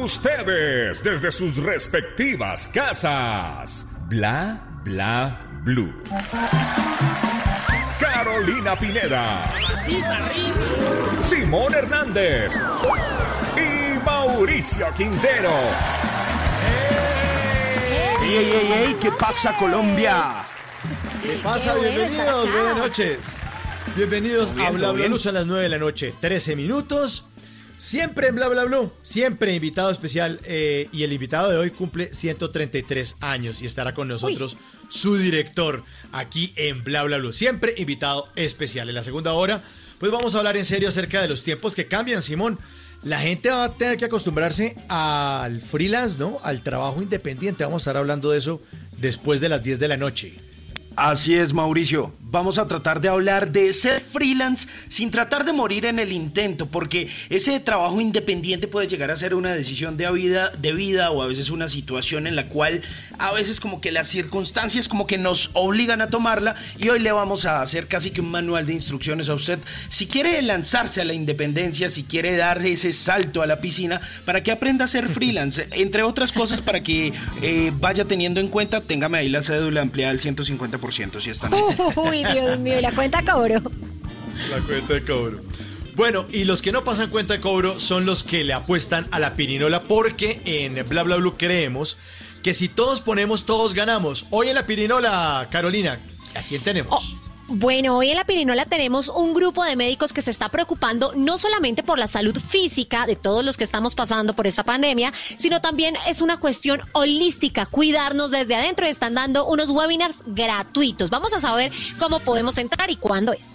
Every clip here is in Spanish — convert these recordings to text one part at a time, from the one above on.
ustedes, desde sus respectivas casas. Bla Bla Blue. Carolina Pineda. Simón Hernández. Y Mauricio Quintero. ¡Ey, ey, ey, ey! ¿Qué pasa, Colombia? ¿Qué pasa? Qué Bienvenidos, buenas noches. Bienvenidos ¿Todo bien, a Bla Bla? Blue, son las 9 de la noche, 13 minutos. Siempre en Bla Bla Blue, siempre invitado especial. eh, y el invitado de hoy cumple 133 años y estará con nosotros su director aquí en Bla Bla Blue. Siempre invitado especial. En la segunda hora, pues vamos a hablar en serio acerca de los tiempos que cambian, Simón. La gente va a tener que acostumbrarse al freelance, ¿no? Al trabajo independiente. Vamos a estar hablando de eso después de las 10 de la noche. Así es, Mauricio. Vamos a tratar de hablar de ser freelance sin tratar de morir en el intento, porque ese trabajo independiente puede llegar a ser una decisión de vida, de vida o a veces una situación en la cual a veces como que las circunstancias como que nos obligan a tomarla y hoy le vamos a hacer casi que un manual de instrucciones a usted. Si quiere lanzarse a la independencia, si quiere dar ese salto a la piscina para que aprenda a ser freelance, entre otras cosas para que eh, vaya teniendo en cuenta, téngame ahí la cédula empleada al 150% si está. Uy, Dios mío, ¿y la cuenta cobro? La cuenta de cobro. Bueno, y los que no pasan cuenta de cobro son los que le apuestan a la pirinola porque en Bla Bla Blue creemos que si todos ponemos, todos ganamos. Hoy en la pirinola, Carolina, ¿a quién tenemos? Bueno, hoy en la Pirinola tenemos un grupo de médicos que se está preocupando no solamente por la salud física de todos los que estamos pasando por esta pandemia, sino también es una cuestión holística, cuidarnos desde adentro y están dando unos webinars gratuitos. Vamos a saber cómo podemos entrar y cuándo es.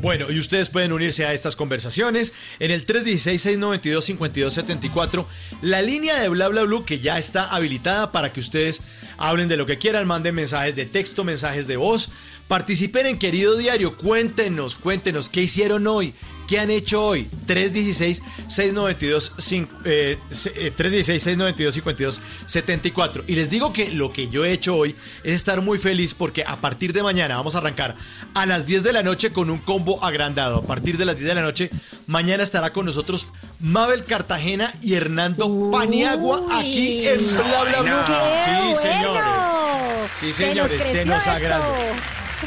Bueno, y ustedes pueden unirse a estas conversaciones en el 316-692-5274, la línea de Bla Bla Blue que ya está habilitada para que ustedes hablen de lo que quieran, manden mensajes de texto, mensajes de voz, participen en Querido Diario, cuéntenos, cuéntenos qué hicieron hoy, qué han hecho hoy. 316-692-5274. Eh, se- eh, 316-692-5274. Y les digo que lo que yo he hecho hoy es estar muy feliz porque a partir de mañana vamos a arrancar a las 10 de la noche con un combo agrandado. A partir de las 10 de la noche, mañana estará con nosotros Mabel Cartagena y Hernando Paniagua aquí en Bla Bla. ¡Qué Sí, señores. Sí, Se señores, se creció nos agrandó.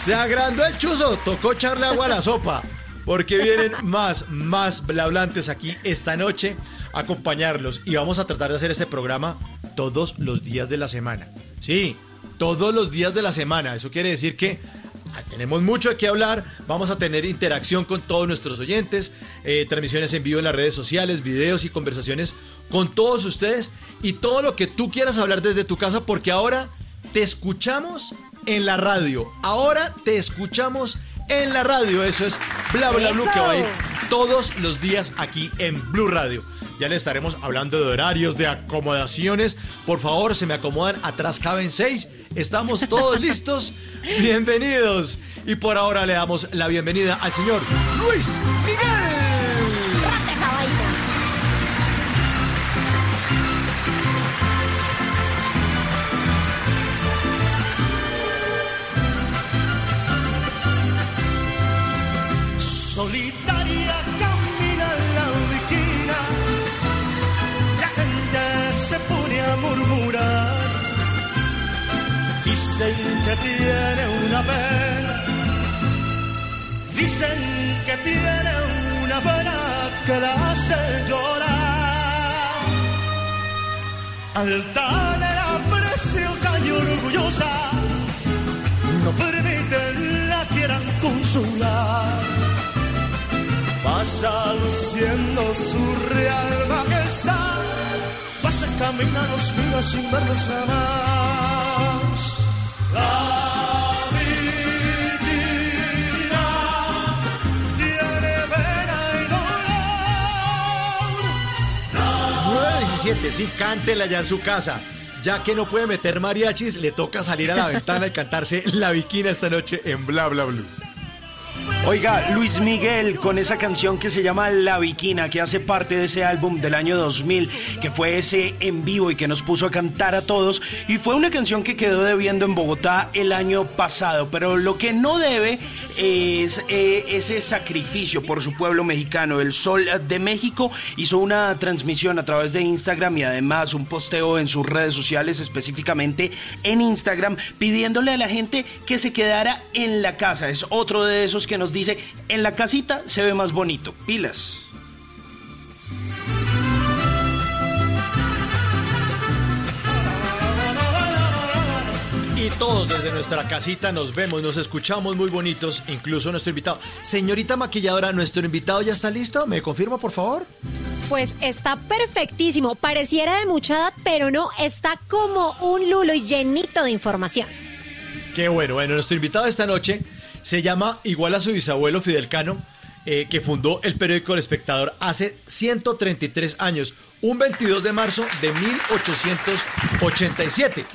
Se agrandó el chuzo, tocó echarle agua a la sopa. Porque vienen más, más blablantes aquí esta noche a acompañarlos. Y vamos a tratar de hacer este programa todos los días de la semana. Sí, todos los días de la semana. Eso quiere decir que ah, tenemos mucho de qué hablar. Vamos a tener interacción con todos nuestros oyentes, eh, transmisiones en vivo en las redes sociales, videos y conversaciones con todos ustedes. Y todo lo que tú quieras hablar desde tu casa, porque ahora te escuchamos en la radio. Ahora te escuchamos en la radio. Eso es Bla Bla Blue que va a ir todos los días aquí en Blue Radio. Ya le estaremos hablando de horarios, de acomodaciones. Por favor, se me acomodan. Atrás caben seis. Estamos todos listos. Bienvenidos. Y por ahora le damos la bienvenida al señor Luis Miguel. Solitaria camina en la esquina, la gente se pone a murmurar, dicen que tiene una pena, dicen que tiene una pena que la hace llorar. Altanera preciosa y orgullosa, no permiten la quieran consolar pasa luciendo su real majestad, pasa caminando los días sin verlos jamás. La virginidad tiene pena y dolor. 917, sí, cántela ya en su casa. ya que no puede meter mariachis, le toca salir a la ventana y cantarse la viquina esta noche en Bla Bla Blue. Oiga, Luis Miguel con esa canción que se llama La Viquina, que hace parte de ese álbum del año 2000, que fue ese en vivo y que nos puso a cantar a todos. Y fue una canción que quedó debiendo en Bogotá el año pasado. Pero lo que no debe es eh, ese sacrificio por su pueblo mexicano. El Sol de México hizo una transmisión a través de Instagram y además un posteo en sus redes sociales, específicamente en Instagram, pidiéndole a la gente que se quedara en la casa. Es otro de esos que nos dice, en la casita se ve más bonito. Pilas. Y todos desde nuestra casita nos vemos, nos escuchamos muy bonitos, incluso nuestro invitado. Señorita maquilladora, ¿nuestro invitado ya está listo? ¿Me confirma, por favor? Pues está perfectísimo. Pareciera de mucha edad, pero no, está como un lulo y llenito de información. Qué bueno, bueno, nuestro invitado esta noche se llama igual a su bisabuelo Fidel Cano, eh, que fundó el periódico El Espectador hace 133 años, un 22 de marzo de 1887.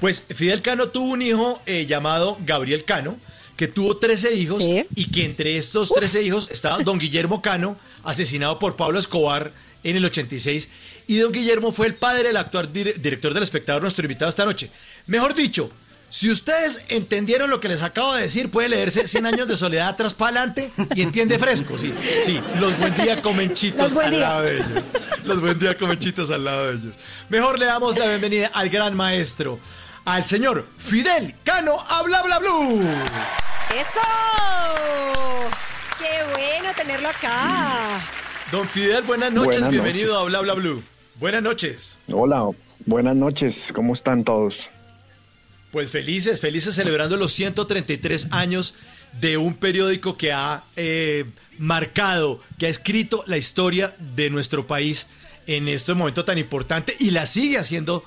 Pues Fidel Cano tuvo un hijo eh, llamado Gabriel Cano, que tuvo 13 hijos Sí. y que entre estos 13 hijos estaba don Guillermo Cano, asesinado por Pablo Escobar en el 86, y don Guillermo fue el padre del actual dire- director del espectador, nuestro invitado esta noche. Mejor dicho, si ustedes entendieron lo que les acabo de decir, puede leerse 100 años de soledad atrás para adelante y entiende fresco, sí. Sí, los buen día comen chitos Los buen al día. lado de ellos. Los buen día comen chitos al lado de ellos. Mejor le damos la bienvenida al gran maestro, al señor Fidel Cano a Bla Bla Blue. ¡Eso! ¡Qué bueno tenerlo acá! Don Fidel, buenas noches, Buenas bienvenido a Bla Bla Blue. Buenas noches. Hola, buenas noches, ¿cómo están todos? Pues felices, felices celebrando los 133 años de un periódico que ha eh, marcado, que ha escrito la historia de nuestro país en este momento tan importante y la sigue haciendo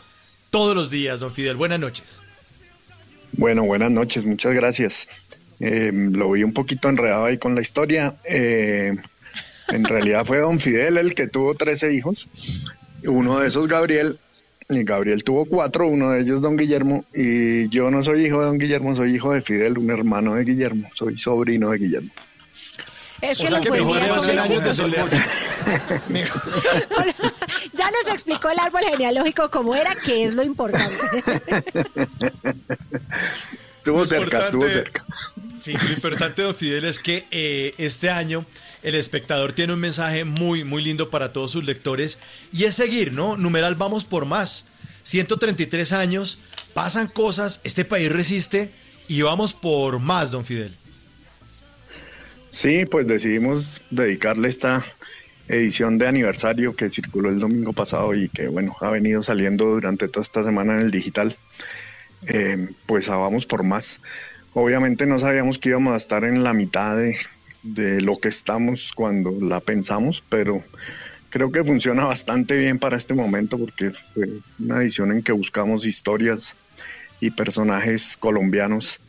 todos los días, don Fidel. Buenas noches. Bueno, buenas noches, muchas gracias. Eh, lo vi un poquito enredado ahí con la historia. Eh, en realidad fue don Fidel el que tuvo 13 hijos. Uno de esos, Gabriel. Gabriel tuvo cuatro, uno de ellos don Guillermo. Y yo no soy hijo de don Guillermo, soy hijo de Fidel, un hermano de Guillermo. Soy sobrino de Guillermo. Es O que sea los que mejor día le comen 100 años de soledad. Ya nos explicó el árbol genealógico cómo era, que es lo importante. Estuvo cerca, estuvo cerca. Sí, lo importante, don Fidel, es que eh, este año el espectador tiene un mensaje muy, muy lindo para todos sus lectores y es seguir, ¿no? Numeral, vamos por más. 133 años, pasan cosas, este país resiste y vamos por más, don Fidel. Sí, pues decidimos dedicarle esta edición de aniversario que circuló el domingo pasado y que, bueno, ha venido saliendo durante toda esta semana en el digital. Eh, pues a vamos por más. Obviamente no sabíamos que íbamos a estar en la mitad de, de lo que estamos cuando la pensamos, pero creo que funciona bastante bien para este momento porque fue una edición en que buscamos historias y personajes colombianos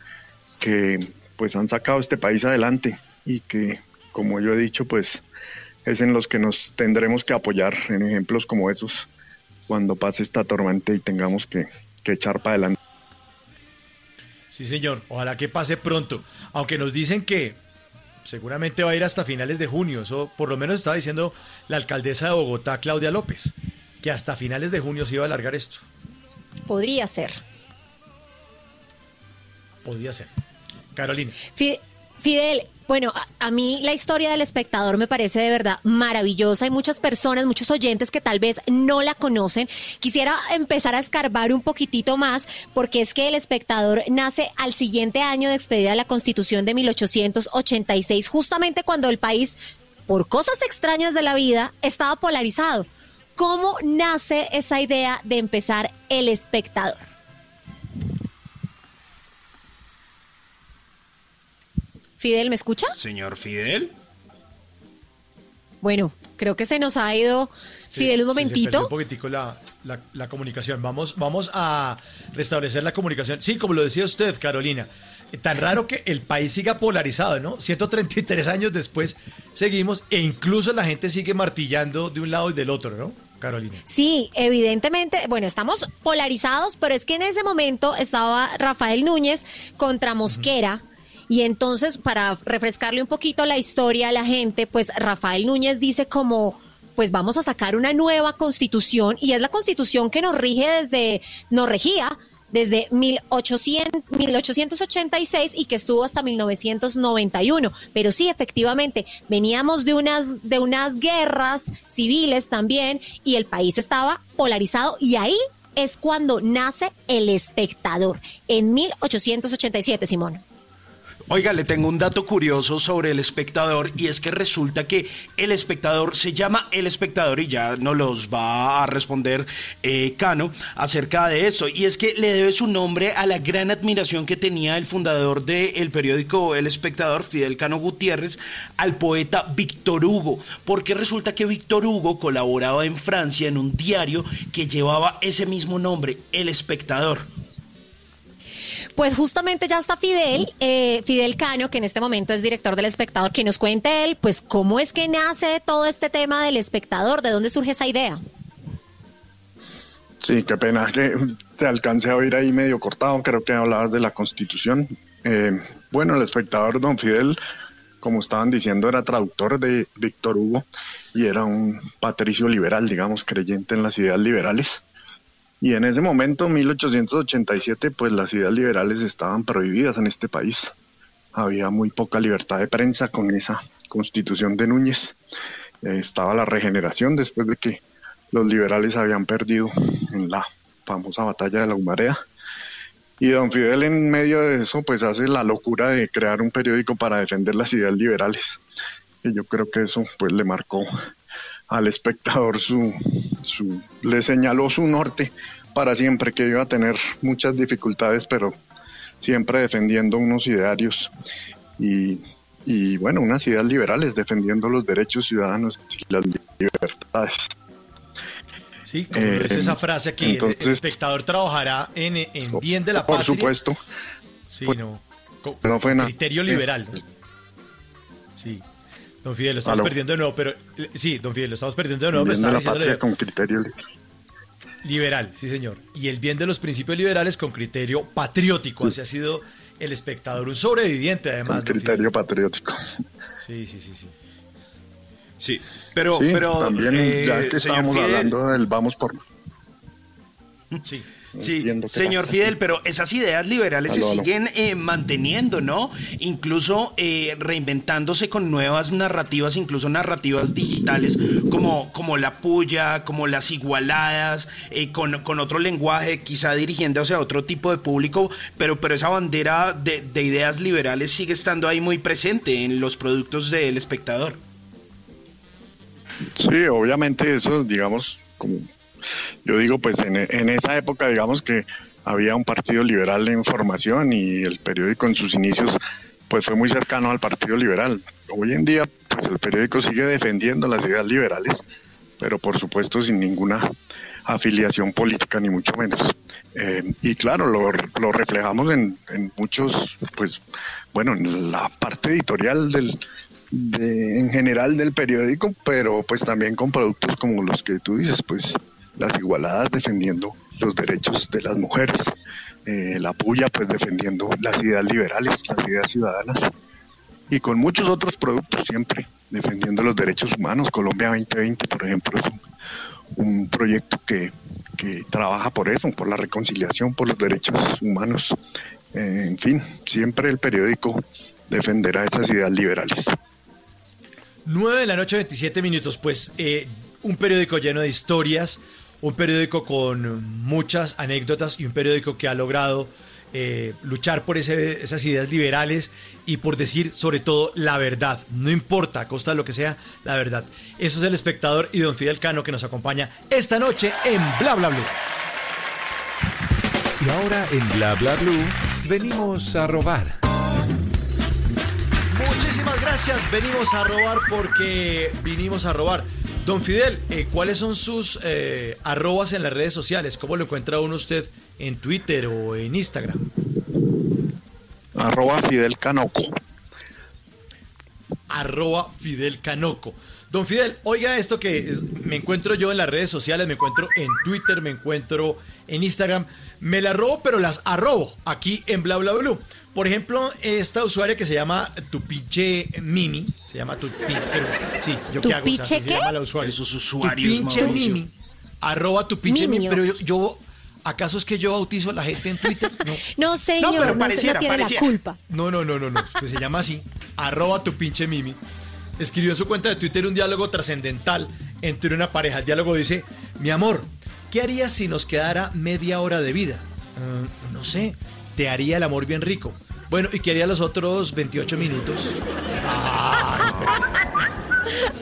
que pues han sacado este país adelante y que como yo he dicho pues es en los que nos tendremos que apoyar en ejemplos como esos cuando pase esta tormenta y tengamos que, que echar para adelante. Sí, señor, ojalá que pase pronto, aunque nos dicen que seguramente va a ir hasta finales de junio, eso por lo menos estaba diciendo la alcaldesa de Bogotá, Claudia López, que hasta finales de junio se iba a alargar esto. Podría ser. Podría ser. Carolina. Fidel, bueno, a, mí la historia del espectador me parece de verdad maravillosa. Hay muchas personas, muchos oyentes que tal vez no la conocen. Quisiera empezar a escarbar un poquitito más, porque es que el espectador nace al siguiente año de expedida la Constitución de 1886, justamente cuando el país, por cosas extrañas de la vida, estaba polarizado. ¿Cómo nace esa idea de empezar el espectador? Fidel, ¿me escucha? Señor Fidel. Bueno, creo que se nos ha ido Fidel un momentito. un poquitico la, la- la comunicación. Vamos, vamos a restablecer la comunicación. Sí, como lo decía usted, Carolina. eh, Tan raro que el país siga polarizado, ¿no? 133 años después seguimos e incluso la gente sigue martillando de un lado y del otro, ¿no? Carolina. Sí, evidentemente, bueno, estamos polarizados, pero es que en ese momento estaba Rafael Núñez contra Mosquera. Y entonces, para refrescarle un poquito la historia a la gente, pues Rafael Núñez dice como, pues vamos a sacar una nueva constitución y es la constitución que nos rige desde, nos regía desde 1800, 1886 y que estuvo hasta 1991. Pero sí, efectivamente, veníamos de unas, de unas guerras civiles también y el país estaba polarizado y ahí es cuando nace el espectador, en 1887, Simón. Oiga, le tengo un dato curioso sobre el espectador y es que resulta que el espectador se llama el espectador y ya no los va a responder eh, Cano acerca de eso. Y es que le debe su nombre a la gran admiración que tenía el fundador del periódico El Espectador, Fidel Cano Gutiérrez, al poeta Víctor Hugo, porque resulta que Víctor Hugo colaboraba en Francia en un diario que llevaba ese mismo nombre, El Espectador. Pues justamente ya está Fidel, eh, Fidel Cano, que en este momento es director del espectador, que nos cuente él, pues cómo es que nace todo este tema del espectador, de dónde surge esa idea. Sí, qué pena que te alcance a oír ahí medio cortado, creo que hablabas de la constitución. Eh, bueno, el espectador don Fidel, como estaban diciendo, era traductor de Víctor Hugo y era un patricio liberal, digamos, creyente en las ideas liberales. Y en ese momento, 1887, pues las ideas liberales estaban prohibidas en este país. Había muy poca libertad de prensa con esa constitución de Núñez. Eh, estaba la regeneración después de que los liberales habían perdido en la famosa batalla de la Humarea. Y don Fidel en medio de eso pues hace la locura de crear un periódico para defender las ideas liberales. Y yo creo que eso pues le marcó al espectador su, su, le señaló su norte para siempre, que iba a tener muchas dificultades, pero siempre defendiendo unos idearios y, y bueno, unas ideas liberales, defendiendo los derechos ciudadanos y las libertades. Sí, como eh, es esa frase que entonces, el espectador trabajará en, en bien de la por patria. Por supuesto. Sí, pues, no, no fue nada. criterio liberal. ¿no? Sí. Don Fidel, lo estamos perdiendo de nuevo, pero sí, don Fidel, lo estamos perdiendo de nuevo. pero Bien de la patria con criterio. Liberal, sí señor. Y el bien de los principios liberales con criterio patriótico. Así ha sido el espectador, un sobreviviente además. Con criterio patriótico. Sí, sí, sí, sí. Sí, pero, sí, pero también eh, ya que señor estábamos Fidel, hablando del vamos por... Sí. Sí, Entiendo señor pasa. Fidel, pero esas ideas liberales Aló, se aló. siguen eh, manteniendo, ¿no? Incluso eh, reinventándose con nuevas narrativas, incluso narrativas digitales, como, como la puya, como las igualadas, eh, con, con otro lenguaje, quizá dirigiéndose a otro tipo de público, pero, pero esa bandera de, de ideas liberales sigue estando ahí muy presente en los productos del espectador. Sí, obviamente eso, digamos, como yo digo, pues en, en esa época, digamos que había un partido liberal en formación y el periódico en sus inicios, pues fue muy cercano al partido liberal. Hoy en día, pues el periódico sigue defendiendo las ideas liberales, pero por supuesto sin ninguna afiliación política, ni mucho menos. Eh, y claro, lo, lo reflejamos en, en muchos, pues, bueno, en la parte editorial del, de, en general del periódico, pero pues también con productos como los que tú dices, pues las igualadas defendiendo los derechos de las mujeres, eh, la puya pues defendiendo las ideas liberales, las ideas ciudadanas y con muchos otros productos siempre defendiendo los derechos humanos. Colombia 2020, por ejemplo, es un, proyecto que, que trabaja por eso, por la reconciliación, por los derechos humanos. Eh, en fin, siempre el periódico defenderá esas ideas liberales. 9 de la noche, 27 minutos. Pues eh, un periódico lleno de historias, un periódico con muchas anécdotas y un periódico que ha logrado eh, luchar por ese- esas ideas liberales y por decir sobre todo la verdad. No importa, a costa de lo que sea, la verdad. Eso es el espectador y don Fidel Cano que nos acompaña esta noche en Bla Bla Blue. Y ahora en Bla Bla Blue venimos a robar. Muchísimas gracias. Venimos a robar porque vinimos a robar. Don Fidel, eh, ¿cuáles son sus eh, arrobas en las redes sociales? ¿Cómo lo encuentra uno usted en Twitter o en Instagram? Arroba Fidel Canoco. Arroba Fidel Canoco. Don Fidel, oiga esto que es- me encuentro yo en las redes sociales, me encuentro en Twitter, me encuentro en Instagram, me la robo, pero las arrobo aquí en Bla Bla Blue. Por ejemplo, esta usuaria que se llama Tupiche Mimi, se llama Tupiche, pero sí, yo qué hago, O sea, ¿Tupiche así se qué? llama la usuaria. Esos usuarios, Tupiche Mauricio. Mimi, arroba Tupiche Mimi, Mimi, pero yo, yo- ¿acaso es que yo bautizo a la gente en Twitter? No. No, señor, pero no, se- no pareciera, tiene pareciera. la culpa. No, no, no, no, no. Que se llama así. Arroba tu pinche Mimi. Escribió en su cuenta de Twitter un diálogo trascendental entre una pareja. El diálogo dice: Mi amor, ¿qué harías si nos quedara media hora de vida? "Mm, no sé, te haría el amor bien rico. Bueno, ¿y qué haría los otros 28 minutos? Ay, pero-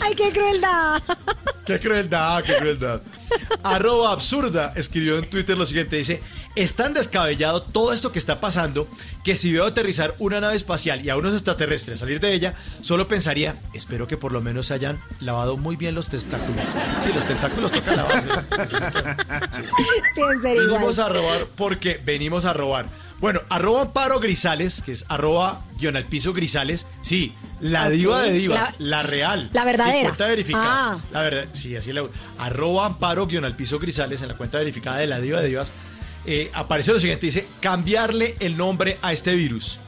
¡Ay, qué crueldad! Qué crueldad, qué crueldad. Arroba absurda escribió en Twitter lo siguiente, dice, es tan descabellado todo esto que está pasando que si veo aterrizar una nave espacial y a unos extraterrestres salir de ella, solo pensaría, espero que por lo menos se hayan lavado muy bien los tentáculos. Sí, los tentáculos tocan lavarse. Sí, en serio. Venimos a robar porque venimos a robar. Bueno, arroba Amparo Grisales, que es arroba guion al piso Grisales. Sí, la diva de divas, La- la, real. la verdadera. Sí, cuenta verificada. Ah. La verdad, sí, así la. Arroba Amparo guion al piso Grisales en la cuenta verificada de la diva de divas. eh, aparece lo siguiente: dice cambiarle el nombre a este virus.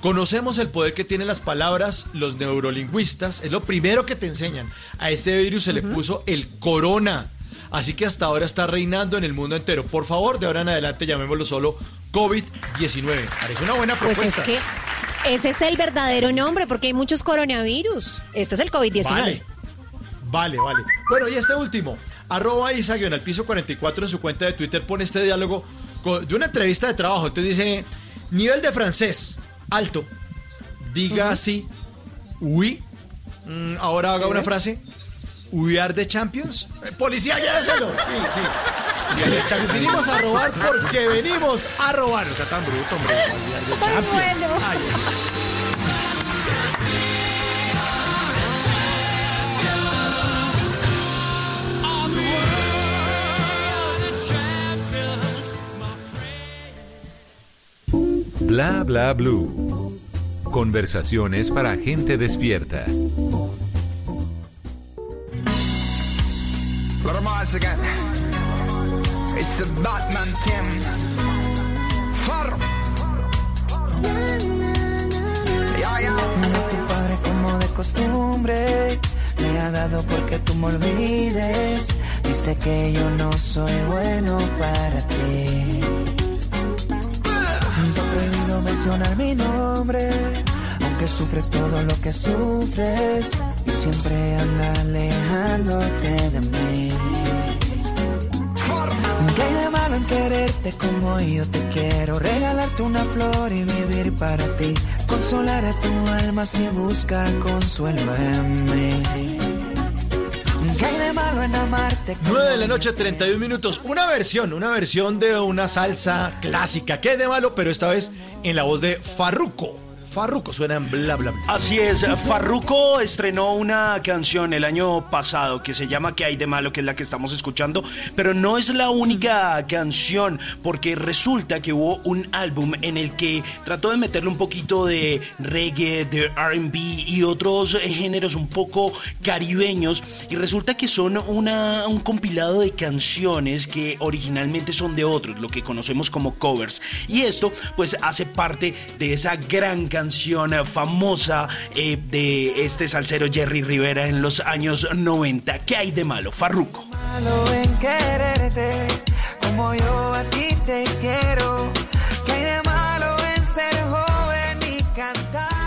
Conocemos el poder que tienen las palabras, los neurolingüistas, es lo primero que te enseñan. A este virus se le puso el corona. Así que hasta ahora está reinando en el mundo entero. Por favor, de ahora en adelante llamémoslo solo COVID-19. Parece una buena Pues propuesta. es que ese es el verdadero nombre, porque hay muchos coronavirus. Este es el COVID-19. Vale. Vale, vale. Bueno, y este último. Arroba Isa al piso 44 en su cuenta de Twitter pone este diálogo con- de una entrevista de trabajo. Entonces dice, nivel de francés, alto. Diga así, oui. Mm, ahora haga una frase. We are the champions. Eh, policía, lléveselo. Sí, sí. Venimos a robar porque venimos a robar. O sea, tan bruto, hombre. Bueno. Ay, Bla bla blue. Conversaciones para gente despierta. Little Mars again. It's a Batman team. Farro. Ya, ya. Tu padre como de costumbre me ha dado porque tú me olvides. Dice que yo no soy bueno para ti. Te he prohibido mencionar mi nombre, aunque sufres todo lo que sufres y siempre anda alejándote de mí. ¿Qué hay de malo en quererte como yo te quiero? Regalarte una flor y vivir para ti. Consolar a tu alma si busca consuelo en mí. ¿Qué hay de malo en amarte? como 9 de la noche, 31 minutos. Una versión, una versión de una salsa clásica. ¿Qué de malo? Pero esta vez en la voz de Farruko. Farruko suena en bla bla. Así es, Farruko estrenó una canción el año pasado que se llama ¿Qué hay de malo? que es la que estamos escuchando, pero no es la única canción porque resulta que hubo un álbum en el que trató de meterle un poquito de reggae, de R&B y otros géneros un poco caribeños y resulta que son una, un compilado de canciones que originalmente son de otros, lo que conocemos como covers y esto pues hace parte de esa gran canción eh, famosa eh, de este salsero Jerry Rivera en los años 90. ¿Qué hay de malo, quiero.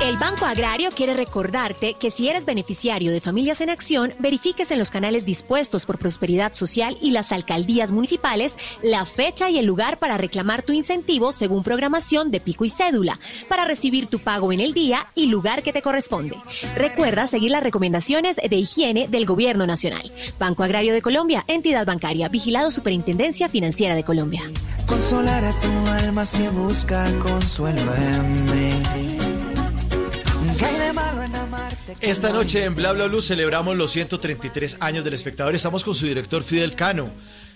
El Banco Agrario quiere recordarte que si eres beneficiario de Familias en Acción, verifiques en los canales dispuestos por Prosperidad Social y las alcaldías municipales la fecha y el lugar para reclamar tu incentivo según programación de pico y cédula, para recibir tu pago en el día y lugar que te corresponde. Recuerda seguir las recomendaciones de higiene del Gobierno Nacional. Banco Agrario de Colombia, entidad bancaria, vigilado Superintendencia Financiera de Colombia. Consolar a tu alma si busca consuelo en. Esta noche en Bla Bla Blue celebramos los 133 años del espectador. Estamos con su director Fidel Cano.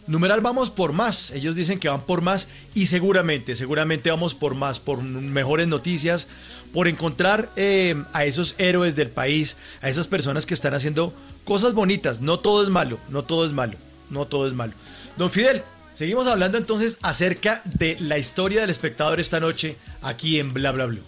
numeral vamos por más. Ellos dicen que van por más y seguramente, seguramente vamos por más, por mejores noticias, por encontrar eh, a esos héroes del país, a esas personas que están haciendo cosas bonitas. No todo es malo, no todo es malo, no todo es malo. Don Fidel, seguimos hablando entonces acerca de la historia del espectador esta noche aquí en Bla Bla Blue.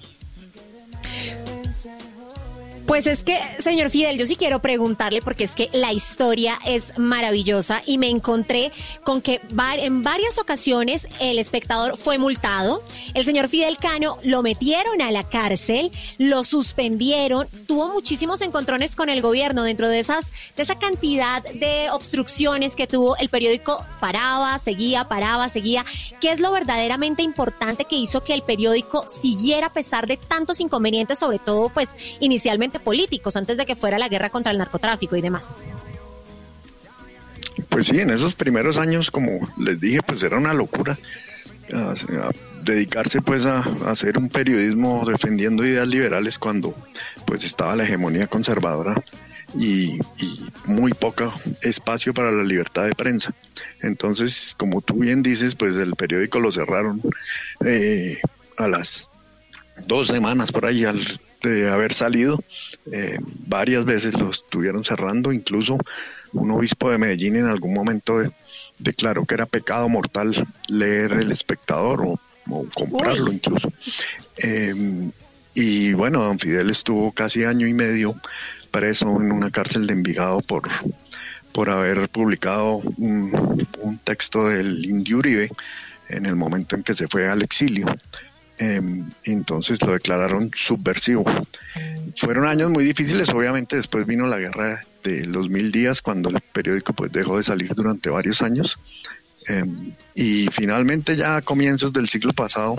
Pues es que, señor Fidel, yo sí quiero preguntarle porque es que la historia es maravillosa y me encontré con que en varias ocasiones el espectador fue multado, el señor Fidel Cano lo metieron a la cárcel, lo suspendieron, tuvo muchísimos encontrones con el gobierno. Dentro de esas de esa cantidad de obstrucciones que tuvo el periódico paraba, seguía, paraba, seguía, ¿qué es lo verdaderamente importante que hizo que el periódico siguiera a pesar de tantos inconvenientes, sobre todo pues inicialmente políticos antes de que fuera la guerra contra el narcotráfico y demás. Pues sí, en esos primeros años, como les dije, pues era una locura dedicarse pues a, hacer un periodismo defendiendo ideas liberales cuando pues estaba la hegemonía conservadora y, muy poco espacio para la libertad de prensa. Entonces, como tú bien dices, pues el periódico lo cerraron eh, a las dos semanas por ahí al de haber salido. Eh, varias veces lo estuvieron cerrando, incluso un obispo de Medellín en algún momento declaró que era pecado mortal leer El Espectador o, comprarlo incluso. Eh, y bueno, don Fidel estuvo casi año y medio preso en una cárcel de Envigado por, por haber publicado un, un texto del Indio Uribe en el momento en que se fue al exilio. Em, entonces lo declararon subversivo. Fueron años muy difíciles, obviamente después vino la guerra de los mil días cuando el periódico pues dejó de salir durante varios años em, y finalmente ya a comienzos del siglo pasado,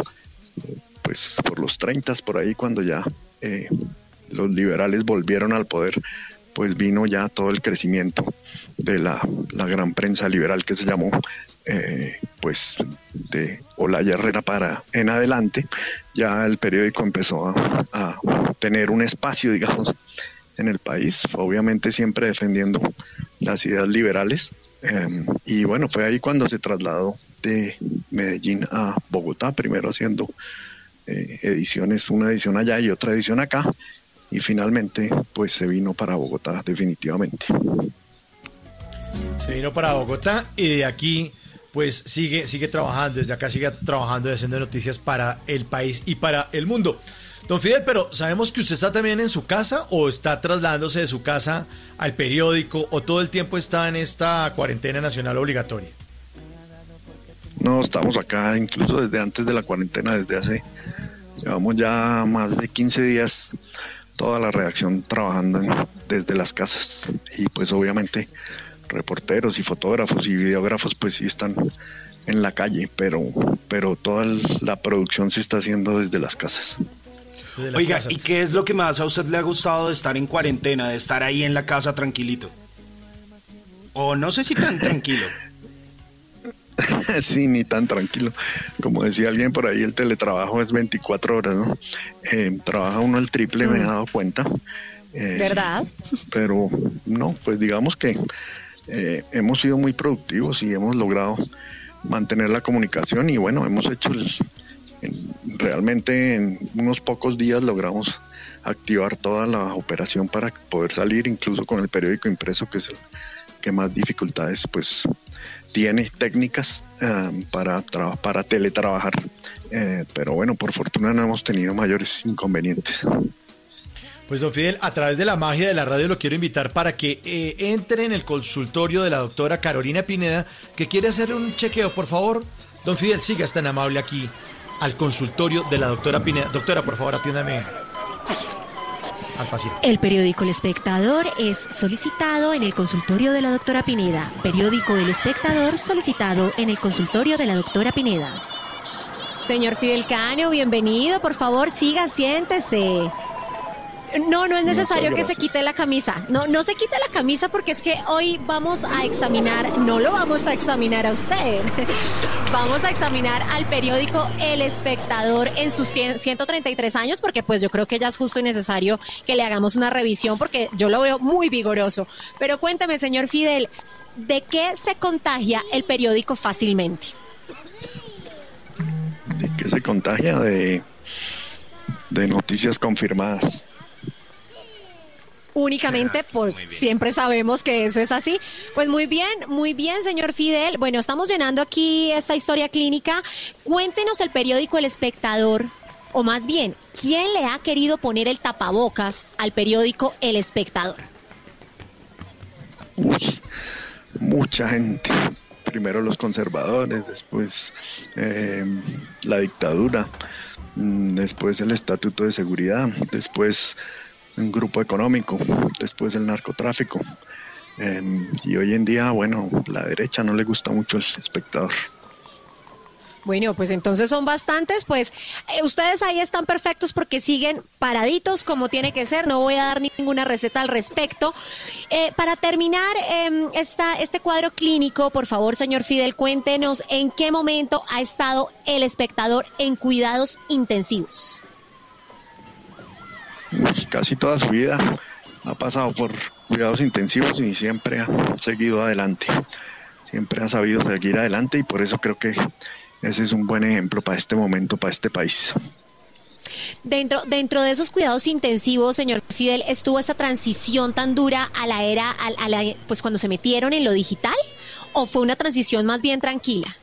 pues por los 30 por ahí cuando ya eh, los liberales volvieron al poder, pues vino ya todo el crecimiento de la, la gran prensa liberal que se llamó eh, pues de Olaya Herrera para en adelante, ya el periódico empezó a, tener un espacio, digamos, en el país, obviamente siempre defendiendo las ideas liberales. Em, y bueno, fue ahí cuando se trasladó de Medellín a Bogotá, primero haciendo eh, ediciones, una edición allá y otra edición acá, y finalmente pues se vino para Bogotá definitivamente. Se vino para Bogotá y de aquí pues sigue, sigue trabajando, desde acá sigue trabajando y haciendo noticias para el país y para el mundo. Don Fidel, pero sabemos que usted está también en su casa o está trasladándose de su casa al periódico o todo el tiempo está en esta cuarentena nacional obligatoria. No, estamos acá incluso desde antes de la cuarentena, desde hace, llevamos ya más de 15 días toda la redacción trabajando desde las casas y pues obviamente reporteros y fotógrafos y videógrafos pues sí están en la calle, pero, pero toda la producción se está haciendo desde las casas. Oiga, ¿y qué es lo que más a usted le ha gustado de estar en cuarentena, de estar ahí en la casa tranquilito? O no sé si tan tranquilo. sí, ni tan tranquilo. Como decía alguien por ahí, el teletrabajo es 24 horas, ¿no? Eh, trabaja uno el triple, me he mm. dado cuenta. Eh, ¿Verdad? Pero no, pues digamos que eh, hemos sido muy productivos y hemos logrado mantener la comunicación y bueno, hemos hecho realmente en unos pocos días logramos activar toda la operación para poder salir incluso con el periódico impreso que es el que más dificultades pues tiene técnicas eh, para, para teletrabajar eh, pero bueno por fortuna no hemos tenido mayores inconvenientes. Pues don Fidel, a través de la magia de la radio lo quiero invitar para que eh, entre en el consultorio de la doctora Carolina Pineda, que quiere hacer un chequeo, por favor. Don Fidel, siga tan amable aquí al consultorio de la doctora Pineda. Doctora, por favor, atiéndame al paciente. El periódico El Espectador es solicitado en el consultorio de la doctora Pineda. Periódico El Espectador solicitado en el consultorio de la doctora Pineda. Señor Fidel Cano, bienvenido. Por favor, siga, siéntese. No, no es necesario que se quite la camisa. No, no se quite la camisa porque es que hoy vamos a examinar, no lo vamos a examinar a usted. Vamos a examinar al periódico El Espectador en sus 133 años, porque pues yo creo que ya es justo y necesario que le hagamos una revisión, porque yo lo veo muy vigoroso. Pero cuénteme, señor Fidel, ¿de qué se contagia el periódico fácilmente? ¿De qué se contagia? De, de noticias confirmadas únicamente, pues siempre sabemos que eso es así. Pues muy bien, muy bien, señor Fidel. Bueno, estamos llenando aquí esta historia clínica. Cuéntenos el periódico El Espectador, o más bien, ¿quién le ha querido poner el tapabocas al periódico El Espectador? mucha gente. Primero los conservadores, después eh, la dictadura, mm, después el Estatuto de Seguridad, después un grupo económico, después el narcotráfico. Y hoy en día, bueno, la derecha no le gusta mucho el espectador. Bueno, pues entonces son bastantes, pues eh, ustedes ahí están perfectos porque siguen paraditos como tiene que ser, no voy a dar ninguna receta al respecto. Eh, para terminar em, esta, este cuadro clínico, por favor, señor Fidel, cuéntenos en qué momento ha estado el espectador en cuidados intensivos casi toda su vida ha pasado por cuidados intensivos y siempre ha seguido adelante. Siempre ha sabido seguir adelante y por eso creo que ese es un buen ejemplo para este momento, para este país. Dentro, dentro de esos cuidados intensivos, señor Fidel, ¿estuvo esa transición tan dura a la era, a, la, pues cuando se metieron en lo digital? ¿O fue una transición más bien tranquila?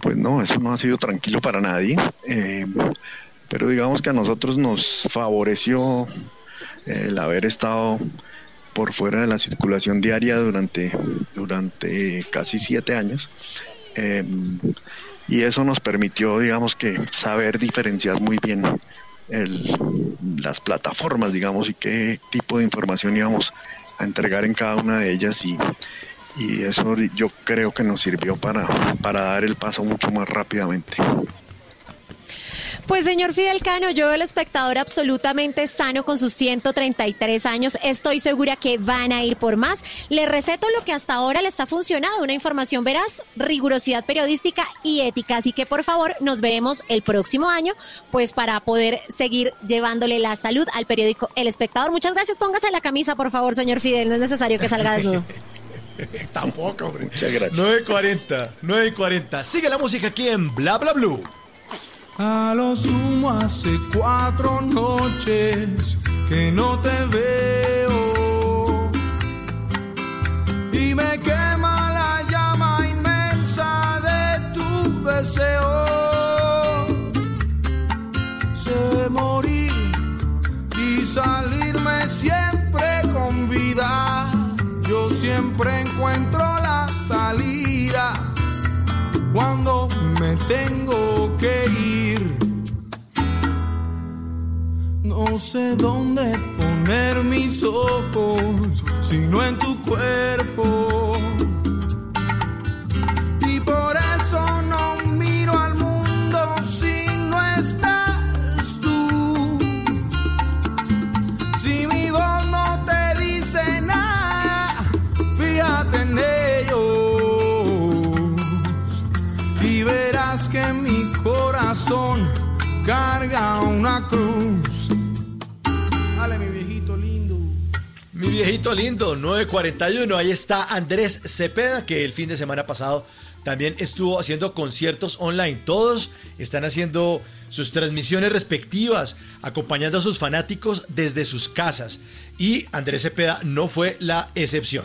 Pues no, eso no ha sido tranquilo para nadie. Eh, pero digamos que a nosotros nos favoreció eh, el haber estado por fuera de la circulación diaria durante, durante casi siete años. Em, y eso nos permitió, digamos que, saber diferenciar muy bien las plataformas, digamos, y qué tipo de información íbamos a entregar en cada una de ellas y, y eso yo creo que nos sirvió para, para dar el paso mucho más rápidamente. Pues señor Fidel Cano, yo el espectador absolutamente sano con sus 133 años. Estoy segura que van a ir por más. Le receto lo que hasta ahora le está funcionando, una información veraz, rigurosidad periodística y ética. Así que por favor nos veremos el próximo año, pues para poder seguir llevándole la salud al periódico El Espectador. Muchas gracias. Póngase la camisa, por favor, señor Fidel. No es necesario que salga desnudo. Tampoco, hombre. Muchas gracias. 9.40, 9.40. Sigue la música aquí en Bla Bla Blue. A lo sumo hace cuatro noches que no te veo y me quema la llama inmensa de tu deseo. Sé morir y salirme siempre con vida. Yo siempre encuentro la salida cuando me tengo que ir. No sé dónde poner mis ojos, sino en tu cuerpo. Y por eso no miro al mundo si no estás tú. Si mi voz no te dice nada, fíjate en que mi corazón carga una cruz. Viejito lindo, 941. Ahí está Andrés Cepeda, que el fin de semana pasado también estuvo haciendo conciertos online. Todos están haciendo sus transmisiones respectivas, acompañando a sus fanáticos desde sus casas. Y Andrés Cepeda no fue la excepción.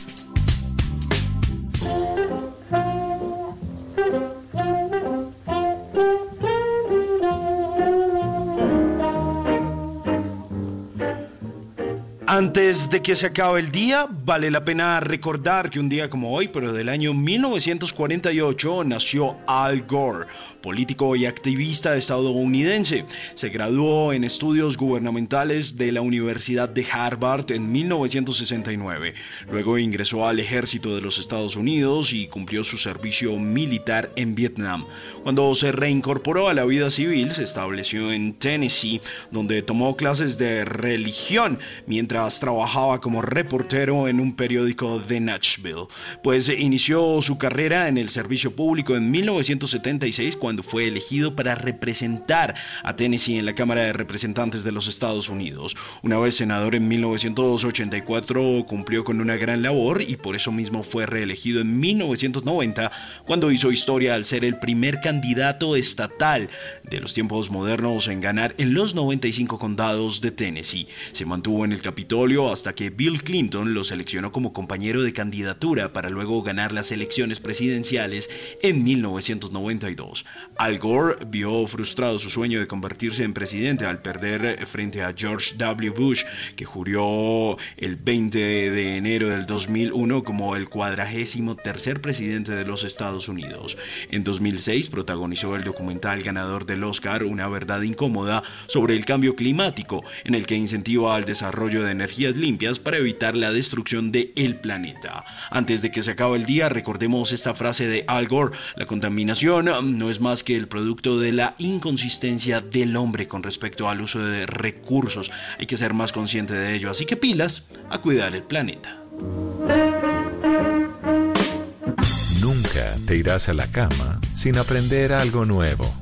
Antes de que se acabe el día, vale la pena recordar que un día como hoy, pero del año 1948, nació Al Gore, político y activista estadounidense. Se graduó en estudios gubernamentales de la Universidad de Harvard en 1969. Luego ingresó al ejército de los Estados Unidos y cumplió su servicio militar en Vietnam. Cuando se reincorporó a la vida civil, se estableció en Tennessee, donde tomó clases de religión mientras trabajaba como reportero en un periódico de Nashville. Pues inició su carrera en el servicio público en 1976 cuando fue elegido para representar a Tennessee en la Cámara de Representantes de los Estados Unidos. Una vez senador en 1984 cumplió con una gran labor y por eso mismo fue reelegido en 1990 cuando hizo historia al ser el primer candidato estatal de los tiempos modernos en ganar en los 95 condados de Tennessee. Se mantuvo en el Hasta que Bill Clinton lo seleccionó como compañero de candidatura para luego ganar las elecciones presidenciales en 1992. Al Gore vio frustrado su sueño de convertirse en presidente al perder frente a George W. Bush, que juró el 20 de enero del 2001 como el cuadragésimo tercer presidente de los Estados Unidos. En 2006 protagonizó el documental ganador del Oscar Una verdad incómoda sobre el cambio climático, en el que incentiva al desarrollo de energías limpias para evitar la destrucción del el planeta. Antes de que se acabe el día, recordemos esta frase de Al Gore, la contaminación no es más que el producto de la inconsistencia del hombre con respecto al uso de recursos. Hay que ser más consciente de ello, así que pilas a cuidar el planeta. Nunca te irás a la cama sin aprender algo nuevo.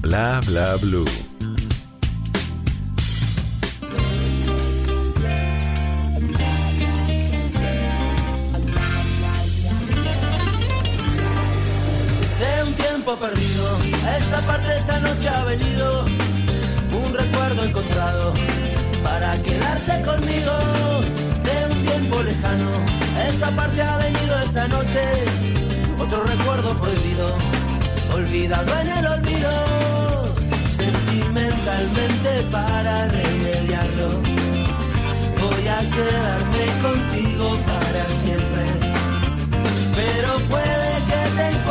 Bla bla blue. Encontrado para quedarse conmigo. De un tiempo lejano, esta parte ha venido esta noche otro recuerdo prohibido, olvidado en el olvido. Sentimentalmente para remediarlo, voy a quedarme contigo para siempre pero puede que te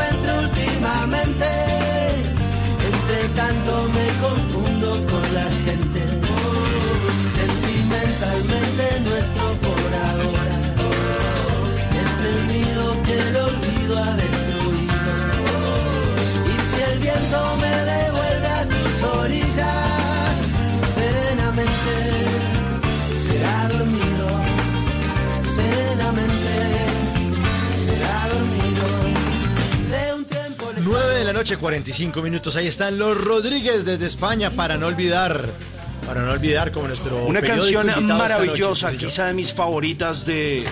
noche, 45 minutos. Ahí están los Rodríguez desde España para no olvidar. Para no olvidar como nuestro. Una canción maravillosa, noche, quizá de mis favoritas de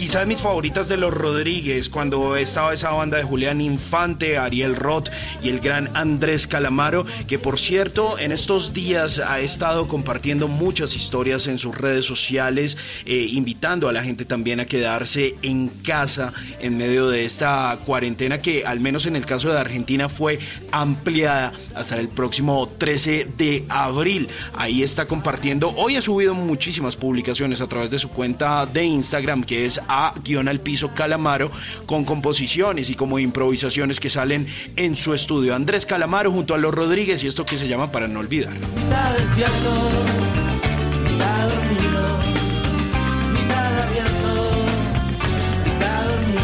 quizá de mis favoritas de los Rodríguez, cuando estaba esa banda de Julián Infante, Ariel Roth y el gran Andrés Calamaro, que por cierto en estos días ha estado compartiendo muchas historias en sus redes sociales, eh, invitando a la gente también a quedarse en casa en medio de esta cuarentena que al menos en el caso de Argentina fue ampliada hasta el próximo 13 de abril. Ahí está compartiendo, hoy ha subido muchísimas publicaciones a través de su cuenta de Instagram que es a guion al piso calamaro con composiciones y como improvisaciones que salen en su estudio. Andrés Calamaro junto a los Rodríguez y esto que se llama Para no olvidar. Mitad despierto, mitad dormido, mitad abierto, mitad dormido.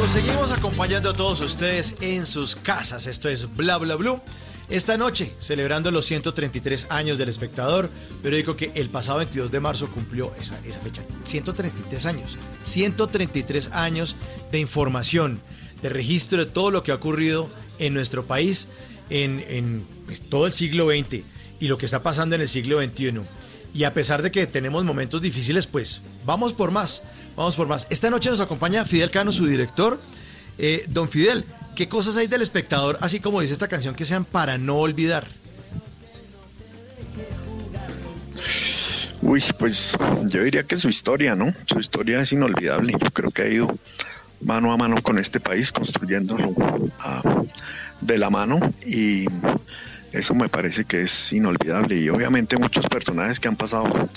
Los seguimos acompañando a todos ustedes en sus casas. Esto es Bla Bla Blue. Esta noche, celebrando los 133 años del espectador, periódico que el pasado 22 de marzo cumplió esa, fecha. 133 años. 133 años de información, de registro de todo lo que ha ocurrido en nuestro país en, en, pues, todo el siglo XX y lo que está pasando en el siglo XXI. Y a pesar de que tenemos momentos difíciles, pues vamos por más, vamos por más. Esta noche nos acompaña Fidel Cano, su director. Eh, don Fidel, ¿qué cosas hay del espectador, así como dice esta canción, que sean para no olvidar? Uy, pues yo diría que su historia, ¿no? Su historia es inolvidable. Yo creo que ha ido mano a mano con este país, construyéndolo ah, de la mano. Y Eso me parece que es inolvidable y obviamente muchos personajes que han pasado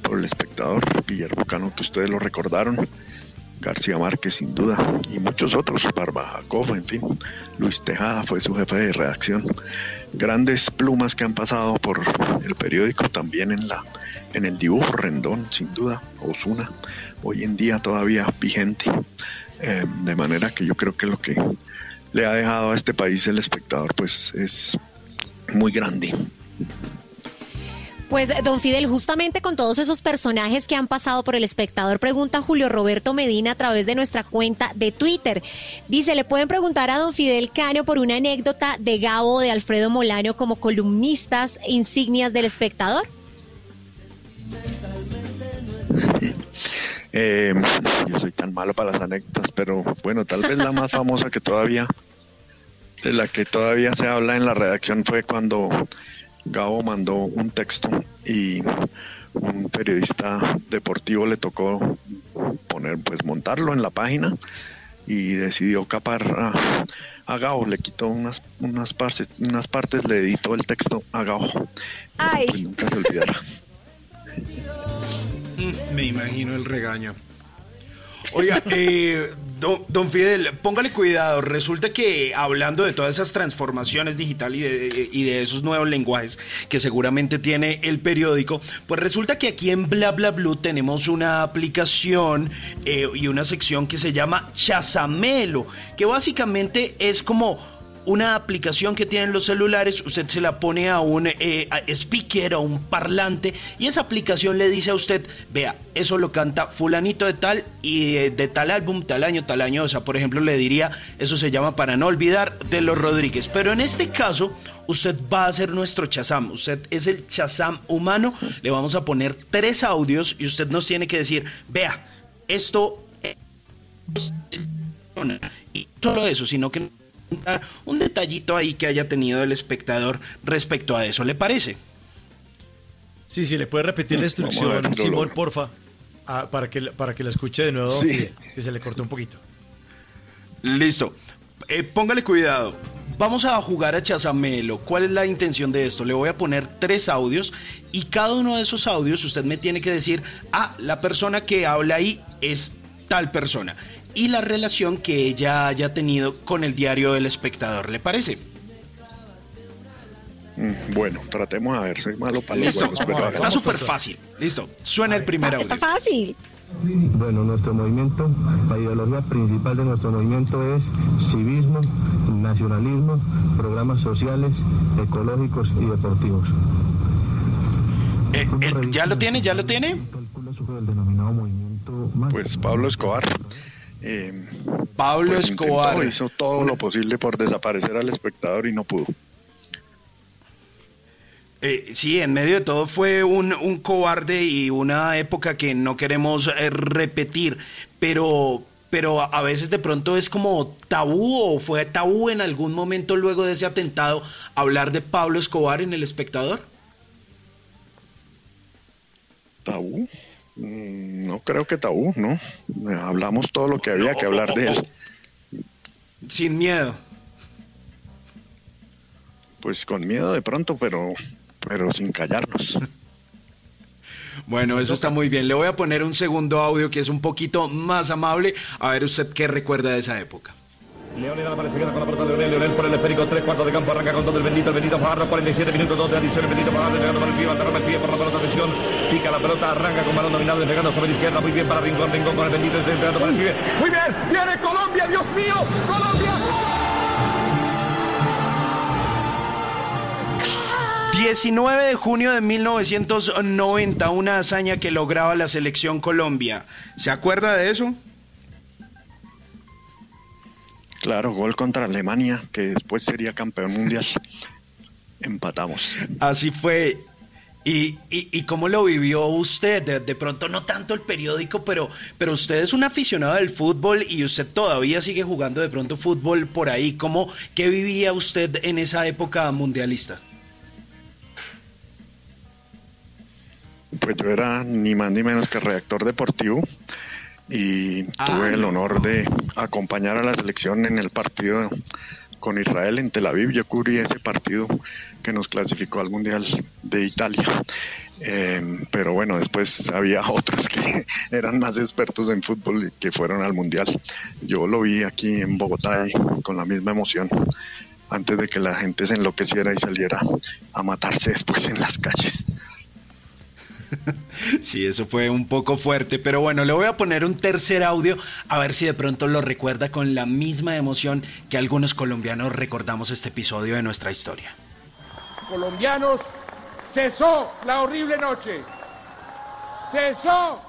por el espectador, Guillermo Cano, que ustedes lo recordaron, García Márquez sin duda y muchos otros, Barba Jacob, en fin, Luis Tejada fue su jefe de redacción. Grandes plumas que han pasado por el periódico también en la en el dibujo Rendón, sin duda, Osuna, hoy en día todavía vigente. Eh, de manera que yo creo que lo que le ha dejado a este país el espectador pues es muy grande. Pues, don Fidel, justamente con todos esos personajes que han pasado por el espectador, pregunta Julio Roberto Medina a través de nuestra cuenta de Twitter. Dice, ¿le pueden preguntar a don Fidel Cano por una anécdota de Gabo de Alfredo Molano como columnistas insignias del espectador? Eh, yo soy tan malo para las anécdotas, pero bueno, tal vez la más famosa que todavía, de la que todavía se habla en la redacción fue cuando Gabo mandó un texto y un periodista deportivo le tocó poner, pues montarlo en la página y decidió capar a, a Gabo, le quitó unas, unas partes, unas partes, le editó el texto a Gabo. Eso, Ay. pues, nunca se olvidará. Mm, Me imagino el regaño. Oiga, eh, don, don Fidel, póngale cuidado. Resulta que hablando de todas esas transformaciones digitales y de, y de esos nuevos lenguajes que seguramente tiene el periódico, pues resulta que aquí en Bla Bla Blue tenemos una aplicación eh, y una sección que se llama Chazamelo, que básicamente es como una aplicación que tienen los celulares, usted se la pone a un eh, a speaker o un parlante y esa aplicación le dice a usted, vea, eso lo canta fulanito de tal y eh, de tal álbum, tal año, tal año, o sea, por ejemplo, le diría, eso se llama Para no olvidar de los Rodríguez, pero en este caso usted va a ser nuestro chazam, usted es el chazam humano, le vamos a poner tres audios y usted nos tiene que decir, vea, esto y todo eso, sino que un detallito ahí que haya tenido el espectador respecto a eso, ¿le parece? Sí, sí, le puede repetir la instrucción, ver, Simón, porfa, ah, para, que, para que la escuche de nuevo, Sí. Que se le cortó un poquito. Listo. Eh, póngale cuidado. Vamos a jugar a Chazamelo. ¿Cuál es la intención de esto? Le voy a poner tres audios y cada uno de esos audios usted me tiene que decir, ah, la persona que habla ahí es tal persona y la relación que ella haya tenido con el diario del espectador. ¿Le parece? Mm, Bueno, tratemos a ver, soy malo para los pero Está súper fácil. Listo. Suena el primer audio. Está fácil. Bueno, nuestro movimiento, la ideología principal de nuestro movimiento es civismo, nacionalismo, programas sociales, ecológicos y deportivos. Eh, eh, ¿Ya lo tiene? ¿Ya lo tiene? Calcula su el denominado movimiento más- Pues Pablo Escobar. Eh, Pablo pues Escobar. intentó, hizo todo lo posible por desaparecer al espectador y no pudo. Eh, sí, en medio de todo fue un, un cobarde y una época que no queremos eh, repetir, pero, pero a- a veces de pronto es como tabú o fue tabú en algún momento luego de ese atentado hablar de Pablo Escobar en El Espectador. ¿Tabú? Mm, No creo que tabú, ¿no? Eh, Hablamos todo lo que había que hablar de él. Sin miedo. Pues con miedo de pronto, pero, pero sin callarnos. Bueno, eso está muy bien. Le voy a poner un segundo audio que es un poquito más amable. A ver usted qué recuerda de esa época. Leonel Álvarez se queda con la pelota de Leonel, Leonel por el esférico, tres cuartos de campo, arranca con todo el bendito, el bendito Fajardo, 47 minutos, dos de adición, el bendito Fajardo, llegando por el pie, va a agarrar el pie por la pelota, atención, pica la pelota, arranca con balón dominado, despegando sobre la izquierda, muy bien para Rincón, Rincón con el bendito, está entrando por el pie, muy bien, viene Colombia, Dios mío, Colombia. 19 de junio de 1990, una hazaña que lograba la selección Colombia. ¿Se acuerda de eso? Claro, gol contra Alemania, que después sería campeón mundial. Empatamos. Así fue. ¿Y, y, y cómo lo vivió usted? De, de pronto no tanto el periódico, pero, pero usted es un aficionado del fútbol y usted todavía sigue jugando de pronto fútbol por ahí. ¿Cómo, ¿Qué vivía usted en esa época mundialista? Pues yo era ni más ni menos que redactor deportivo y Ah, tuve el no. honor de acompañar a la selección en el partido con Israel en Tel Aviv. Yo cubrí ese partido que nos clasificó al Mundial de Italia. Eh, pero bueno, después había otros que eran más expertos en fútbol y que fueron al Mundial. Yo lo vi aquí en Bogotá y con la misma emoción antes de que la gente se enloqueciera y saliera a matarse después en las calles. Sí, eso fue un poco fuerte, pero bueno, le voy a poner un tercer audio a ver si de pronto lo recuerda con la misma emoción que algunos colombianos recordamos este episodio de nuestra historia. Colombianos, cesó la horrible noche. Cesó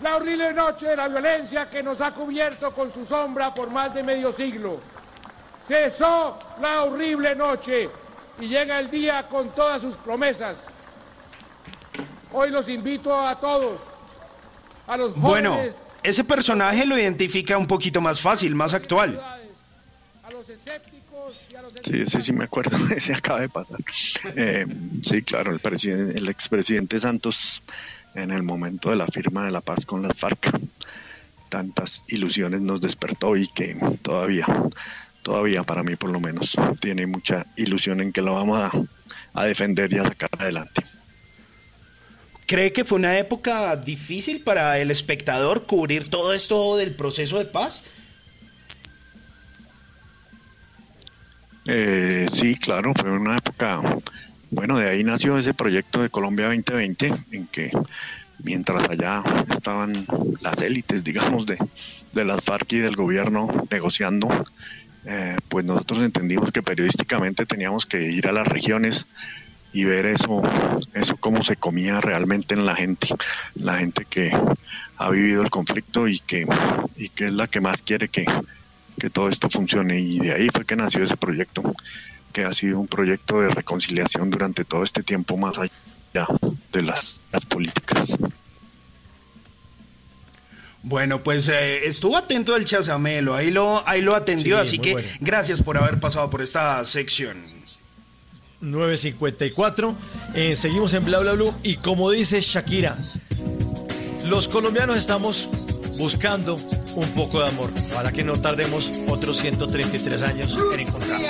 la horrible noche de la violencia que nos ha cubierto con su sombra por más de medio siglo. Cesó la horrible noche y llega el día con todas sus promesas. Hoy los invito a todos, a los jóvenes. Bueno, ese personaje lo identifica un poquito más fácil, más actual. A los escépticos y a los Sí, ese sí me acuerdo, ese acaba de pasar. Eh, sí, claro, el, presidente, el expresidente Santos en el momento de la firma de la paz con las FARC, tantas ilusiones nos despertó y que todavía, todavía para mí por lo menos, tiene mucha ilusión en que lo vamos a, a defender y a sacar adelante. ¿Cree que fue una época difícil para el espectador cubrir todo esto del proceso de paz? Eh, sí, claro, fue una época, bueno, de ahí nació ese proyecto de Colombia 2020, en que mientras allá estaban las élites, digamos, de, de las FARC y del gobierno negociando, eh, pues nosotros entendimos que periodísticamente teníamos que ir a las regiones y ver eso, eso cómo se comía realmente en la gente, la gente que ha vivido el conflicto y que, y que es la que más quiere que, que todo esto funcione. Y de ahí fue que nació ese proyecto, que ha sido un proyecto de reconciliación durante todo este tiempo más allá de las, las políticas. Bueno, pues eh, estuvo atento el Chazamelo, ahí lo, ahí lo atendió, Sí, así que bueno. gracias por haber pasado por esta sección. 954. Eh, seguimos en Bla Bla Blue. Y como dice Shakira, los colombianos estamos buscando un poco de amor para que no tardemos otros 133 años en encontrar.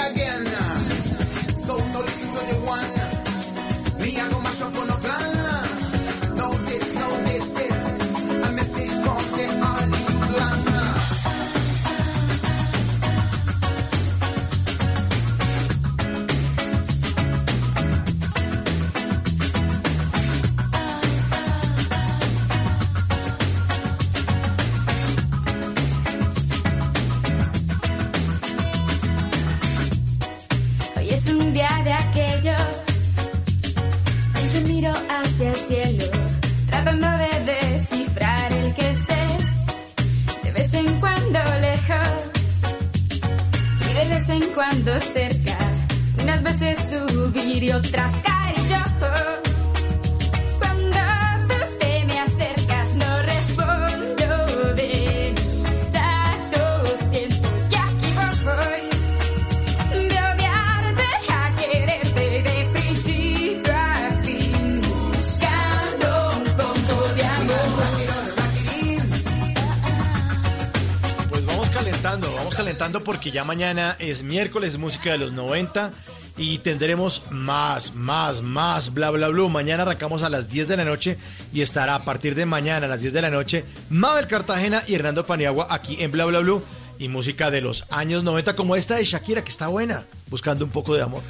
Mañana es miércoles, música de los 90 y tendremos más, más, más, bla, bla, bla. Mañana arrancamos a las 10 de la noche y estará a partir de mañana a las 10 de la noche Mabel Cartagena y Hernando Paniagua aquí en Bla, bla, bla. Y música de los años 90 como esta de Shakira que está buena, buscando un poco de amor.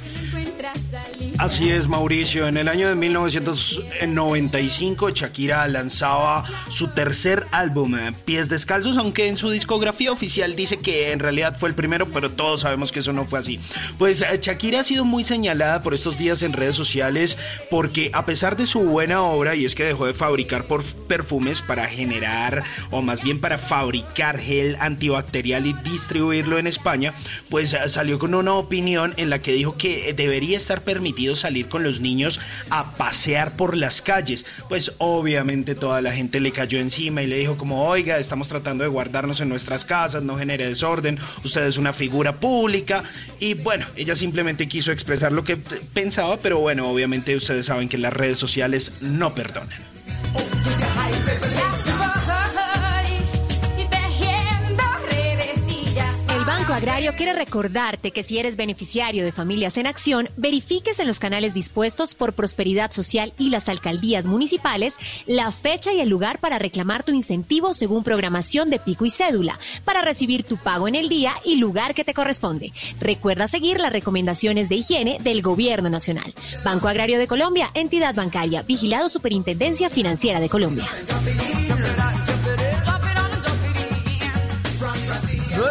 Así es, Mauricio. En el año de 1995, Shakira lanzaba su tercer álbum, eh, Pies Descalzos, aunque en su discografía oficial dice que en realidad fue el primero, pero todos sabemos que eso no fue así. Pues eh, Shakira ha sido muy señalada por estos días en redes sociales porque a pesar de su buena obra, y es que dejó de fabricar por perfumes para generar, o más bien para fabricar gel antibacterial y distribuirlo en España, pues eh, salió con una opinión en la que dijo que debería estar permitido salir con los niños a pasear por las calles. Pues obviamente toda la gente le cayó encima y le dijo como, oiga, estamos tratando de guardarnos en nuestras casas, no genere desorden, usted es una figura pública. Y bueno, ella simplemente quiso expresar lo que pensaba, pero bueno, obviamente ustedes saben que las redes sociales no perdonan. Banco Agrario quiere recordarte que si eres beneficiario de Familias en Acción, verifiques en los canales dispuestos por Prosperidad Social y las alcaldías municipales la fecha y el lugar para reclamar tu incentivo según programación de pico y cédula, para recibir tu pago en el día y lugar que te corresponde. Recuerda seguir las recomendaciones de higiene del Gobierno Nacional. Banco Agrario de Colombia, entidad bancaria, vigilado Superintendencia Financiera de Colombia.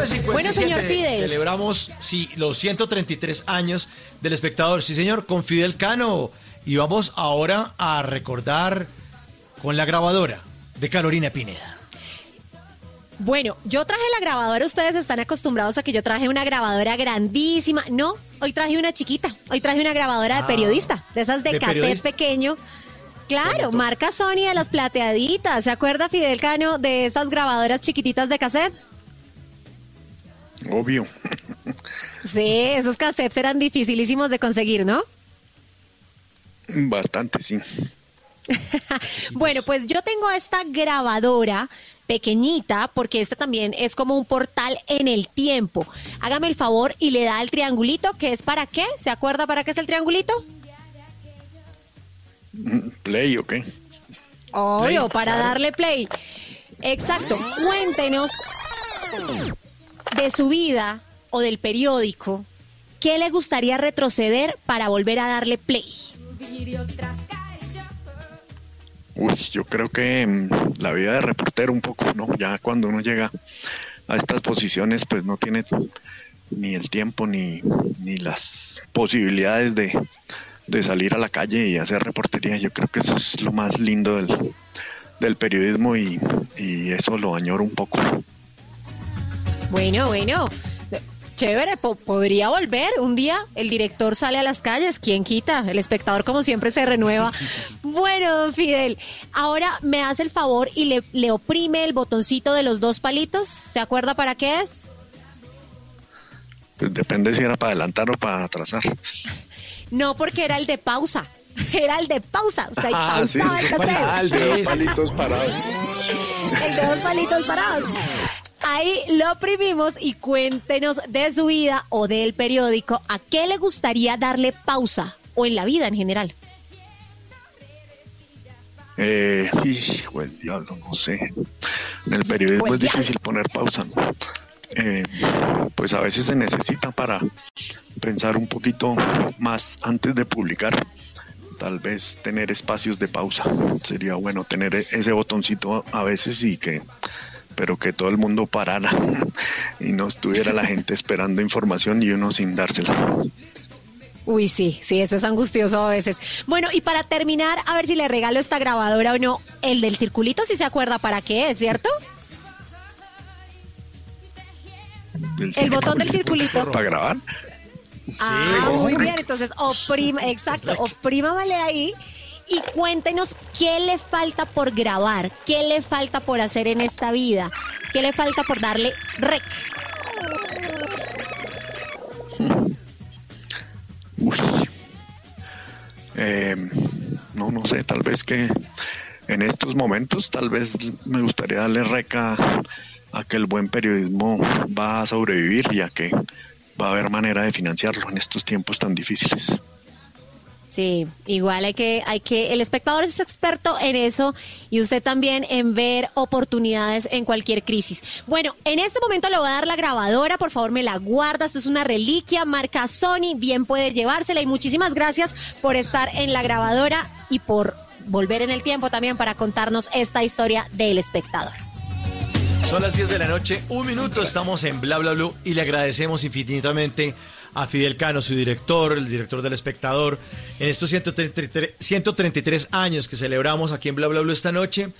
9.57, Bueno, señor Fidel. Celebramos, sí, los 133 años del espectador. Sí, señor, con Fidel Cano. Y vamos ahora a recordar con la grabadora de Carolina Pineda. Bueno, yo traje la grabadora, ustedes están acostumbrados a que yo traje una grabadora grandísima. No, hoy traje una chiquita, hoy traje una grabadora de Ah, periodista, de esas de, de cassette periodista. pequeño. Claro, marca Sony de las plateaditas. ¿Se acuerda Fidel Cano de esas grabadoras chiquititas de cassette? Obvio. Sí, esos cassettes eran dificilísimos de conseguir, ¿no? Bastante, sí. Bueno, pues yo tengo esta grabadora pequeñita porque esta también es como un portal en el tiempo. Hágame el favor y le da el triangulito, que es para qué? ¿Se acuerda para qué es el triangulito? Play, ¿ok? Obvio, Play, para claro. darle play. Exacto. Cuéntenos de su vida o del periódico. ¿Qué le gustaría retroceder para volver a darle play? Uy, yo creo que mm, la vida de reportero un poco, ¿no? Ya cuando uno llega a estas posiciones, pues no tiene ni el tiempo ni, ni las posibilidades de, de salir a la calle y hacer reportería. Yo creo que eso es lo más lindo del, del periodismo y, y eso lo añoro un poco. Bueno, bueno. Chévere, po- podría volver. Un día el director sale a las calles, ¿quién quita? El espectador como siempre se renueva. Bueno, don Fidel, ahora me hace el favor y le, le oprime el botoncito de los dos palitos. ¿Se acuerda para qué es? Pues depende si era para adelantar o para atrasar. No, porque era el de pausa. Era el de pausa. O sea, Ah, sí, el palitos, de dos palitos parados. El de dos palitos parados. Ahí lo oprimimos y cuéntenos de su vida o del periódico a qué le gustaría darle pausa o en la vida en general. Eh, hijo del diablo, no sé. En el periodismo es difícil poner pausa, ¿no? Eh, pues a veces se necesita para pensar un poquito más antes de publicar. Tal vez tener espacios de pausa. Sería bueno tener e- ese botoncito a veces y que, pero que todo el mundo parara y no estuviera la gente esperando información y uno sin dársela. Uy, sí, sí, eso es angustioso a veces. Bueno, y para terminar, a ver si le regalo esta grabadora o no, el del circulito, si se acuerda para qué es, ¿cierto? El botón del circulito. ¿Para grabar? Ah, muy bien, entonces oprima, exacto, oprímamele ahí y cuéntenos qué le falta por grabar, qué le falta por hacer en esta vida, qué le falta por darle rec. Uy. Eh, no, no sé, tal vez que en estos momentos, tal vez me gustaría darle reca a que el buen periodismo va a sobrevivir y a que va a haber manera de financiarlo en estos tiempos tan difíciles. Sí, igual hay que, hay que, el espectador es experto en eso y usted también en ver oportunidades en cualquier crisis. Bueno, en este momento le voy a dar la grabadora, por favor me la guarda, esto es una reliquia, marca Sony, bien puede llevársela y muchísimas gracias por estar en la grabadora y por volver en el tiempo también para contarnos esta historia del espectador. Son las 10 de la noche, un minuto, estamos en Bla Bla Blue y le agradecemos infinitamente a Fidel Cano, su director, el director del espectador, en estos 133, 133 años que celebramos aquí en Bla Bla esta noche.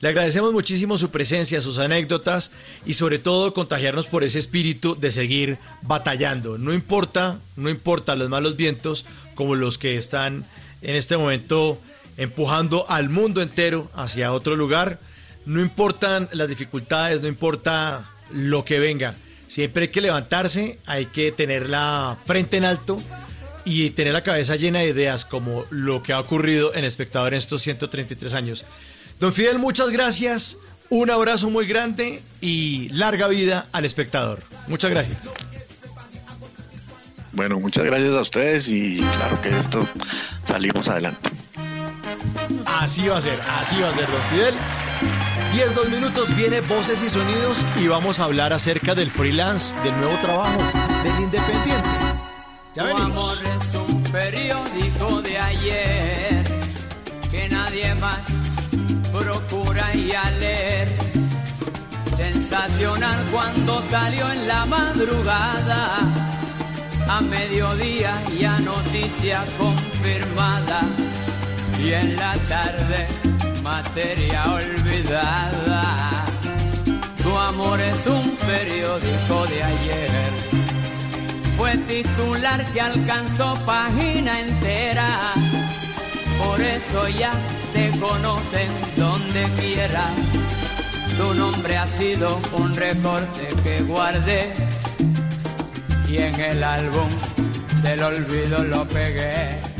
Le agradecemos muchísimo su presencia, sus anécdotas y sobre todo contagiarnos por ese espíritu de seguir batallando. No importa, no importa los malos vientos como los que están en este momento empujando al mundo entero hacia otro lugar. No importan las dificultades, no importa lo que venga. Siempre hay que levantarse, hay que tener la frente en alto y tener la cabeza llena de ideas como lo que ha ocurrido en Espectador en estos 133 años. Don Fidel, muchas gracias, un abrazo muy grande y larga vida al espectador. Muchas gracias. Bueno, muchas gracias a ustedes y claro que esto salimos adelante. Así va a ser, así va a ser, don Fidel. 10, dos minutos, viene Voces y Sonidos y vamos a hablar acerca del freelance, del nuevo trabajo, del independiente. Ya Tu venimos. amor es un periódico de ayer que nadie más procura y a leer. Sensacional cuando salió en la madrugada, a mediodía ya noticia confirmada y en la tarde materia olvidada. Tu amor es un periódico de ayer fue titular que alcanzó página entera. Por eso ya te conocen donde quiera. Tu nombre ha sido un recorte que guardé y en el álbum del olvido lo pegué.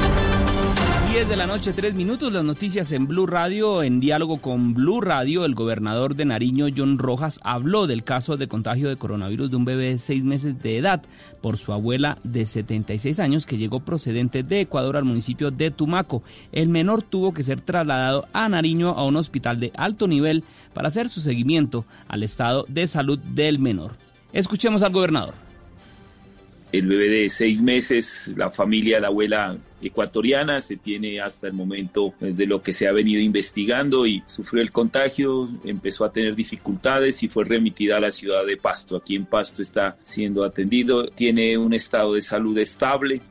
10 de la noche, 3 minutos, las noticias en Blue Radio. En diálogo con Blue Radio, el gobernador de Nariño, John Rojas, habló del caso de contagio de coronavirus de un bebé de 6 meses de edad por su abuela de 76 años que llegó procedente de Ecuador al municipio de Tumaco. El menor tuvo que ser trasladado a Nariño a un hospital de alto nivel para hacer su seguimiento al estado de salud del menor. Escuchemos al gobernador. El bebé de seis meses, la familia, la abuela ecuatoriana, se tiene hasta el momento eh, de lo que se ha venido investigando y sufrió el contagio, empezó a tener dificultades y fue remitida a la ciudad de Pasto. Aquí en Pasto está siendo atendido, tiene un estado de salud estable,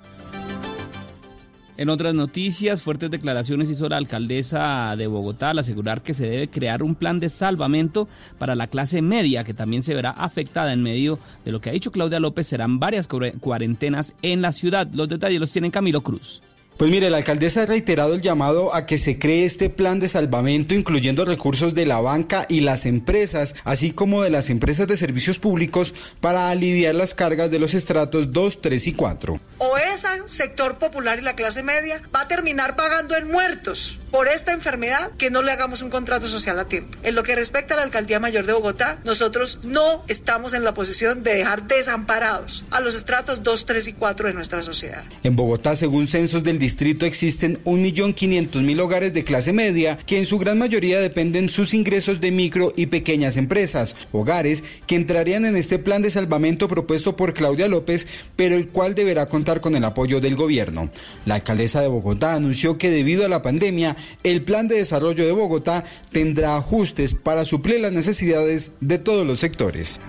En otras noticias, fuertes declaraciones hizo la alcaldesa de Bogotá al asegurar que se debe crear un plan de salvamento para la clase media, que también se verá afectada en medio de lo que ha dicho Claudia López, serán varias cuare- cuarentenas en la ciudad. Los detalles los tiene Camilo Cruz. Pues mire, la alcaldesa ha reiterado el llamado a que se cree este plan de salvamento incluyendo recursos de la banca y las empresas, así como de las empresas de servicios públicos para aliviar las cargas de los estratos 2, 3 y 4. o ese sector popular y la clase media va a terminar pagando en muertos por esta enfermedad que no le hagamos un contrato social a tiempo. En lo que respecta a la Alcaldía Mayor de Bogotá, nosotros no estamos en la posición de dejar desamparados a los estratos 2, 3 y 4 de nuestra sociedad. En Bogotá, según censos del distrito, existen 1.500.000 hogares de clase media que en su gran mayoría dependen sus ingresos de micro y pequeñas empresas, hogares que entrarían en este plan de salvamento propuesto por Claudia López, pero el cual deberá contar con el apoyo del gobierno. La alcaldesa de Bogotá anunció que debido a la pandemia, el plan de desarrollo de Bogotá tendrá ajustes para suplir las necesidades de todos los sectores.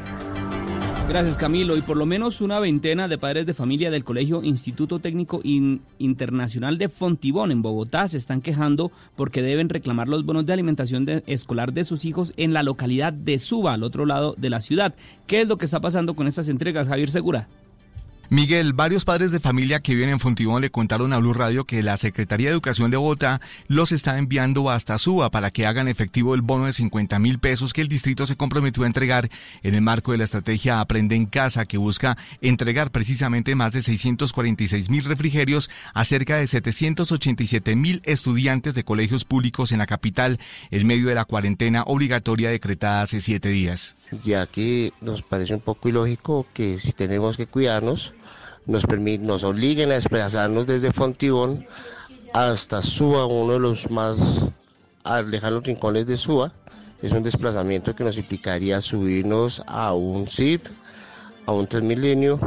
Gracias Camilo. Y por lo menos una veintena de padres de familia del Colegio Instituto Técnico In- Internacional de Fontibón en Bogotá se están quejando porque deben reclamar los bonos de alimentación de- escolar de sus hijos en la localidad de Suba, al otro lado de la ciudad. ¿Qué es lo que está pasando con estas entregas, Javier Segura? Miguel, varios padres de familia que viven en Fontibón le contaron a Blue Radio que la Secretaría de Educación de Bogotá los está enviando hasta Suba para que hagan efectivo el bono de 50 mil pesos que el distrito se comprometió a entregar en el marco de la estrategia Aprende en Casa que busca entregar precisamente más de 646 mil refrigerios a cerca de 787 mil estudiantes de colegios públicos en la capital en medio de la cuarentena obligatoria decretada hace siete días. Ya que nos parece un poco ilógico que si tenemos que cuidarnos, nos, nos obliguen a desplazarnos desde Fontibón hasta Suba, uno de los más lejanos rincones de Suba. Es un desplazamiento que nos implicaría subirnos a un zip, a un Transmilenio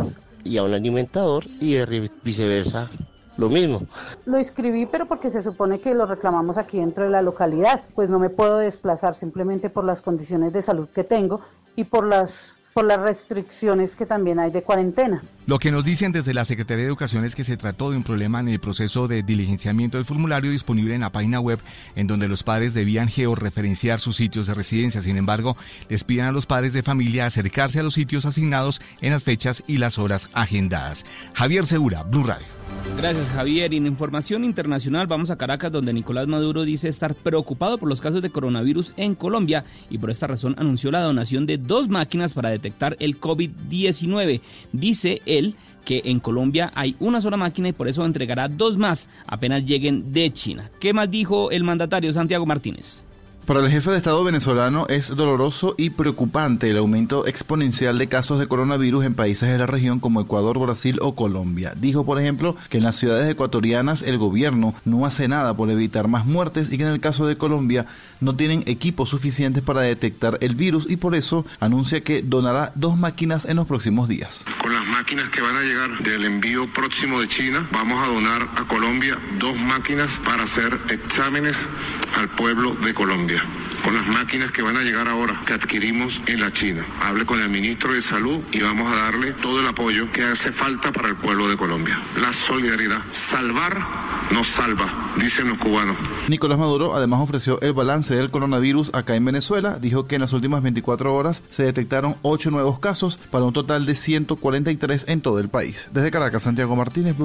y a un alimentador y viceversa lo mismo. Lo inscribí, pero porque se supone que lo reclamamos aquí dentro de la localidad. Pues no me puedo desplazar simplemente por las condiciones de salud que tengo y por las por las restricciones que también hay de cuarentena. Lo que nos dicen desde la Secretaría de Educación es que se trató de un problema en el proceso de diligenciamiento del formulario disponible en la página web en donde los padres debían georreferenciar sus sitios de residencia. Sin embargo, les piden a los padres de familia acercarse a los sitios asignados en las fechas y las horas agendadas. Javier Segura, Blue Radio. Gracias Javier. En información internacional vamos a Caracas donde Nicolás Maduro dice estar preocupado por los casos de coronavirus en Colombia y por esta razón anunció la donación de dos máquinas para detectar el COVID-19. Dice él que en Colombia hay una sola máquina y por eso entregará dos más apenas lleguen de China. ¿Qué más dijo el mandatario Santiago Martínez? Para el jefe de Estado venezolano es doloroso y preocupante el aumento exponencial de casos de coronavirus en países de la región como Ecuador, Brasil o Colombia. Dijo, por ejemplo, que en las ciudades ecuatorianas el gobierno no hace nada por evitar más muertes y que en el caso de Colombia no tienen equipos suficientes para detectar el virus y por eso anuncia que donará dos máquinas en los próximos días. Con las máquinas que van a llegar del envío próximo de China, vamos a donar a Colombia dos máquinas para hacer exámenes al pueblo de Colombia con las máquinas que van a llegar ahora, que adquirimos en la China. Hable con el ministro de Salud y vamos a darle todo el apoyo que hace falta para el pueblo de Colombia. La solidaridad. Salvar nos salva, dicen los cubanos. Nicolás Maduro además ofreció el balance del coronavirus acá en Venezuela. Dijo que en las últimas 24 horas se detectaron 8 nuevos casos para un total de 143 en todo el país. Desde Caracas, Santiago Martínez, Blue.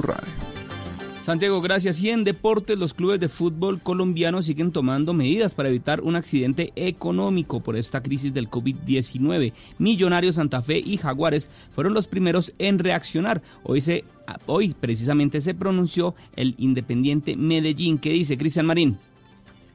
Santiago, gracias. Y en deportes, los clubes de fútbol colombianos siguen tomando medidas para evitar un accidente económico por esta crisis del COVID-19. Millonarios, Santa Fe y Jaguares fueron los primeros en reaccionar. Hoy, se, hoy precisamente se pronunció el Independiente Medellín. ¿Qué dice Cristian Marín?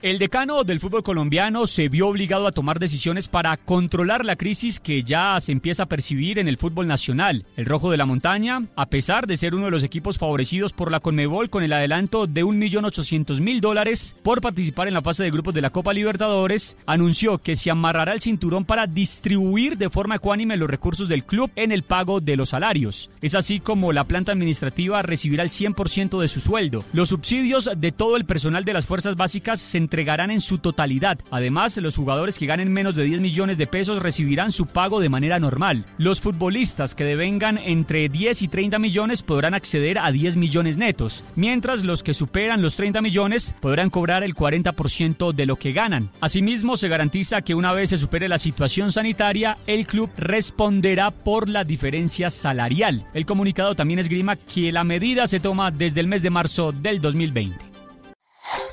El decano del fútbol colombiano se vio obligado a tomar decisiones para controlar la crisis que ya se empieza a percibir en el fútbol nacional. El Rojo de la Montaña, a pesar de ser uno de los equipos favorecidos por la Conmebol con el adelanto de 1.800.000 dólares por participar en la fase de grupos de la Copa Libertadores, anunció que se amarrará el cinturón para distribuir de forma ecuánime los recursos del club en el pago de los salarios. Es así como la planta administrativa recibirá el 100% de su sueldo. Los subsidios de todo el personal de las fuerzas básicas se entregarán en su totalidad. Además, los jugadores que ganen menos de 10 millones de pesos recibirán su pago de manera normal. Los futbolistas que devengan entre 10 y 30 millones podrán acceder a 10 millones netos, mientras los que superan los 30 millones podrán cobrar el 40% de lo que ganan. Asimismo, se garantiza que una vez se supere la situación sanitaria, el club responderá por la diferencia salarial. El comunicado también esgrima que la medida se toma desde el mes de marzo del 2020.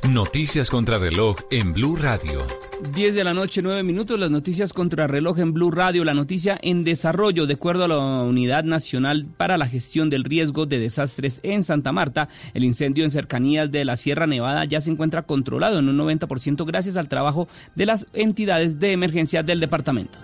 Noticias contra reloj en Blue Radio. 10 de la noche, 9 minutos, las noticias contra reloj en Blue Radio. La noticia en desarrollo, de acuerdo a la Unidad Nacional para la Gestión del Riesgo de Desastres en Santa Marta, el incendio en cercanías de la Sierra Nevada ya se encuentra controlado en un 90% gracias al trabajo de las entidades de emergencia del departamento.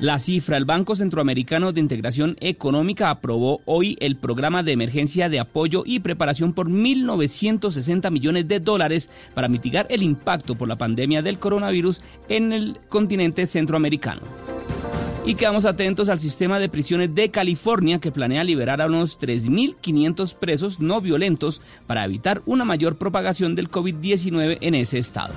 La cifra, el Banco Centroamericano de Integración Económica aprobó hoy el programa de emergencia de apoyo y preparación por 1.960 millones de dólares para mitigar el impacto por la pandemia del coronavirus en el continente centroamericano. Y quedamos atentos al sistema de prisiones de California que planea liberar a unos 3.500 presos no violentos para evitar una mayor propagación del COVID-19 en ese estado.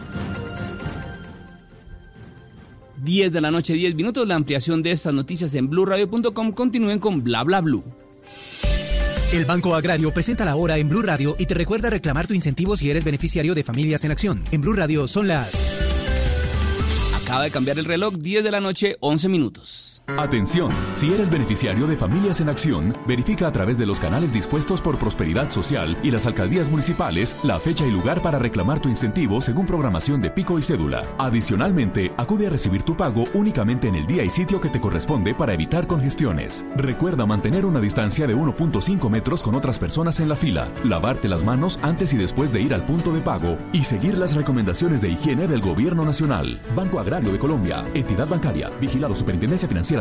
10 de la noche, 10 minutos. La ampliación de estas noticias en blurradio.com. Continúen con bla bla blue. El Banco Agrario presenta la hora en Blue Radio y te recuerda reclamar tu incentivo si eres beneficiario de Familias en Acción. En Blue Radio son las. Acaba de cambiar el reloj, 10 de la noche, 11 minutos. Atención, si eres beneficiario de Familias en Acción, verifica a través de los canales dispuestos por Prosperidad Social y las alcaldías municipales la fecha y lugar para reclamar tu incentivo según programación de pico y cédula. Adicionalmente, acude a recibir tu pago únicamente en el día y sitio que te corresponde para evitar congestiones. Recuerda mantener una distancia de 1.5 metros con otras personas en la fila, lavarte las manos antes y después de ir al punto de pago y seguir las recomendaciones de higiene del Gobierno Nacional. Banco Agrario de Colombia, entidad bancaria, vigilado Superintendencia Financiera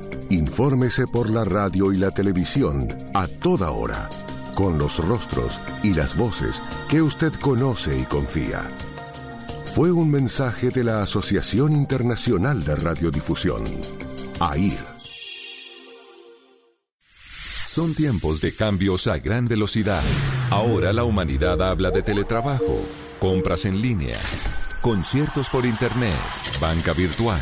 Infórmese por la radio y la televisión a toda hora, con los rostros y las voces que usted conoce y confía. Fue un mensaje de la Asociación Internacional de Radiodifusión, AIR. Son tiempos de cambios a gran velocidad. Ahora la humanidad habla de teletrabajo, compras en línea, conciertos por internet, banca virtual,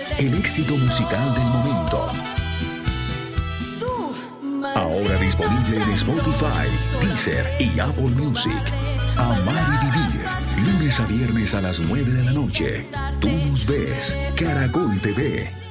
el éxito musical del momento. Ahora disponible en Spotify, Deezer y Apple Music. Amar y vivir, lunes a viernes a las 9 de la noche. Tú nos ves, Caracol TV.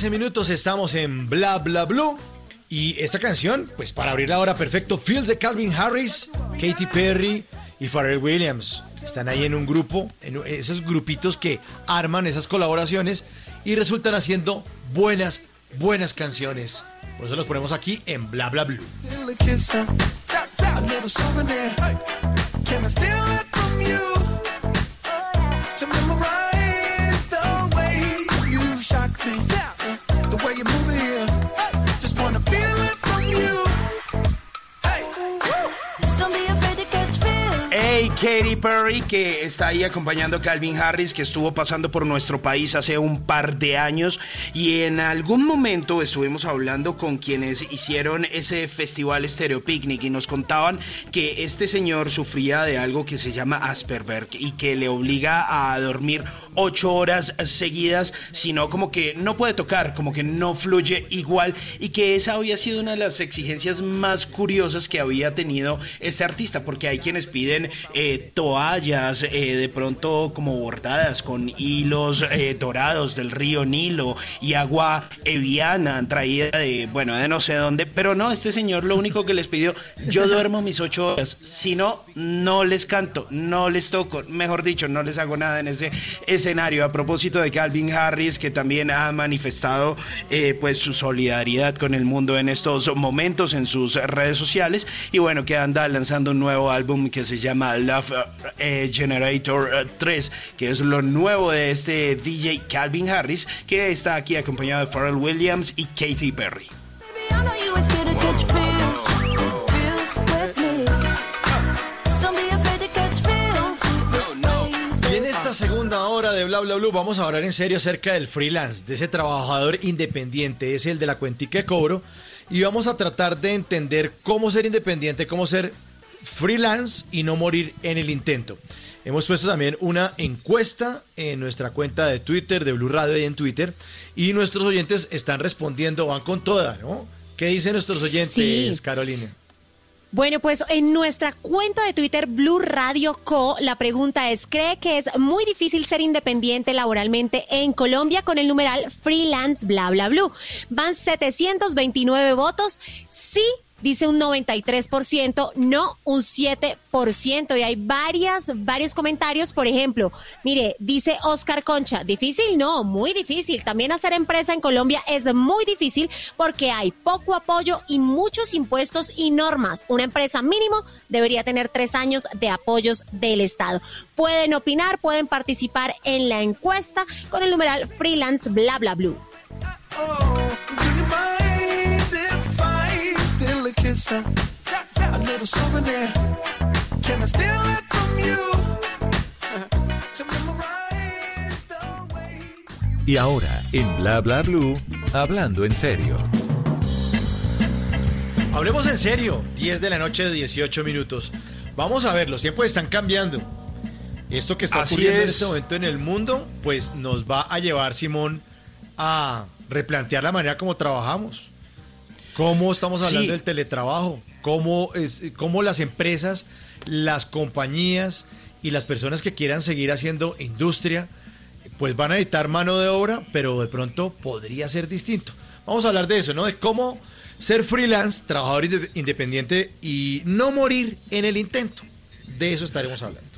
15 minutos, estamos en Bla Bla Blue. Y esta canción, pues para abrir la hora perfecto, Fields de Calvin Harris, Katy Perry y Pharrell Williams. Están ahí en un grupo, en esos grupitos que arman esas colaboraciones y resultan haciendo buenas, buenas canciones. Por eso los ponemos aquí en Bla Bla Blue. You. Katy Perry, que está ahí acompañando a Calvin Harris, que estuvo pasando por nuestro país hace un par de años. Y en algún momento estuvimos hablando con quienes hicieron ese festival Stereo Picnic y nos contaban que este señor sufría de algo que se llama Asperger y que le obliga a dormir ocho horas seguidas, sino como que no puede tocar, como que no fluye igual y que esa había sido una de las exigencias más curiosas que había tenido este artista, porque hay quienes piden eh, eh, toallas eh, de pronto como bordadas con hilos eh, dorados del río Nilo y agua eviana traída de, bueno, de no sé dónde, pero no, este señor lo único que les pidió, yo duermo mis ocho horas, si no, no les canto, no les toco, mejor dicho, no les hago nada en ese escenario. A propósito de Calvin Harris, que también ha manifestado pues su solidaridad con el mundo en estos momentos en sus redes sociales. Y bueno, que anda lanzando un nuevo álbum que se llama Love eh, Generator eh, 3, que es lo nuevo de este DJ Calvin Harris, que está aquí acompañado de Pharrell Williams y Katy Perry. Segunda hora de Bla Bla Blue vamos a hablar en serio acerca del freelance, de ese trabajador independiente, es el de la cuentica de cobro. Y vamos a tratar de entender cómo ser independiente, cómo ser freelance y no morir en el intento. Hemos puesto también una encuesta en nuestra cuenta de Twitter, de Blue Radio y en Twitter. Y nuestros oyentes están respondiendo, van con toda, ¿no? ¿Qué dicen nuestros oyentes, Sí. Carolina? Bueno, pues en nuestra cuenta de Twitter Blue Radio Co, la pregunta es, ¿cree que es muy difícil ser independiente laboralmente en Colombia con el numeral freelance bla bla blue? Van 729 votos, sí. Dice un 93%, no un 7%. Y hay varias, varios comentarios. Por ejemplo, mire, dice Oscar Concha, difícil, no, muy difícil. También hacer empresa en Colombia es muy difícil porque hay poco apoyo y muchos impuestos y normas. Una empresa mínimo debería tener tres años de apoyos del Estado. Pueden opinar, pueden participar en la encuesta con el numeral freelance bla bla blue. Steal a kiss? A a little souvenir. Can I steal it from you? To memorize the way. Y ahora, en Bla Bla Blue, hablando en serio. Hablemos en serio, 10 de la noche de 18 minutos. Vamos a ver, los tiempos están cambiando. Esto que está Así ocurriendo en es. este momento en el mundo, pues nos va a llevar, Simón, a replantear la manera como trabajamos. ¿Cómo estamos hablando Sí. del teletrabajo? ¿Cómo, es, ¿Cómo las empresas, las compañías y las personas que quieran seguir haciendo industria, pues van a necesitar mano de obra, pero de pronto podría ser distinto? Vamos a hablar de eso, ¿no? De cómo ser freelance, trabajador inde- independiente y no morir en el intento. De eso estaremos hablando.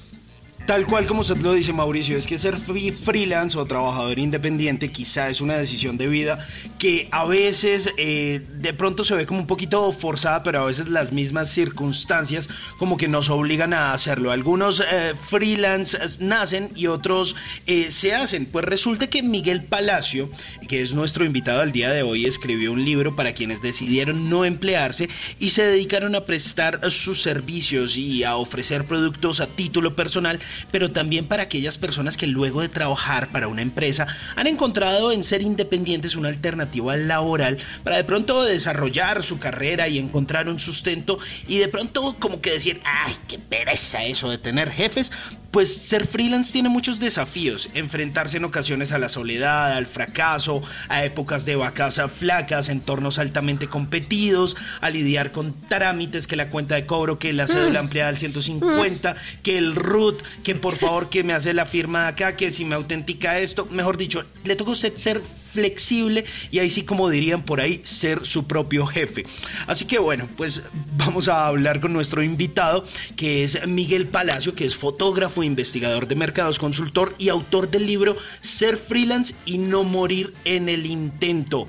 Tal cual como usted lo dice, Mauricio, es que ser free- freelance o trabajador independiente quizá es una decisión de vida que a veces eh, de pronto se ve como un poquito forzada, pero a veces las mismas circunstancias como que nos obligan a hacerlo. Algunos eh, freelance nacen y otros eh, se hacen. Pues resulta que Miguel Palacio, que es nuestro invitado al día de hoy, escribió un libro para quienes decidieron no emplearse y se dedicaron a prestar sus servicios y a ofrecer productos a título personal, pero también para aquellas personas que luego de trabajar para una empresa han encontrado en ser independientes una alternativa laboral para de pronto desarrollar su carrera y encontrar un sustento y de pronto como que decir, ay, qué pereza eso de tener jefes, pues ser freelance tiene muchos desafíos, enfrentarse en ocasiones a la soledad, al fracaso, a épocas de vacas flacas, entornos altamente competidos, a lidiar con trámites, que la cuenta de cobro, que la cédula ampliada al 150, que el RUT, que por favor que me hace la firma acá, que si me autentica esto, mejor dicho, le toca a usted ser flexible y ahí sí como dirían por ahí ser su propio jefe. Así que bueno, pues vamos a hablar con nuestro invitado que es Miguel Palacio, que es fotógrafo, investigador de mercados, consultor y autor del libro Ser freelance y no morir en el intento.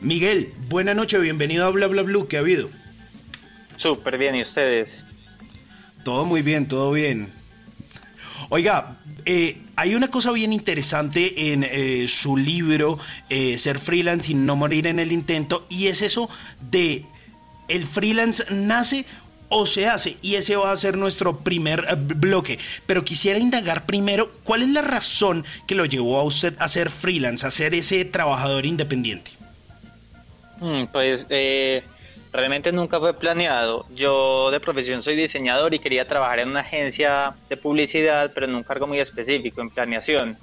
Miguel, buena noche, bienvenido a Bla Bla Blue, ¿qué ha habido? Súper bien, ¿y ustedes? Todo muy bien, todo bien. Oiga, eh, hay una cosa bien interesante en eh, su libro eh, Ser freelance y no morir en el intento y es eso de el freelance nace o se hace y ese va a ser nuestro primer bloque. Pero quisiera indagar primero cuál es la razón que lo llevó a usted a ser freelance, a ser ese trabajador independiente. Mm, Pues eh, realmente nunca fue planeado. Yo de profesión soy diseñador y quería trabajar en una agencia de publicidad, pero en un cargo muy específico, en planeación.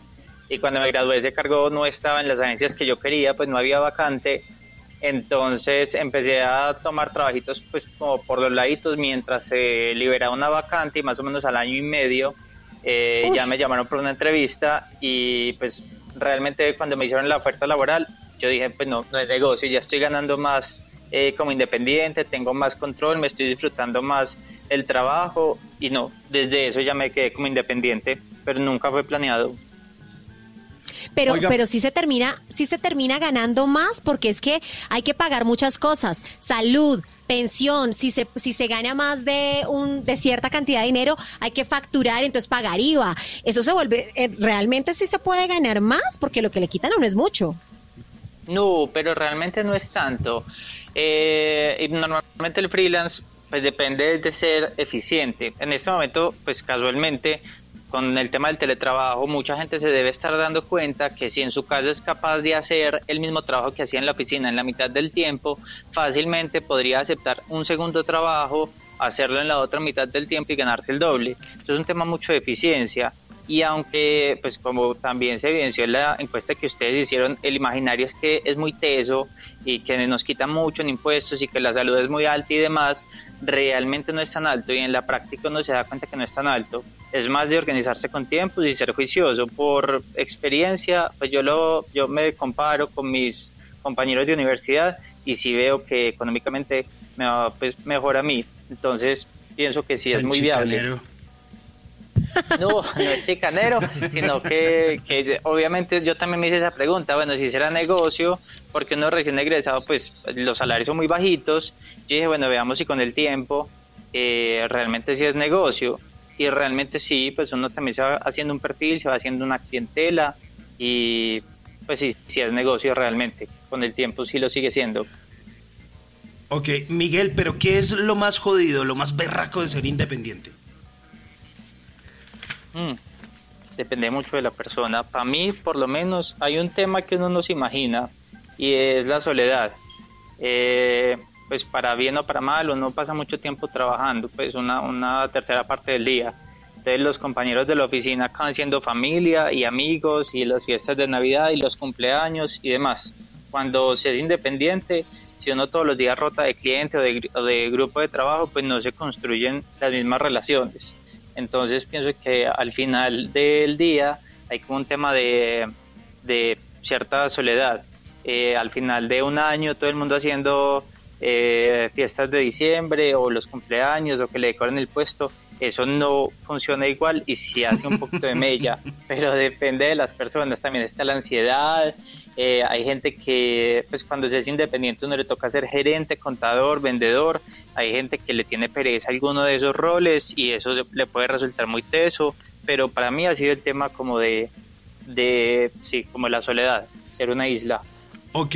Y cuando me gradué ese cargo no estaba en las agencias que yo quería, pues no había vacante. Entonces empecé a tomar trabajitos pues como por los laditos mientras se liberaba una vacante y más o menos al año y medio eh, ya me llamaron por una entrevista y pues realmente cuando me hicieron la oferta laboral yo dije pues no, no es negocio, ya estoy ganando más eh, como independiente, tengo más control, me estoy disfrutando más el trabajo y no, desde eso ya me quedé como independiente, pero nunca fue planeado. Pero, Oiga. pero sí se termina, sí se termina ganando más porque es que hay que pagar muchas cosas, salud, pensión, si se, si se gana más de un, de cierta cantidad de dinero, hay que facturar, entonces pagar IVA. Eso se vuelve, eh, realmente sí se puede ganar más porque lo que le quitan a uno es mucho. No, pero realmente no es tanto. Eh, y normalmente el freelance pues depende de ser eficiente. En este momento, pues casualmente, con el tema del teletrabajo, mucha gente se debe estar dando cuenta que si en su casa es capaz de hacer el mismo trabajo que hacía en la oficina en la mitad del tiempo, fácilmente podría aceptar un segundo trabajo, hacerlo en la otra mitad del tiempo y ganarse el doble. Esto es un tema mucho de eficiencia. Y aunque, pues como también se evidenció en la encuesta que ustedes hicieron, el imaginario es que es muy teso y que nos quita mucho en impuestos y que la salud es muy alta y demás, realmente no es tan alto y en la práctica uno se da cuenta que no es tan alto. Es más de organizarse con tiempos y ser juicioso. Por experiencia, pues yo, lo, yo me comparo con mis compañeros de universidad y sí veo que económicamente me va pues, mejor a mí. Entonces pienso que sí es muy viable. No, no es chicanero, sino que, que obviamente yo también me hice esa pregunta, bueno, si será negocio, porque uno recién egresado, pues los salarios son muy bajitos, yo dije, bueno, veamos si con el tiempo eh, realmente sí es negocio, y realmente sí, pues uno también se va haciendo un perfil, se va haciendo una clientela, y pues sí, sí es negocio realmente, con el tiempo sí lo sigue siendo. Ok, Miguel, pero ¿qué es lo más jodido, lo más berraco de ser independiente? Mm, depende mucho de la persona. Para mí, por lo menos, hay un tema que uno no se imagina y es la soledad. Eh, pues para bien o para mal, uno pasa mucho tiempo trabajando, pues una, tercera parte del día. Entonces los compañeros de la oficina acaban siendo familia y amigos y las fiestas de Navidad y los cumpleaños y demás. Cuando se es independiente, si uno todos los días rota de cliente o o de grupo de trabajo, pues no se construyen las mismas relaciones. Entonces pienso que al final del día hay como un tema de, cierta soledad. Eh, al final de un año todo el mundo haciendo eh, fiestas de diciembre o los cumpleaños o que le decoren el puesto, eso no funciona igual y sí hace un poquito de mella, pero depende de las personas. También está la ansiedad, eh, hay gente que pues cuando se es independiente uno le toca ser gerente, contador, vendedor, hay gente que le tiene pereza a alguno de esos roles y eso le puede resultar muy teso, pero para mí ha sido el tema como de, de sí, como la soledad, ser una isla. Ok.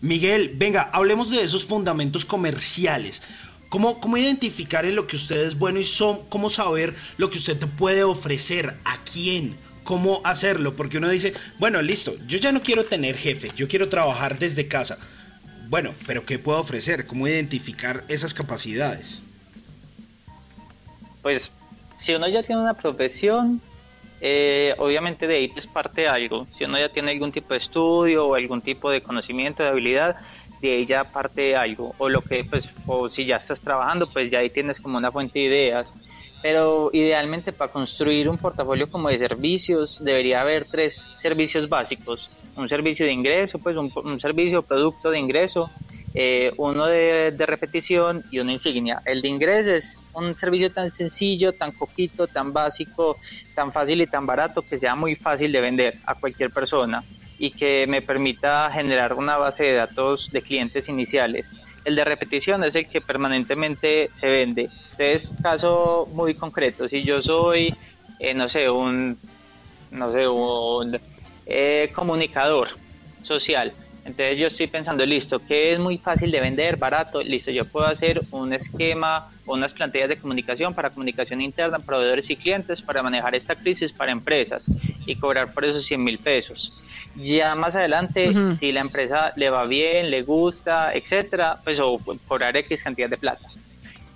Miguel, venga, hablemos de esos fundamentos comerciales. ¿Cómo, ¿Cómo identificar en lo que usted es bueno y son, cómo saber lo que usted te puede ofrecer? ¿A quién? ¿Cómo hacerlo? Porque uno dice, bueno, listo, yo ya no quiero tener jefe, yo quiero trabajar desde casa. Bueno, pero ¿qué puedo ofrecer? ¿Cómo identificar esas capacidades? Pues si uno ya tiene una profesión, eh, obviamente de ahí es parte de algo. Si uno ya tiene algún tipo de estudio o algún tipo de conocimiento, de habilidad, de ya parte algo. O lo que, pues, o si ya estás trabajando, pues ya ahí tienes como una fuente de ideas. Pero idealmente para construir un portafolio como de servicios debería haber tres servicios básicos. Un servicio de ingreso, pues un, un servicio producto de ingreso, eh, uno de, de repetición y una insignia. El de ingreso es un servicio tan sencillo, tan coquito, tan básico, tan fácil y tan barato que sea muy fácil de vender a cualquier persona y que me permita generar una base de datos de clientes iniciales. El de repetición es el que permanentemente se vende. Entonces, caso muy concreto, si yo soy, eh, no sé, un, no sé, un eh, comunicador social, entonces yo estoy pensando, listo, que es muy fácil de vender, barato, listo, yo puedo hacer un esquema, unas plantillas de comunicación para comunicación interna, proveedores y clientes para manejar esta crisis para empresas y cobrar por esos 100 mil pesos. Ya más adelante, si la empresa le va bien, le gusta, etcétera, pues o cobrar X cantidad de plata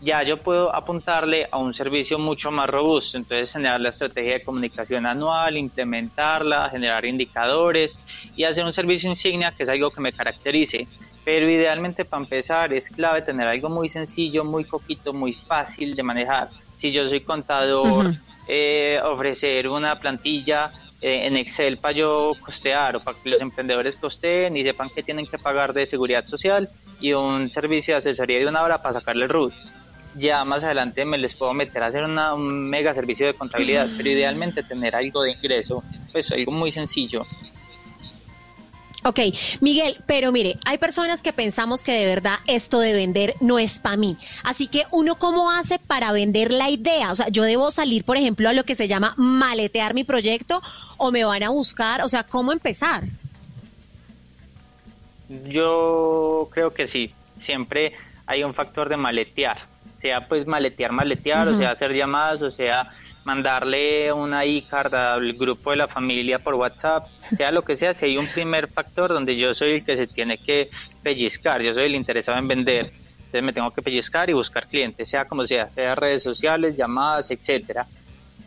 ya yo puedo apuntarle a un servicio mucho más robusto. Entonces, generar la estrategia de comunicación anual, implementarla, generar indicadores y hacer un servicio insignia que es algo que me caracterice. Pero idealmente para empezar es clave tener algo muy sencillo, muy poquito, muy fácil de manejar. Si yo soy contador, eh, ofrecer una plantilla eh, en Excel para yo costear o para que los emprendedores costeen y sepan que tienen que pagar de seguridad social y un servicio de asesoría de una hora para sacarle el. Ya más adelante me les puedo meter a hacer una- un mega servicio de contabilidad, pero idealmente tener algo de ingreso, pues algo muy sencillo. Ok, Miguel, pero mire, hay personas que pensamos que de verdad esto de vender no es para mí. Así que uno cómo hace para vender la idea? O sea, yo debo salir, por ejemplo, a lo que se llama maletear mi proyecto o me van a buscar, o sea, ¿cómo empezar? Yo creo que sí, siempre hay un factor de maletear, sea pues maletear, maletear, o sea hacer llamadas, o sea mandarle una e-card al grupo de la familia por WhatsApp, sea lo que sea, si hay un primer factor donde yo soy el que se tiene que pellizcar, yo soy el interesado en vender, entonces me tengo que pellizcar y buscar clientes, sea como sea, sea redes sociales, llamadas, etcétera.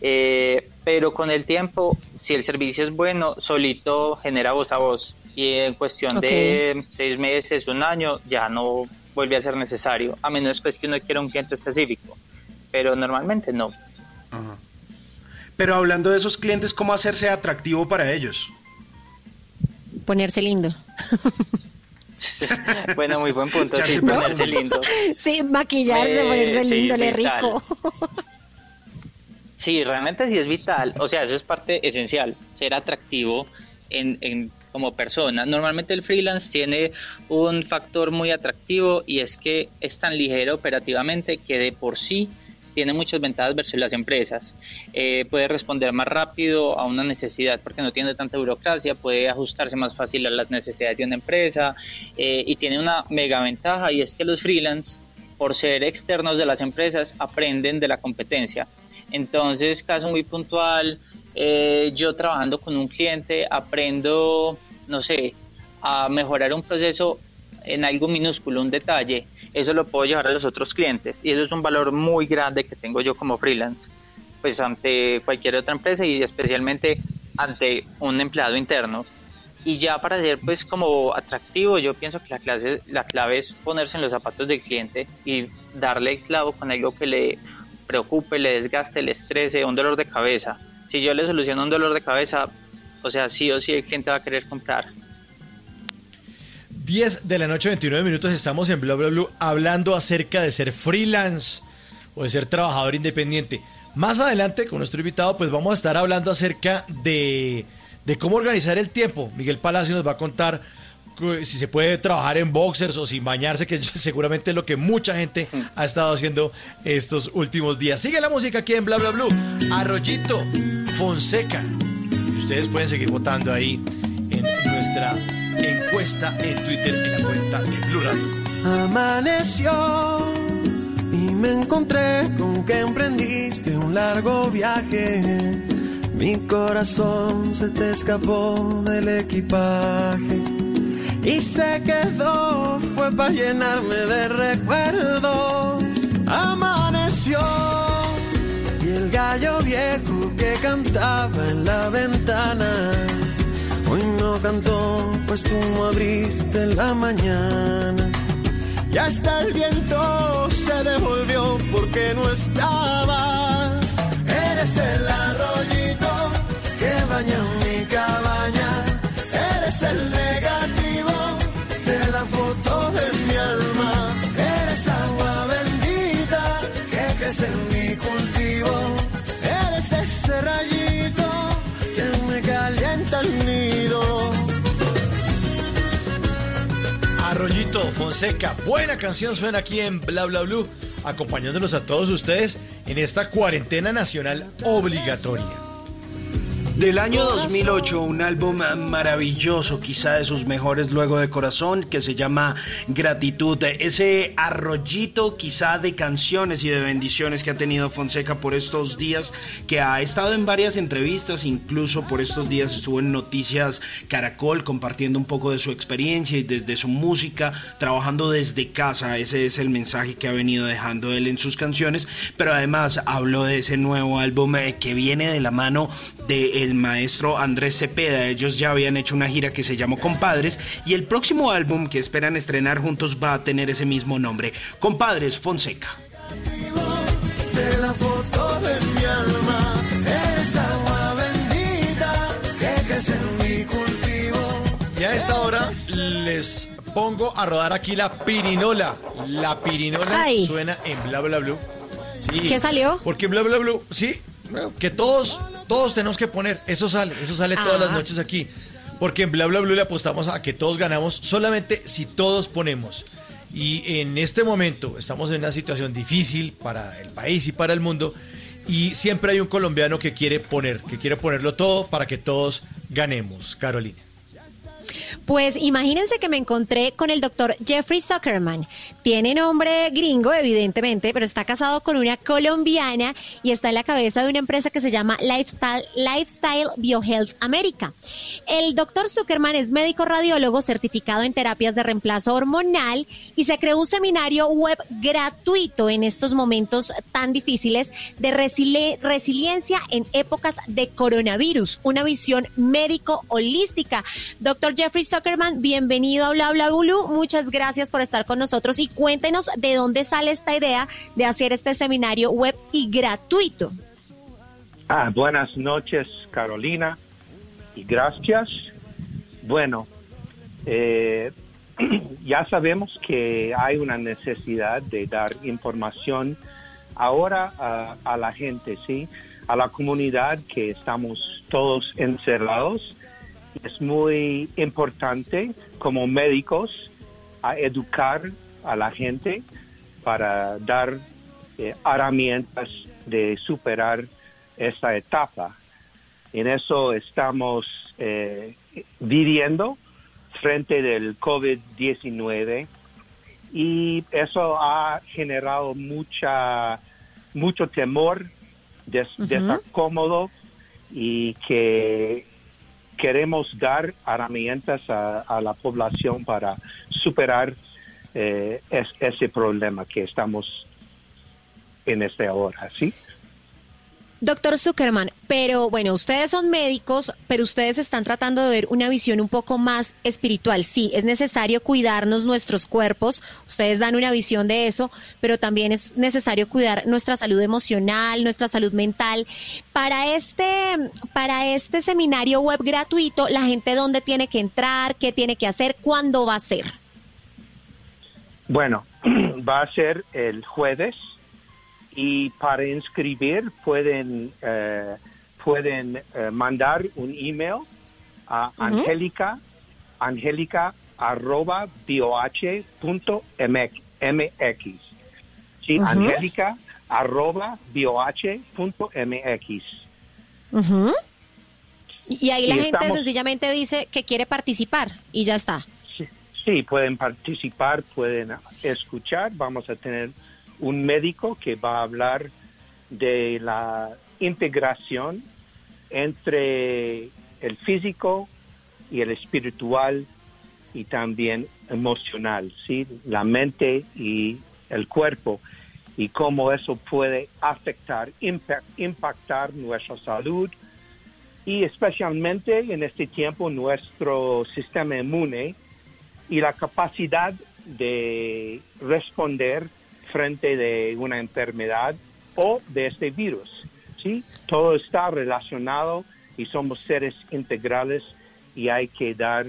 Eh, pero con el tiempo, si el servicio es bueno, solito genera voz a voz. Y en cuestión de seis meses, un año, ya no vuelve a ser necesario, a menos pues, que uno quiera un cliente específico. Pero normalmente no. Pero hablando de esos clientes, ¿cómo hacerse atractivo para ellos? Ponerse lindo. bueno, muy buen punto, sí, ponerse lindo. Sí, maquillarse, Eh, ponerse sí, lindo, le rico. Sí, realmente sí es vital. O sea, eso es parte esencial, ser atractivo en, en- como persona. Normalmente el freelance tiene un factor muy atractivo y es que es tan ligero operativamente que de por sí tiene muchas ventajas versus las empresas. Eh, puede responder más rápido a una necesidad porque no tiene tanta burocracia, puede ajustarse más fácil a las necesidades de una empresa eh, y tiene una mega ventaja y es que los freelance, por ser externos de las empresas, aprenden de la competencia. Entonces, caso muy puntual, eh, yo trabajando con un cliente aprendo, no sé, a mejorar un proceso en algo minúsculo, un detalle, eso lo puedo llevar a los otros clientes y eso es un valor muy grande que tengo yo como freelance, pues ante cualquier otra empresa y especialmente ante un empleado interno. Y ya para ser pues como atractivo, yo pienso que la, clase, la clave es ponerse en los zapatos del cliente y darle el clavo con algo que le preocupe, le desgaste, le estrese, un dolor de cabeza. Si yo le soluciono un dolor de cabeza, o sea, sí o sí el cliente va a querer comprar. 10 de la noche, 29 minutos, estamos en Bla Bla Blue hablando acerca de ser freelance o de ser trabajador independiente. Más adelante, con nuestro invitado, pues vamos a estar hablando acerca de, de cómo organizar el tiempo. Miguel Palacio nos va a contar si se puede trabajar en boxers o sin bañarse, que seguramente es lo que mucha gente ha estado haciendo estos últimos días. Sigue la música aquí en Bla Bla Blue. Arroyito Fonseca. Ustedes pueden seguir votando ahí en nuestra en Twitter la cuenta. Amaneció y me encontré con que emprendiste un largo viaje. Mi corazón se te escapó del equipaje y se quedó, fue para llenarme de recuerdos. Amaneció y el gallo viejo que cantaba en la ventana. Hoy no cantó, pues tú no abriste la mañana. Y hasta el viento se devolvió porque no estaba. Eres el arroyito que baña mi cabaña. Eres el negativo Fonseca, buena canción suena aquí en Bla Bla Blue, acompañándonos a todos ustedes en esta cuarentena nacional obligatoria. Del año 2008, un álbum maravilloso, quizá de sus mejores luego de Corazón, que se llama Gratitud. Ese arroyito quizá de canciones y de bendiciones que ha tenido Fonseca por estos días, que ha estado en varias entrevistas, incluso por estos días estuvo en Noticias Caracol compartiendo un poco de su experiencia y desde su música, trabajando desde casa. Ese es el mensaje que ha venido dejando él en sus canciones, pero además habló de ese nuevo álbum eh, que viene de la mano de el maestro Andrés Cepeda. Ellos ya habían hecho una gira que se llamó Compadres y el próximo álbum que esperan estrenar juntos va a tener ese mismo nombre, Compadres Fonseca. de la foto de mi alma, esa agua bendita que crece en mi cultivo. Y a esta hora les pongo a rodar aquí la pirinola. La pirinola Ay. suena en bla bla blue. Sí. ¿Qué salió? Porque bla bla blue, sí, que todos, todos tenemos que poner. Eso sale, eso sale todas las Ah. noches aquí. Porque en bla bla blue le apostamos a que todos ganamos solamente si todos ponemos. Y en este momento estamos en una situación difícil para el país y para el mundo. Y siempre hay un colombiano que quiere poner, que quiere ponerlo todo para que todos ganemos. Carolina. Pues imagínense que me encontré con el doctor Jeffrey Zuckerman. Tiene nombre gringo, evidentemente, pero está casado con una colombiana y está en la cabeza de una empresa que se llama Lifestyle, Lifestyle BioHealth America. El doctor Zuckerman es médico radiólogo certificado en terapias de reemplazo hormonal y se creó un seminario web gratuito en estos momentos tan difíciles de resili- resiliencia en épocas de coronavirus, una visión médico holística. Doctor Jeffrey Zuckerman, bienvenido a Bla Bla. Muchas gracias por estar con nosotros y cuéntenos de dónde sale esta idea de hacer este seminario web y gratuito. Ah, buenas noches, Carolina, y gracias. Bueno, eh, ya sabemos que hay una necesidad de dar información ahora a, a la gente, ¿sí? A la comunidad que estamos todos encerrados. Es muy importante como médicos a educar a la gente para dar eh, herramientas de superar esta etapa. En eso estamos eh, viviendo frente del COVID-19 y eso ha generado mucha mucho temor, des, Ujú. desacómodo y que queremos dar herramientas a, la población para superar eh, es- ese problema que estamos en esta hora, ¿sí? Doctor Zuckerman, pero bueno, ustedes son médicos, pero ustedes están tratando de ver una visión un poco más espiritual. Sí, es necesario cuidarnos nuestros cuerpos, ustedes dan una visión de eso, pero también es necesario cuidar nuestra salud emocional, nuestra salud mental. Para este, para este seminario web gratuito, la gente dónde tiene que entrar, qué tiene que hacer, cuándo va a ser. Bueno, va a ser el jueves y para inscribir pueden eh, pueden eh, mandar un email a Ujú. angélica angélica arroba bioh punto mx sí Ujú. angélica arroba bioh punto mx. Y ahí la gente estamos- sencillamente dice que quiere participar y ya está. Sí, pueden participar, pueden escuchar. Vamos a tener un médico que va a hablar de la integración entre el físico y el espiritual y también emocional, ¿sí? La mente y el cuerpo y cómo eso puede afectar, impact- impactar nuestra salud y especialmente en este tiempo nuestro sistema inmune y la capacidad de responder frente de una enfermedad o de este virus. ¿sí? Todo está relacionado y somos seres integrales y hay que dar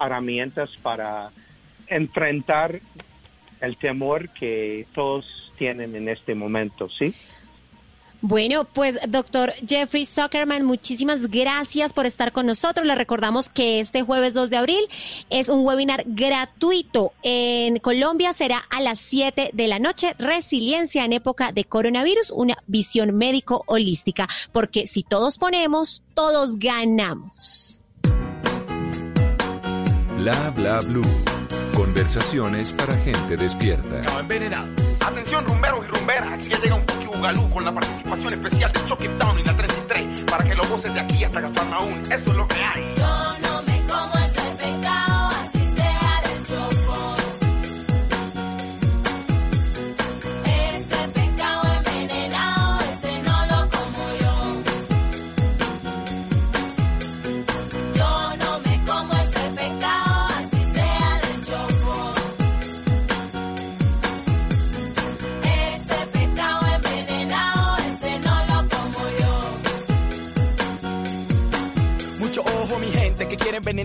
herramientas para enfrentar el temor que todos tienen en este momento, ¿sí? Bueno, pues doctor Jeffrey Zuckerman, muchísimas gracias por estar con nosotros. Le recordamos que este jueves 2 de abril es un webinar gratuito. En Colombia será a las 7 de la noche. Resiliencia en época de coronavirus, una visión médico holística. Porque si todos ponemos, todos ganamos. Bla bla blue. Conversaciones para gente despierta. envenenado. Atención rumberos y rumberas, aquí ya llega un Bugalú con la participación especial de Chucky Down y la 33 para que lo gocen de aquí hasta Cafarnaún. Eso es lo que hay.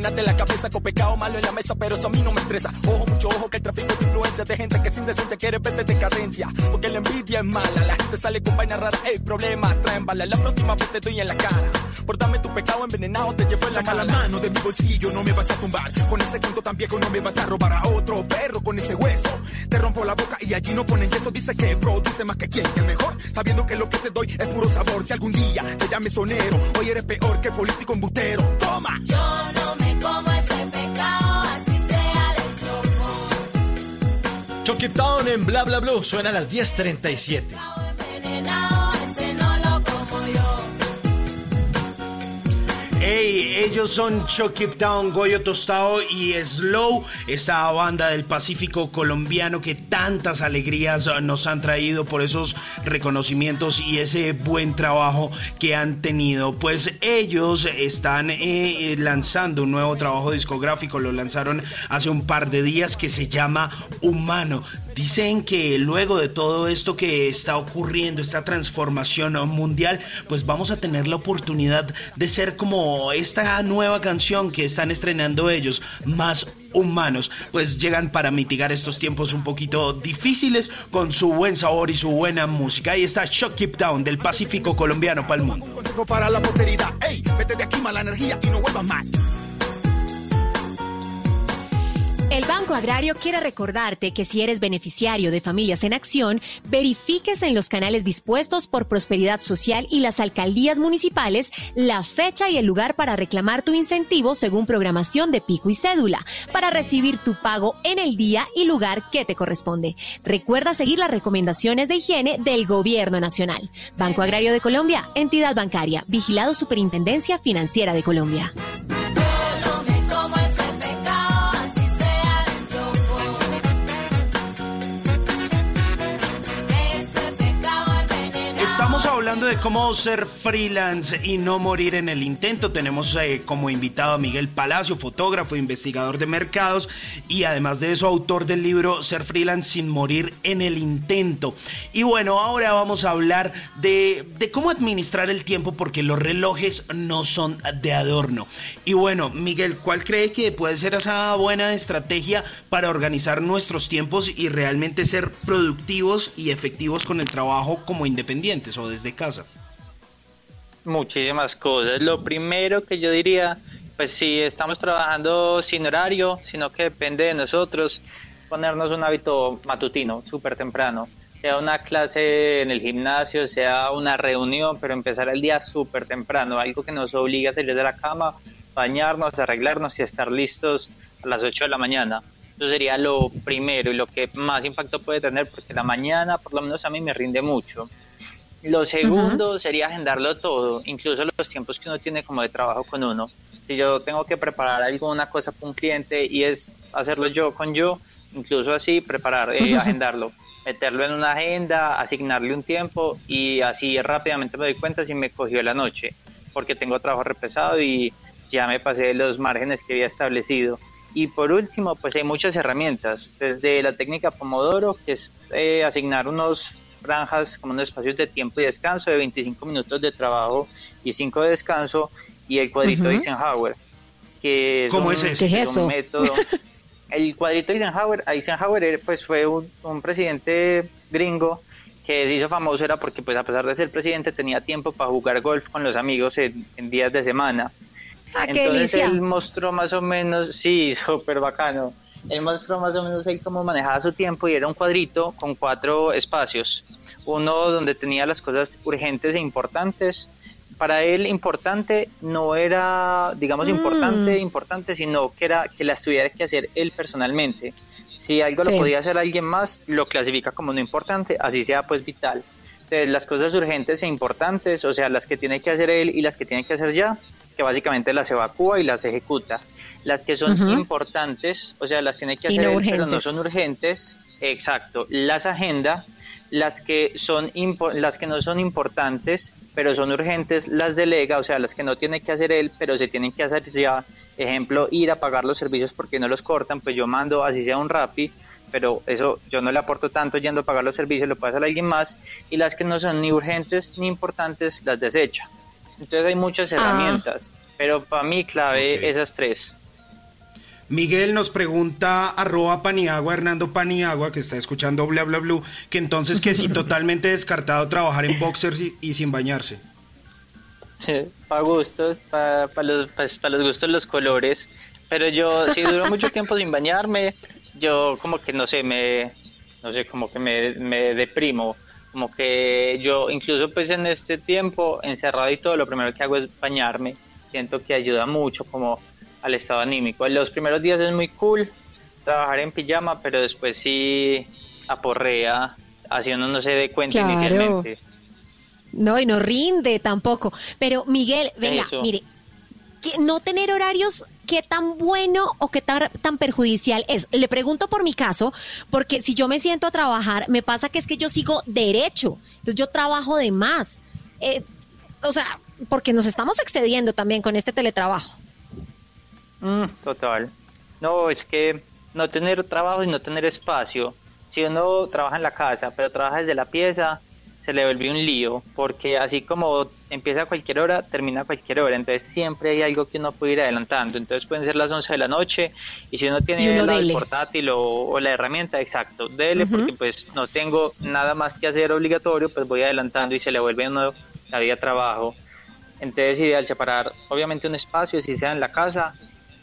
Envenenarte la cabeza con pecado malo en la mesa, pero eso a mí no me estresa. Ojo, mucho ojo que el tráfico te influencia de gente que sin decencia quiere verte de cadencia. Porque la envidia es mala, la gente sale con vainas raras, el problema traen bala. La próxima vez te doy en la cara. Por darme tu pecado envenenado, te llevo en la Saca la mano de mi bolsillo, no me vas a tumbar. Con ese cuento tan viejo no me vas a robar a otro perro con ese hueso. Te rompo la boca y allí no ponen yeso. Dice que produce más que quien, que el mejor. Sabiendo que lo que te doy es puro sabor. Si algún día te llames sonero, hoy eres peor que político embustero. Toma. Yo no me como ese pecado, así sea. Chuck It Down en Bla Bla Blue. Suena a las 10.37. Hey, ellos son Chuck It Down, Goyo Tostado y Slow, esta banda del Pacífico colombiano que tantas alegrías nos han traído por esos reconocimientos y ese buen trabajo que han tenido. Pues ellos están eh, eh, lanzando un nuevo trabajo discográfico, lo lanzaron hace un par de días que se llama Humano. Dicen que luego de todo esto que está ocurriendo, esta transformación mundial, pues vamos a tener la oportunidad de ser como esta nueva canción que están estrenando ellos, más humanos, pues llegan para mitigar estos tiempos un poquito difíciles con su buen sabor y su buena música. Ahí está Shock Keep Down del Pacífico colombiano para el mundo. Para la vete de aquí mala energía y no más. El Banco Agrario quiere recordarte que si eres beneficiario de Familias en Acción, verifiques en los canales dispuestos por Prosperidad Social y las alcaldías municipales la fecha y el lugar para reclamar tu incentivo según programación de pico y cédula, para recibir tu pago en el día y lugar que te corresponde. Recuerda seguir las recomendaciones de higiene del Gobierno Nacional. Banco Agrario de Colombia, entidad bancaria, vigilado Superintendencia Financiera de Colombia. Estamos hablando de cómo ser freelance y no morir en el intento. Tenemos eh, como invitado a Miguel Palacio, fotógrafo, investigador de mercados y además de eso autor del libro Ser freelance sin morir en el intento. Y bueno, ahora vamos a hablar de, de cómo administrar el tiempo porque los relojes no son de adorno. Y bueno, Miguel, ¿cuál cree que puede ser esa buena estrategia para organizar nuestros tiempos y realmente ser productivos y efectivos con el trabajo como independientes desde casa? Muchísimas cosas. Lo primero que yo diría, pues si estamos trabajando sin horario, sino que depende de nosotros, es ponernos un hábito matutino, súper temprano. Sea una clase en el gimnasio, sea una reunión, pero empezar el día súper temprano, algo que nos obliga a salir de la cama, bañarnos, arreglarnos y estar listos a las 8 de la mañana. Eso sería lo primero y lo que más impacto puede tener, porque la mañana, por lo menos a mí, me rinde mucho. Lo segundo sería agendarlo todo, incluso los tiempos que uno tiene como de trabajo con uno. Si yo tengo que preparar alguna cosa para un cliente y es hacerlo yo con yo, incluso así preparar, eh, Sí, sí, sí. agendarlo, meterlo en una agenda, asignarle un tiempo y así rápidamente me doy cuenta si me cogió la noche, porque tengo trabajo repesado y ya me pasé los márgenes que había establecido. Y por último, pues hay muchas herramientas, desde la técnica Pomodoro, que es eh, asignar unos franjas, como unos espacios de tiempo y descanso de 25 minutos de trabajo y 5 de descanso, y el cuadrito de Eisenhower, que es ¿Cómo un, es eso? ¿Qué es un eso? método. El cuadrito de Eisenhower, Eisenhower pues fue un, un presidente gringo que se hizo famoso era porque pues a pesar de ser presidente tenía tiempo para jugar golf con los amigos en, en días de semana. Ah, Entonces él mostró más o menos, sí, súper bacano. Él mostró más o menos ahí cómo manejaba su tiempo y era un cuadrito con cuatro espacios. Uno donde tenía las cosas urgentes e importantes. Para él importante no era, digamos, Mm. importante, importante, sino que era que las tuviera que hacer él personalmente. Si algo Sí. lo podía hacer alguien más, lo clasifica como no importante, así sea pues vital. Entonces, las cosas urgentes e importantes, o sea, las que tiene que hacer él y las que tiene que hacer ya, que básicamente las evacúa y las ejecuta. Las que son importantes, o sea, las tiene que hacer no él, pero no son urgentes, exacto, las agenda, las que son impo- las que no son importantes, pero son urgentes, las delega, o sea, las que no tiene que hacer él, pero se tienen que hacer ya, ejemplo, ir a pagar los servicios porque no los cortan, pues yo mando así sea un Rappi, pero eso yo no le aporto tanto yendo a pagar los servicios, lo puede hacer alguien más, y las que no son ni urgentes ni importantes las desecha. Entonces hay muchas Ah. herramientas. Pero para mí clave esas tres. Miguel nos pregunta, arroba Paniagua, Hernando Paniagua, que está escuchando bla bla bla, que entonces que si totalmente descartado trabajar en boxers y, y sin bañarse. para gustos, para los, pues, pa los gustos los colores. Pero yo, si duro mucho tiempo sin bañarme, yo como que no sé, me, no sé, como que me, me deprimo. Como que yo, incluso pues en este tiempo, encerrado y todo, lo primero que hago es bañarme. Siento que ayuda mucho como al estado anímico. En los primeros días es muy cool trabajar en pijama, pero después sí aporrea, así uno no se dé cuenta Claro. inicialmente. No, y no rinde tampoco. Pero Miguel, venga, Eso. mire, que no tener horarios, ¿qué tan bueno o qué tan, tan perjudicial es? Le pregunto por mi caso, porque si yo me siento a trabajar, me pasa que es que yo sigo derecho, entonces yo trabajo de más. Eh, o sea, porque nos estamos excediendo también con este teletrabajo. Mm, total. No, es que no tener trabajo y no tener espacio. Si uno trabaja en la casa, pero trabaja desde la pieza, se le vuelve un lío, porque así como empieza a cualquier hora, termina a cualquier hora. Entonces siempre hay algo que uno puede ir adelantando. Entonces pueden ser las 11 de la noche y si uno tiene uno el portátil o, o la herramienta, exacto, dele, porque pues no tengo nada más que hacer obligatorio, pues voy adelantando y se le vuelve a uno la vida trabajo. Entonces, ideal separar, obviamente, un espacio, si sea en la casa,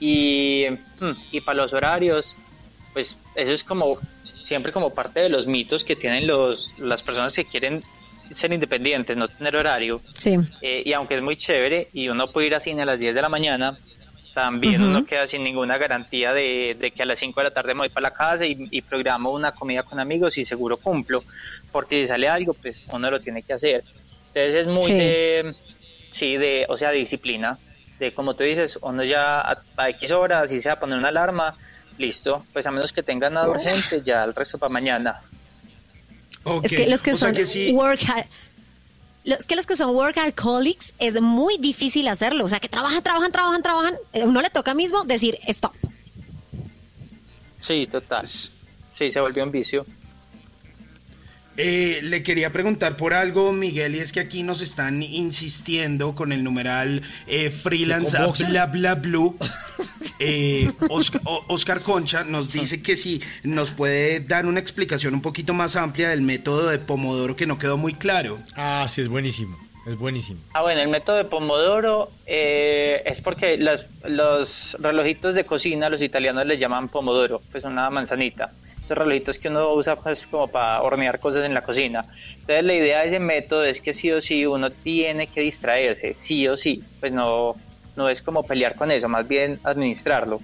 y, hmm, y para los horarios, pues eso es como siempre como parte de los mitos que tienen los, las personas que quieren ser independientes, no tener horario. Sí. Eh, y aunque es muy chévere y uno puede ir a cine a las 10 de la mañana, también Ujú. uno queda sin ninguna garantía de, de que a las 5 de la tarde me voy para la casa y, y programo una comida con amigos y seguro cumplo, porque si sale algo, pues uno lo tiene que hacer. Entonces es muy Sí. de, sí, de, o sea, disciplina, de como tú dices, uno ya a, a X horas, si sea poner una alarma, listo, pues a menos que tenga nada urgente, ya el resto para mañana. Es que los que O son que sí- work hard- los que los que son workaholics es muy difícil hacerlo, o sea, que trabajan, trabajan, trabajan, trabajan, eh, uno le toca mismo decir stop. Sí, total. Sí, se volvió un vicio. Eh, le quería preguntar por algo, Miguel, y es que aquí nos están insistiendo con el numeral eh, freelance bla bla blue. Eh, Oscar, Oscar Concha nos dice que si nos puede dar una explicación un poquito más amplia del método de Pomodoro que no quedó muy claro. Ah, sí, es buenísimo. Es buenísimo. Ah, bueno, el método de Pomodoro eh, es porque las- los relojitos de cocina, los italianos les llaman Pomodoro, pues una manzanita. Esos relojitos que uno usa pues como para hornear cosas en la cocina. Entonces la idea de ese método es que sí o sí uno tiene que distraerse, sí o sí. Pues no, no es como pelear con eso, más bien administrarlo.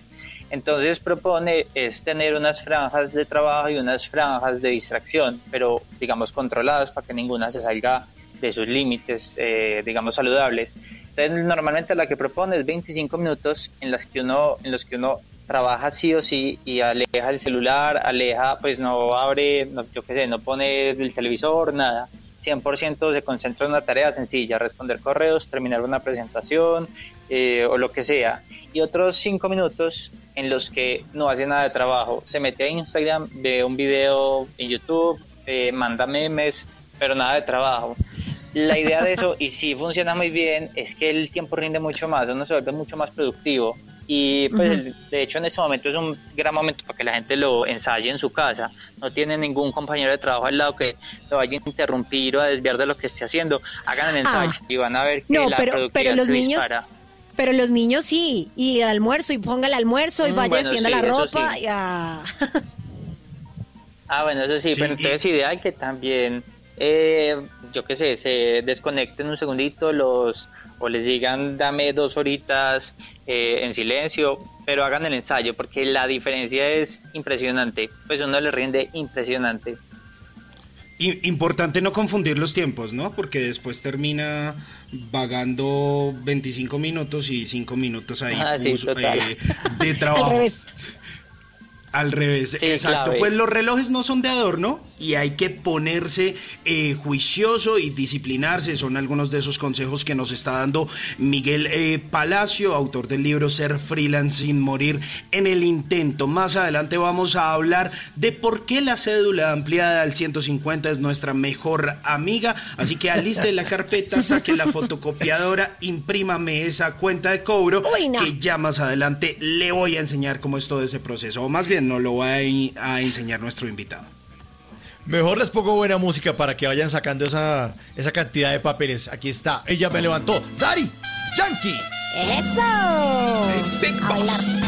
Entonces propone es tener unas franjas de trabajo y unas franjas de distracción, pero digamos controladas para que ninguna se salga de sus límites, eh, digamos saludables. Entonces normalmente la que propone es 25 minutos en las que uno, en los que uno trabaja sí o sí y aleja el celular, aleja, pues no abre, no, yo qué sé, no pone el televisor, nada. 100% se concentra en una tarea sencilla, responder correos, terminar una presentación eh, o lo que sea. Y otros 5 minutos en los que no hace nada de trabajo. Se mete a Instagram, ve un video en YouTube, eh, manda memes, pero nada de trabajo. La idea de eso, y sí funciona muy bien, es que el tiempo rinde mucho más, uno se vuelve mucho más productivo. Y pues el- de hecho en este momento es un gran momento para que la gente lo ensaye en su casa. No tiene ningún compañero de trabajo al lado que lo vaya a interrumpir o a desviar de lo que esté haciendo. Hagan el ensayo Ah. y van a ver que No, la pero- productividad pero los se niños- dispara. Pero los niños sí, y el almuerzo, y ponga el almuerzo, y Mm, vaya bueno, sí, la ropa, sí. y ah. Ah, bueno, eso sí, Sí, pero y- entonces ideal que también, eh, yo qué sé, se desconecten un segundito los o les digan dame dos horitas eh, en silencio, pero hagan el ensayo porque la diferencia es impresionante, pues uno le rinde impresionante. Importante no confundir los tiempos, ¿no? Porque después termina vagando 25 minutos y 5 minutos ahí Ah, sí, eh, de trabajo. Al revés. Al revés, Sí, exacto. clave. Pues los relojes no son de adorno. Y hay que ponerse eh, juicioso y disciplinarse. Son algunos de esos consejos que nos está dando Miguel eh, Palacio, autor del libro Ser freelance sin morir en el intento. Más adelante vamos a hablar de por qué la cédula ampliada al 150 es nuestra mejor amiga. Así que aliste la carpeta, saque la fotocopiadora, imprímame esa cuenta de cobro Uy, no. que ya más adelante le voy a enseñar cómo es todo ese proceso. O más bien no lo va a, a enseñar nuestro invitado. Mejor les pongo buena música para que vayan sacando esa, esa cantidad de papeles. Aquí está, ella me levantó. Dari, Yankee. ¡Eso! A bailar.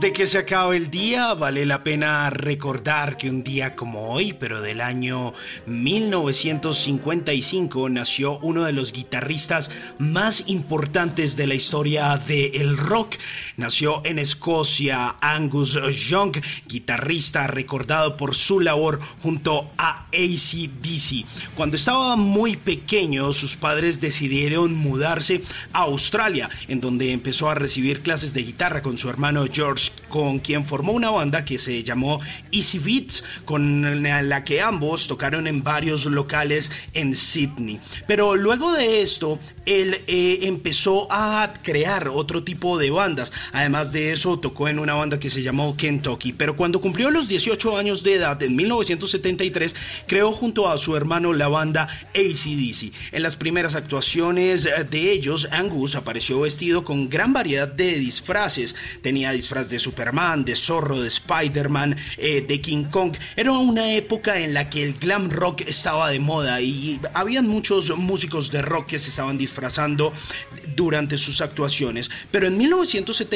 De que se acabe el día, vale la pena recordar que un día como hoy, pero del año 1955, nació uno de los guitarristas más importantes de la historia del rock. Nació en Escocia Angus Young, guitarrista recordado por su labor junto a ACDC. Cuando estaba muy pequeño, sus padres decidieron mudarse a Australia, en donde empezó a recibir clases de guitarra con su hermano George, con quien formó una banda que se llamó Easy Beats, con la que ambos tocaron en varios locales en Sydney. Pero luego de esto, él eh, empezó a crear otro tipo de bandas. Además de eso, tocó en una banda que se llamó Kentucky. Pero cuando cumplió los 18 años de edad, en 1973, creó junto a su hermano la banda ACDC. En las primeras actuaciones eh, de ellos, Angus apareció vestido con gran variedad de disfraces. Tenía disfraz de Superman, de Zorro, de Spider-Man, eh, de King Kong. Era una época en la que el glam rock estaba de moda y habían muchos músicos de rock que se estaban disfrazando durante sus actuaciones. Pero en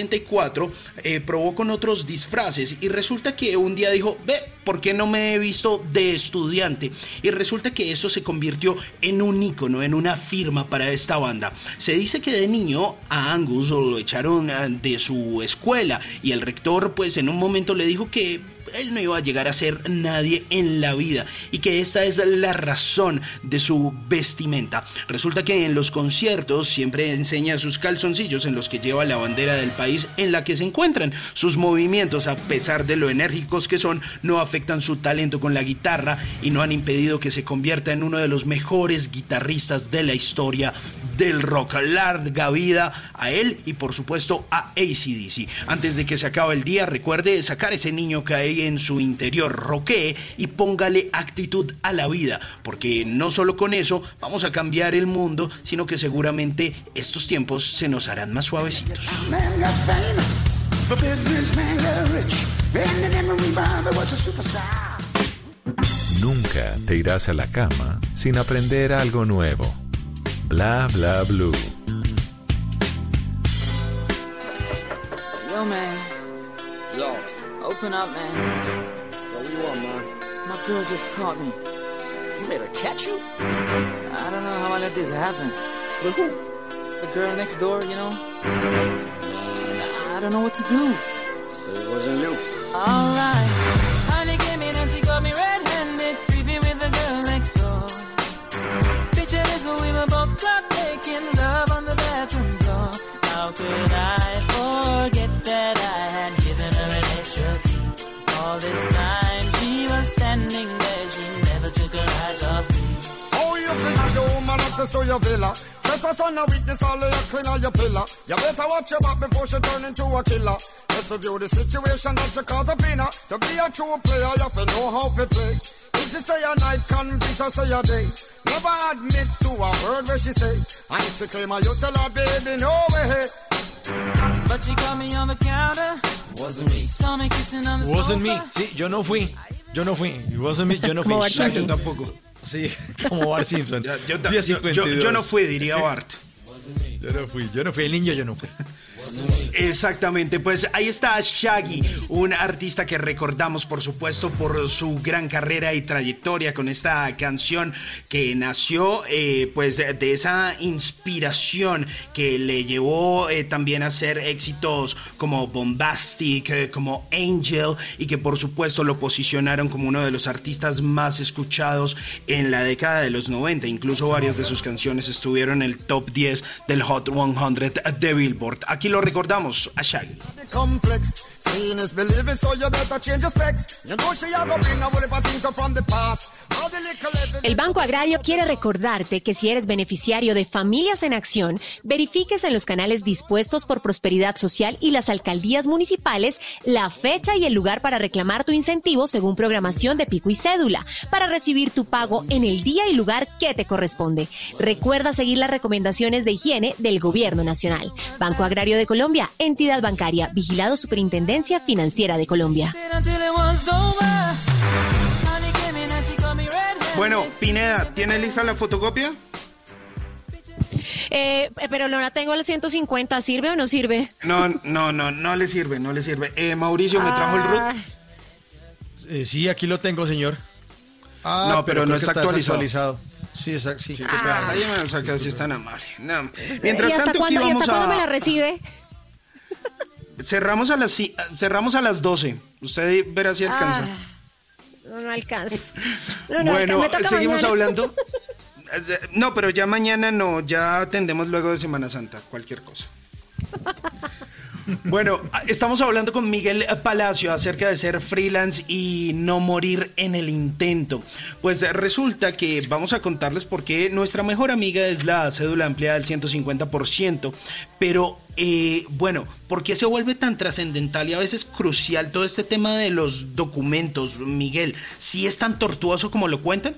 1974 eh, probó con otros disfraces y resulta que un día dijo, ve, ¿por qué no me he visto de estudiante? Y resulta que eso se convirtió en un ícono, en una firma para esta banda. Se dice que de niño a Angus lo echaron eh, de su escuela y el rector pues en un momento le dijo que él no iba a llegar a ser nadie en la vida y que esta es la razón de su vestimenta. Resulta que en los conciertos siempre enseña sus calzoncillos en los que lleva la bandera del país en la que se encuentran. Sus movimientos, a pesar de lo enérgicos que son, no afectan su talento con la guitarra y no han impedido que se convierta en uno de los mejores guitarristas de la historia del rock. Larga vida a él y por supuesto a ACDC. Antes de que se acabe el día, recuerde sacar ese niño que hay en su interior, roquee y póngale actitud a la vida, porque no solo con eso vamos a cambiar el mundo, sino que seguramente estos tiempos se nos harán más suavecitos. Nunca te irás a la cama sin aprender algo nuevo. Bla bla blue. Yo, man. Yo. Open up, man. What you want, man? My girl just caught me. You made her catch you? I don't know how I let this happen. With who? The girl next door, you know? I don't know what to do. So it wasn't you. Alright. Honey came in and she got me red-handed, creepy with the girl next door. Picture this, we were both caught making love on the bathroom floor. How could your villa? Trespass on a weakness, all of your clean on your pillar. You better watch your back before she turn into a killer. Let's review the situation that you call the winner. To be a true player, you have to know how to play. If she say a night, convince her say a day. Never admit to a word where she say. And if she claim her, you tell her, baby, no way. But she caught me on the counter. Wasn't me. Saw me kissing on the Wasn't me. sofa. Sí, yo no fui. Yo no fui. It wasn't me. Yo no fui. Como Bart Simpson. Yo tampoco. Sí, como Bart Simpson. yo, yo- yo no fui, diría Bart. Yo no fui. Yo no fui. El niño yo no fui. Exactamente, pues ahí está Shaggy, un artista que recordamos por supuesto por su gran carrera y trayectoria con esta canción que nació eh, pues de esa inspiración que le llevó eh, también a hacer éxitos como Bombastic, eh, como Angel y que por supuesto lo posicionaron como uno de los artistas más escuchados en la década de los 90, incluso varias de sus canciones estuvieron en el top 10 del Hot 100 de Billboard. Aquí lo recordamos a Shaggy. Seeing is believing, a bring the El Banco Agrario quiere recordarte que si eres beneficiario de Familias en Acción, verifiques en los canales dispuestos por Prosperidad Social y las alcaldías municipales la fecha y el lugar para reclamar tu incentivo según programación de pico y cédula, para recibir tu pago en el día y lugar que te corresponde. Recuerda seguir las recomendaciones de higiene del Gobierno Nacional. Banco Agrario de Colombia, entidad bancaria, vigilado Superintendencia Financiera de Colombia. Bueno, Pineda, ¿tienes lista la fotocopia? Eh, pero no la tengo al 150, ¿sirve o no sirve? No, no, no, no le sirve, no le sirve. Eh, Mauricio, ¿me trajo el Ah. root? Eh, sí, aquí lo tengo, señor. Ah, No, pero no creo que está actualizado. Sí, exacto. Sí, qué Ah, pena. ahí me lo saca si es tan amable. No. Mientras ¿Y hasta tanto, cuándo, ¿y hasta cuándo a- me la recibe? Cerramos a las cerramos a las 12. Usted verá si alcanza. Ah, no, no alcanzo. No, no, bueno, seguimos mañana. hablando. No, pero ya mañana no, ya atendemos luego de Semana Santa, cualquier cosa. Bueno, estamos hablando con Miguel Palacio acerca de ser freelance y no morir en el intento. Pues resulta que vamos a contarles por qué nuestra mejor amiga es la cédula ampliada del 150%, pero eh, bueno, ¿por qué se vuelve tan trascendental y a veces crucial todo este tema de los documentos, Miguel? ¿Sí es tan tortuoso como lo cuentan?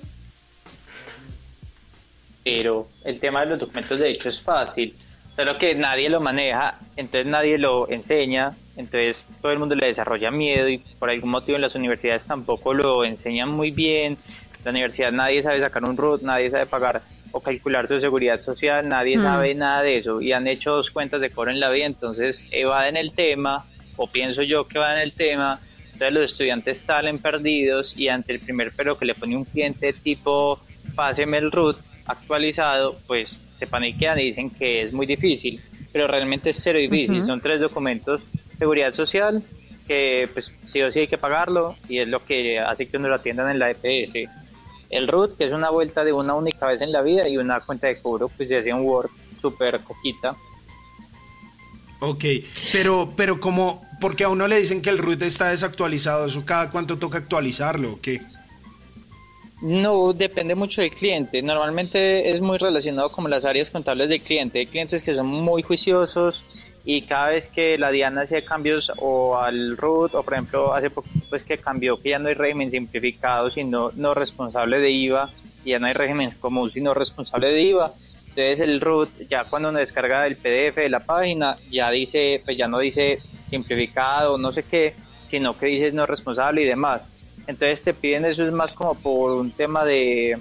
pero el tema de los documentos de hecho es fácil, solo que nadie lo maneja, entonces nadie lo enseña, entonces todo el mundo le desarrolla miedo y por algún motivo en las universidades tampoco lo enseñan muy bien, en la universidad nadie sabe sacar un RUT, nadie sabe pagar o calcular su seguridad social, nadie Mm. sabe nada de eso. Y han hecho dos cuentas de cobro en la vida, entonces evaden el tema o pienso yo que evaden el tema, entonces los estudiantes salen perdidos y ante el primer pero que le pone un cliente tipo páseme el RUT actualizado, pues se paniquean y dicen que es muy difícil, pero realmente es cero difícil, son tres documentos, seguridad social, que pues sí o sí hay que pagarlo y es lo que hace que uno lo atiendan en la EPS. El RUT, que es una vuelta de una única vez en la vida y una cuenta de cobro, pues se hace un Word súper coquita. Ok, pero, pero como, porque a uno le dicen que el root está desactualizado, ¿eso cada cuánto toca actualizarlo o qué? No, depende mucho del cliente. Normalmente es muy relacionado con las áreas contables del cliente. Hay clientes que son muy juiciosos y cada vez que la Diana hace cambios o al root o por ejemplo hace poco pues que cambió que ya no hay régimen simplificado sino no responsable de IVA y ya no hay régimen común sino responsable de IVA entonces el root ya cuando uno descarga el PDF de la página ya dice pues ya no dice simplificado no sé qué sino que dice no responsable y demás entonces te piden eso es más como por un tema de,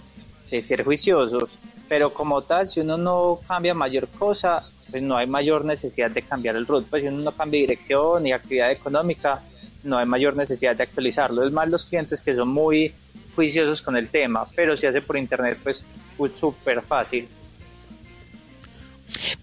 ser juiciosos pero como tal si uno no cambia mayor cosa pues no hay mayor necesidad de cambiar el root. Pues si uno no cambia dirección y actividad económica, no hay mayor necesidad de actualizarlo. Es más los clientes que son muy juiciosos con el tema, pero si hace por internet, pues es súper fácil.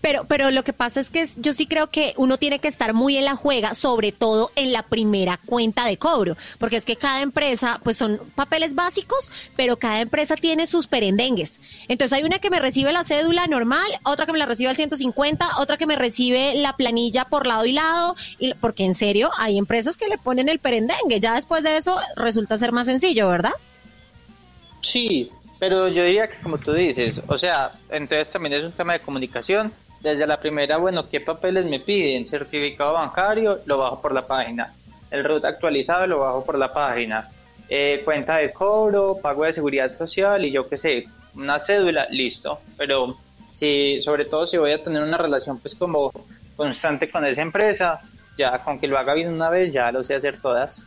Pero, pero lo que pasa es que yo sí creo que uno tiene que estar muy en la juega, sobre todo en la primera cuenta de cobro, porque es que cada empresa, pues son papeles básicos, pero cada empresa tiene sus perendengues. Entonces hay una que me recibe la cédula normal, otra que me la recibe al 150, otra que me recibe la planilla por lado y lado, y, porque en serio hay empresas que le ponen el perendengue. Ya después de eso resulta ser más sencillo, ¿verdad? Sí, pero yo diría que como tú dices, o sea, entonces también es un tema de comunicación. Desde la primera, bueno, ¿qué papeles me piden? Certificado bancario, lo bajo por la página. El root actualizado lo bajo por la página. Eh, cuenta de cobro, pago de seguridad social y yo qué sé, una cédula, listo. Pero si, sobre todo si voy a tener una relación pues como constante con esa empresa, ya con que lo haga bien una vez, ya lo sé hacer todas.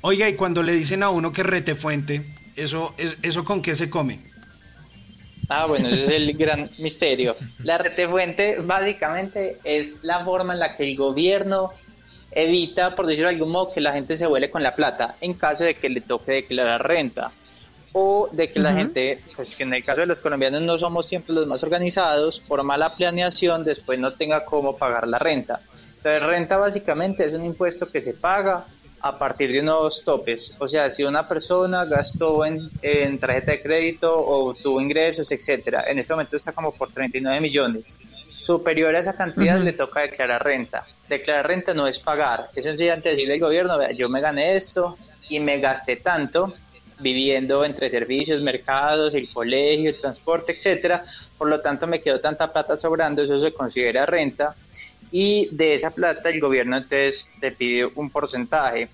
Oiga, y cuando le dicen a uno que rete fuente, ¿eso, es- ¿eso con qué se come? Ah, bueno, ese es el gran misterio. La retefuente básicamente es la forma en la que el gobierno evita, por decirlo de algún modo, que la gente se vuele con la plata en caso de que le toque declarar renta o de que la gente, pues que en el caso de los colombianos no somos siempre los más organizados, por mala planeación después no tenga cómo pagar la renta. Entonces, renta básicamente es un impuesto que se paga a partir de unos topes. O sea, si una persona gastó en, en tarjeta de crédito o tuvo ingresos, etcétera, en este momento está como por 39 millones. Superior a esa cantidad le toca declarar renta. Declarar renta no es pagar, es sencillamente decirle al gobierno, vea, yo me gané esto y me gasté tanto viviendo entre servicios, mercados, el colegio, el transporte, etcétera. Por lo tanto, me quedó tanta plata sobrando, eso se considera renta. Y de esa plata el gobierno entonces te pide un porcentaje.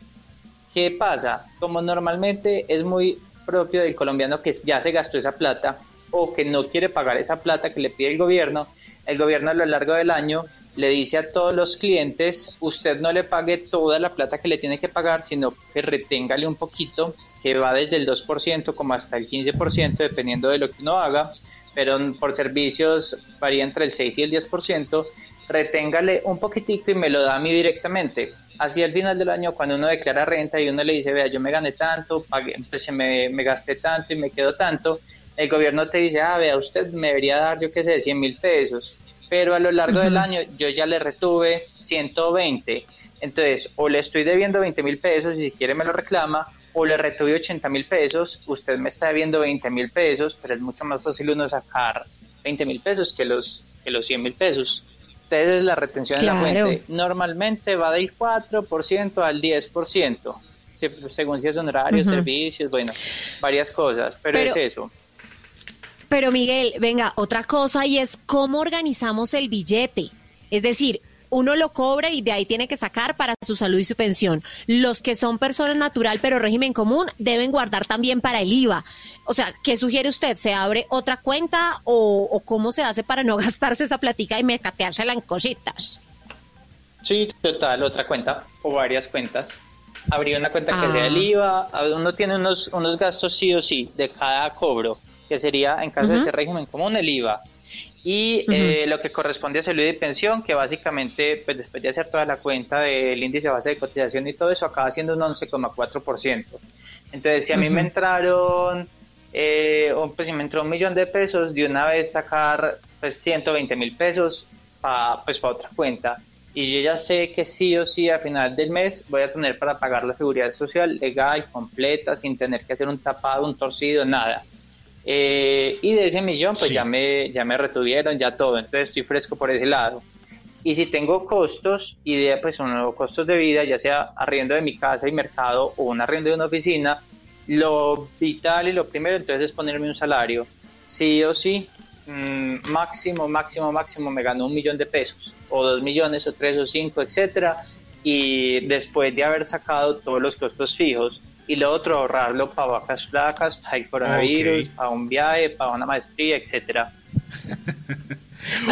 ¿Qué pasa? Como normalmente es muy propio del colombiano que ya se gastó esa plata o que no quiere pagar esa plata que le pide el gobierno, el gobierno a lo largo del año le dice a todos los clientes, usted no le pague toda la plata que le tiene que pagar, sino que reténgale un poquito, que va desde el 2% como hasta el 15%, dependiendo de lo que uno haga, pero por servicios varía entre el 6 y el 10%, reténgale un poquitico y me lo da a mí directamente. Así al final del año, cuando uno declara renta y uno le dice, vea, yo me gané tanto, pagué, pues, me, me gasté tanto y me quedó tanto, el gobierno te dice, ah, vea, usted me debería dar, yo qué sé, 100 mil pesos, pero a lo largo del año yo ya le retuve 120. Entonces, o le estoy debiendo 20 mil pesos y si quiere me lo reclama, o le retuve 80 mil pesos, usted me está debiendo 20 mil pesos, pero es mucho más fácil uno sacar 20 mil pesos que los, que los 100 mil pesos. Entonces, la retención en la Claro. fuente normalmente va del 4% al 10%, se- según si es honorarios, Ujú. servicios, bueno, varias cosas, pero, Pero- es eso. Pero Miguel, venga, otra cosa y es cómo organizamos el billete. Es decir, uno lo cobra y de ahí tiene que sacar para su salud y su pensión. Los que son personas natural pero régimen común deben guardar también para el IVA. O sea, ¿qué sugiere usted? ¿Se abre otra cuenta o, o cómo se hace para no gastarse esa platica y mercateársela en cositas? Sí, total, otra cuenta o varias cuentas. Abrir una cuenta que Ah. sea el IVA, a- uno tiene unos, unos gastos sí o sí de cada cobro, que sería en caso de ser régimen común el IVA. Y eh, lo que corresponde a salud y pensión, que básicamente, pues después de hacer toda la cuenta del índice base de cotización y todo eso, acaba siendo un 11,4%. Entonces, si a mí me entraron, eh, pues si me entró un millón de pesos, de una vez sacar pues 120 mil pesos para pues, pa otra cuenta. Y yo ya sé que sí o sí a final del mes voy a tener para pagar la seguridad social legal, completa, sin tener que hacer un tapado, un torcido, nada. Eh, y de ese millón, pues Sí. ya me, ya me retuvieron, ya todo. Entonces estoy fresco por ese lado. Y si tengo costos, y de, pues unos costos de vida, ya sea arriendo de mi casa y mercado o un arriendo de una oficina, lo vital y lo primero entonces es ponerme un salario. Sí o sí, mm, máximo, máximo, máximo me gano un millón de pesos, o dos millones, o tres, o cinco, etcétera. Y después de haber sacado todos los costos fijos, y lo otro ahorrarlo para vacas flacas, para el coronavirus, para un viaje, para una maestría, etcétera.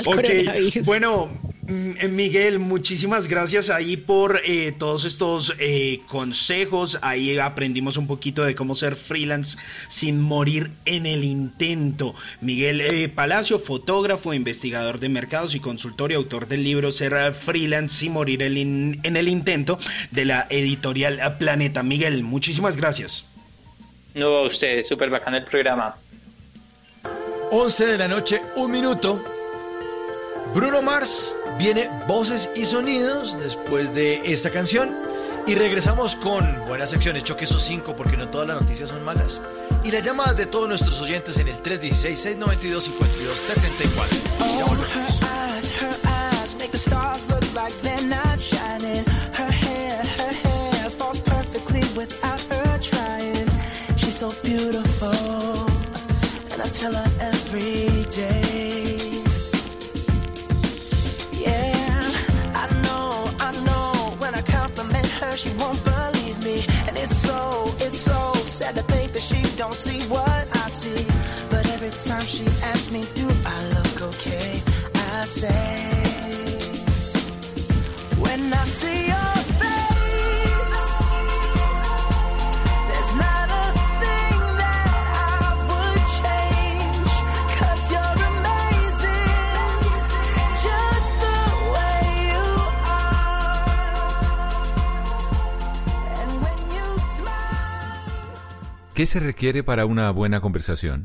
Ok, bueno, Miguel, muchísimas gracias ahí por eh, todos estos eh, consejos. Ahí aprendimos un poquito de cómo ser freelance sin morir en el intento. Miguel eh, Palacio, fotógrafo, investigador de mercados y consultor y autor del libro Ser eh, freelance sin morir el in- en el intento de la editorial Planeta. Miguel, muchísimas gracias. No, a ustedes, súper bacán el programa. 11 de la noche, un minuto. Bruno Mars viene Voces y Sonidos después de esta canción. Y regresamos con buenas secciones, choque esos cinco porque no todas las noticias son malas. Y las llamadas de todos nuestros oyentes en el 316-692-5274. Oh, her eyes, her I look okay? I say, when I see your face, not a thing that I change. Amazing, just the way you. ¿Qué se requiere para una buena conversación?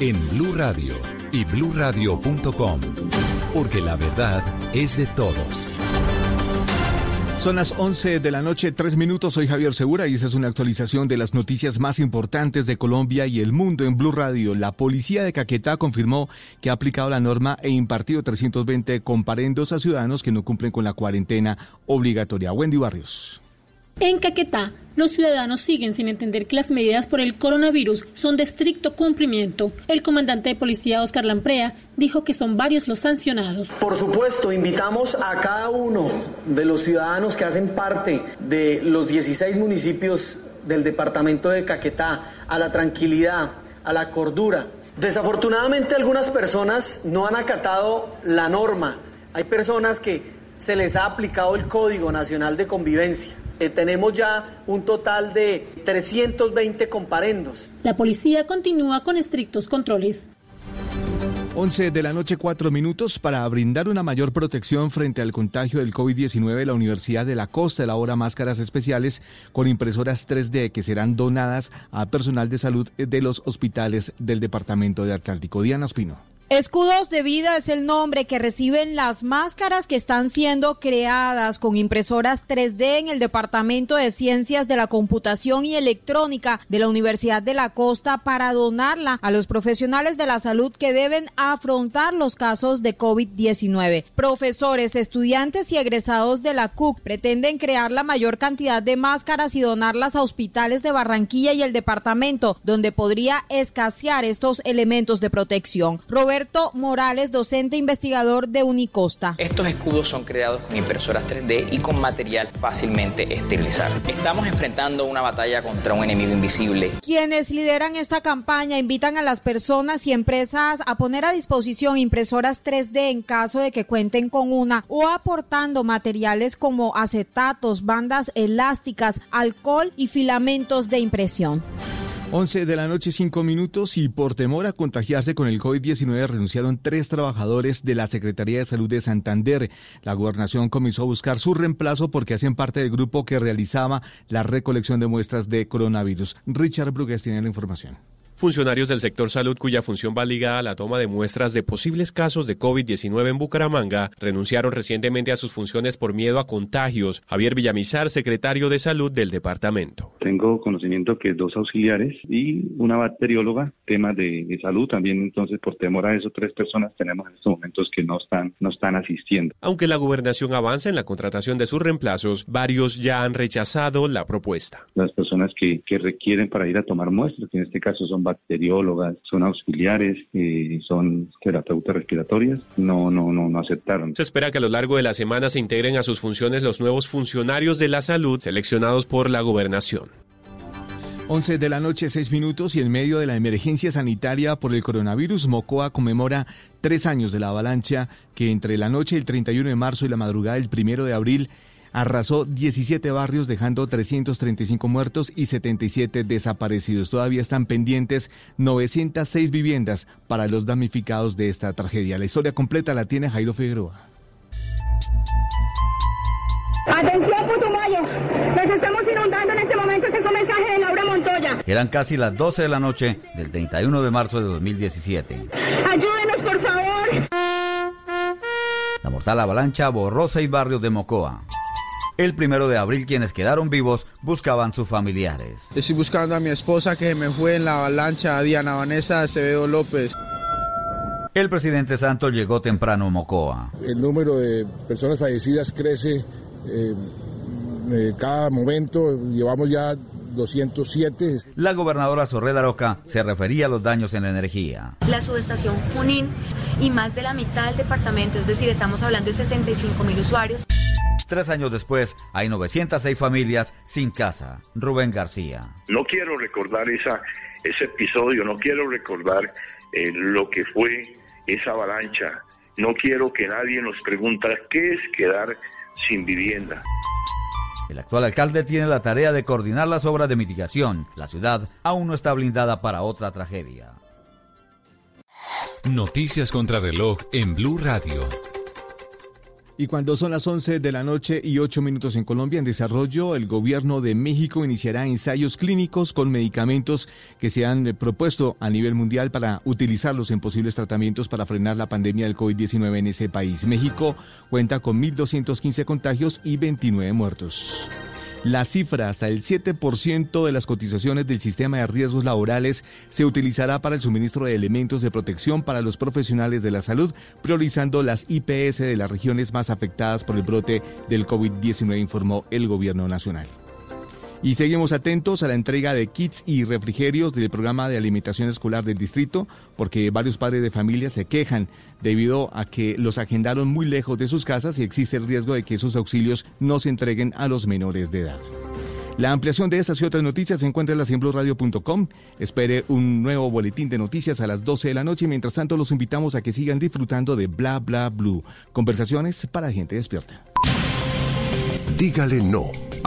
en Blue Radio y bluradio.com. Porque la verdad es de todos. Son las 11 de la noche, tres minutos. Soy Javier Segura y esta es una actualización de las noticias más importantes de Colombia y el mundo en Blue Radio. La policía de Caquetá confirmó que ha aplicado la norma e impartido 320 comparendos a ciudadanos que no cumplen con la cuarentena obligatoria. Wendy Barrios. En Caquetá, los ciudadanos siguen sin entender que las medidas por el coronavirus son de estricto cumplimiento. El comandante de policía Oscar Lamprea dijo que son varios los sancionados. Por supuesto, invitamos a cada uno de los ciudadanos que hacen parte de los 16 municipios del departamento de Caquetá a la tranquilidad, a la cordura. Desafortunadamente algunas personas no han acatado la norma. Hay personas que se les ha aplicado el Código Nacional de Convivencia. Eh, tenemos ya un total de 320 comparendos. La policía continúa con estrictos controles. 11 de la noche, cuatro minutos. Para brindar una mayor protección frente al contagio del COVID-19, la Universidad de la Costa elabora máscaras especiales con impresoras 3D que serán donadas a personal de salud de los hospitales del Departamento de Atlántico. Diana Espino. Escudos de vida es el nombre que reciben las máscaras que están siendo creadas con impresoras 3D en el Departamento de Ciencias de la Computación y Electrónica de la Universidad de la Costa para donarla a los profesionales de la salud que deben afrontar los casos de COVID-19. Profesores, estudiantes y egresados de la CUC pretenden crear la mayor cantidad de máscaras y donarlas a hospitales de Barranquilla y el departamento, donde podría escasear estos elementos de protección. Roberto Morales, docente investigador de Unicosta. Estos escudos son creados con impresoras 3D y con material fácilmente esterilizable. Estamos enfrentando una batalla contra un enemigo invisible. Quienes lideran esta campaña invitan a las personas y empresas a poner a disposición impresoras 3D en caso de que cuenten con una o aportando materiales como acetatos, bandas elásticas, alcohol y filamentos de impresión. 11 de la noche, 5 minutos y por temor a contagiarse con el COVID-19 renunciaron tres trabajadores de la Secretaría de Salud de Santander. La gobernación comenzó a buscar su reemplazo porque hacen parte del grupo que realizaba la recolección de muestras de coronavirus. Richard Brugues tiene la información. 11 de la noche, 6 minutos. Funcionarios del sector salud cuya función va ligada a la toma de muestras de posibles casos de COVID-19 en Bucaramanga renunciaron recientemente a sus funciones por miedo a contagios. Javier Villamizar, secretario de salud del departamento. Tengo conocimiento que dos auxiliares y una bacterióloga, temas de, de salud también, entonces por temor a eso tres personas tenemos en estos momentos que no están, no están asistiendo. Aunque la gobernación avanza en la contratación de sus reemplazos, varios ya han rechazado la propuesta. Las personas que, que requieren para ir a tomar muestras, que en este caso son bacteriólogas, son auxiliares, eh, son terapeutas respiratorias, no, no, no, no aceptaron. Se espera que a lo largo de la semana se integren a sus funciones los nuevos funcionarios de la salud seleccionados por la gobernación. 11 de la noche, 6 minutos y en medio de la emergencia sanitaria por el coronavirus, Mocoa conmemora tres años de la avalancha que entre la noche del 31 de marzo y la madrugada del 1 de abril arrasó 17 barrios dejando 335 muertos y 77 desaparecidos. Todavía están pendientes 906 viviendas para los damnificados de esta tragedia. La historia completa la tiene Jairo Figueroa. Atención Putumayo, nos estamos inundando en este momento, este es un mensaje de Laura Montoya. Eran casi las 12 de la noche del 31 de marzo de 2017. Ayúdenos por favor. La mortal avalancha borró seis barrios de Mocoa. El primero de abril quienes quedaron vivos buscaban sus familiares. Estoy buscando a mi esposa que me fue en la avalancha, Diana Vanessa Acevedo López. El presidente Santos llegó temprano a Mocoa. El número de personas fallecidas crece eh, eh, cada momento. Llevamos ya 207. La gobernadora Sorreda Roca se refería a los daños en la energía. La subestación Junín y más de la mitad del departamento, es decir, estamos hablando de 65 mil usuarios. Tres años después, hay 906 familias sin casa. Rubén García. No quiero recordar esa, ese episodio, no quiero recordar eh, lo que fue esa avalancha. No quiero que nadie nos pregunte qué es quedar sin vivienda. El actual alcalde tiene la tarea de coordinar las obras de mitigación. La ciudad aún no está blindada para otra tragedia. Noticias contra reloj en Blue Radio. Y cuando son las 11 de la noche y 8 minutos en Colombia en desarrollo, el gobierno de México iniciará ensayos clínicos con medicamentos que se han propuesto a nivel mundial para utilizarlos en posibles tratamientos para frenar la pandemia del COVID-19 en ese país. México cuenta con 1.215 contagios y 29 muertos. La cifra, hasta el 7% de las cotizaciones del sistema de riesgos laborales se utilizará para el suministro de elementos de protección para los profesionales de la salud, priorizando las IPS de las regiones más afectadas por el brote del COVID-19, informó el gobierno nacional. Y seguimos atentos a la entrega de kits y refrigerios del programa de alimentación escolar del distrito, porque varios padres de familia se quejan debido a que los agendaron muy lejos de sus casas y existe el riesgo de que esos auxilios no se entreguen a los menores de edad. La ampliación de estas y otras noticias se encuentra en la ciembroradio.com. Espere un nuevo boletín de noticias a las 12 de la noche. Mientras tanto, los invitamos a que sigan disfrutando de Bla Bla Blue. Conversaciones para gente despierta. Dígale no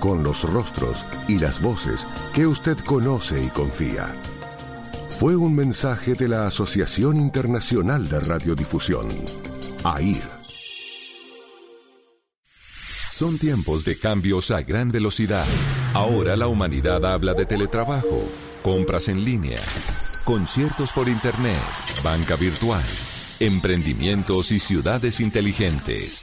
con los rostros y las voces que usted conoce y confía. Fue un mensaje de la Asociación Internacional de Radiodifusión, AIR. Son tiempos de cambios a gran velocidad. Ahora la humanidad habla de teletrabajo, compras en línea, conciertos por internet, banca virtual, emprendimientos y ciudades inteligentes.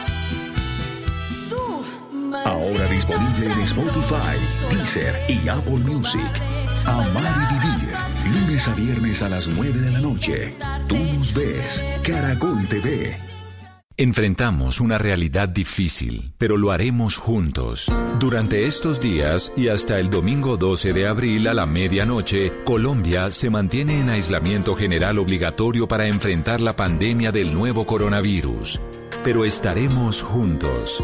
Ahora disponible en Spotify, Deezer y Apple Music. Amar y vivir Lunes a viernes a las 9 de la noche. Tú nos ves. Caracol TV. Enfrentamos una realidad difícil, pero lo haremos juntos. Durante estos días y hasta el domingo 12 de abril a la medianoche, Colombia se mantiene en aislamiento general obligatorio para enfrentar la pandemia del nuevo coronavirus. Pero estaremos juntos.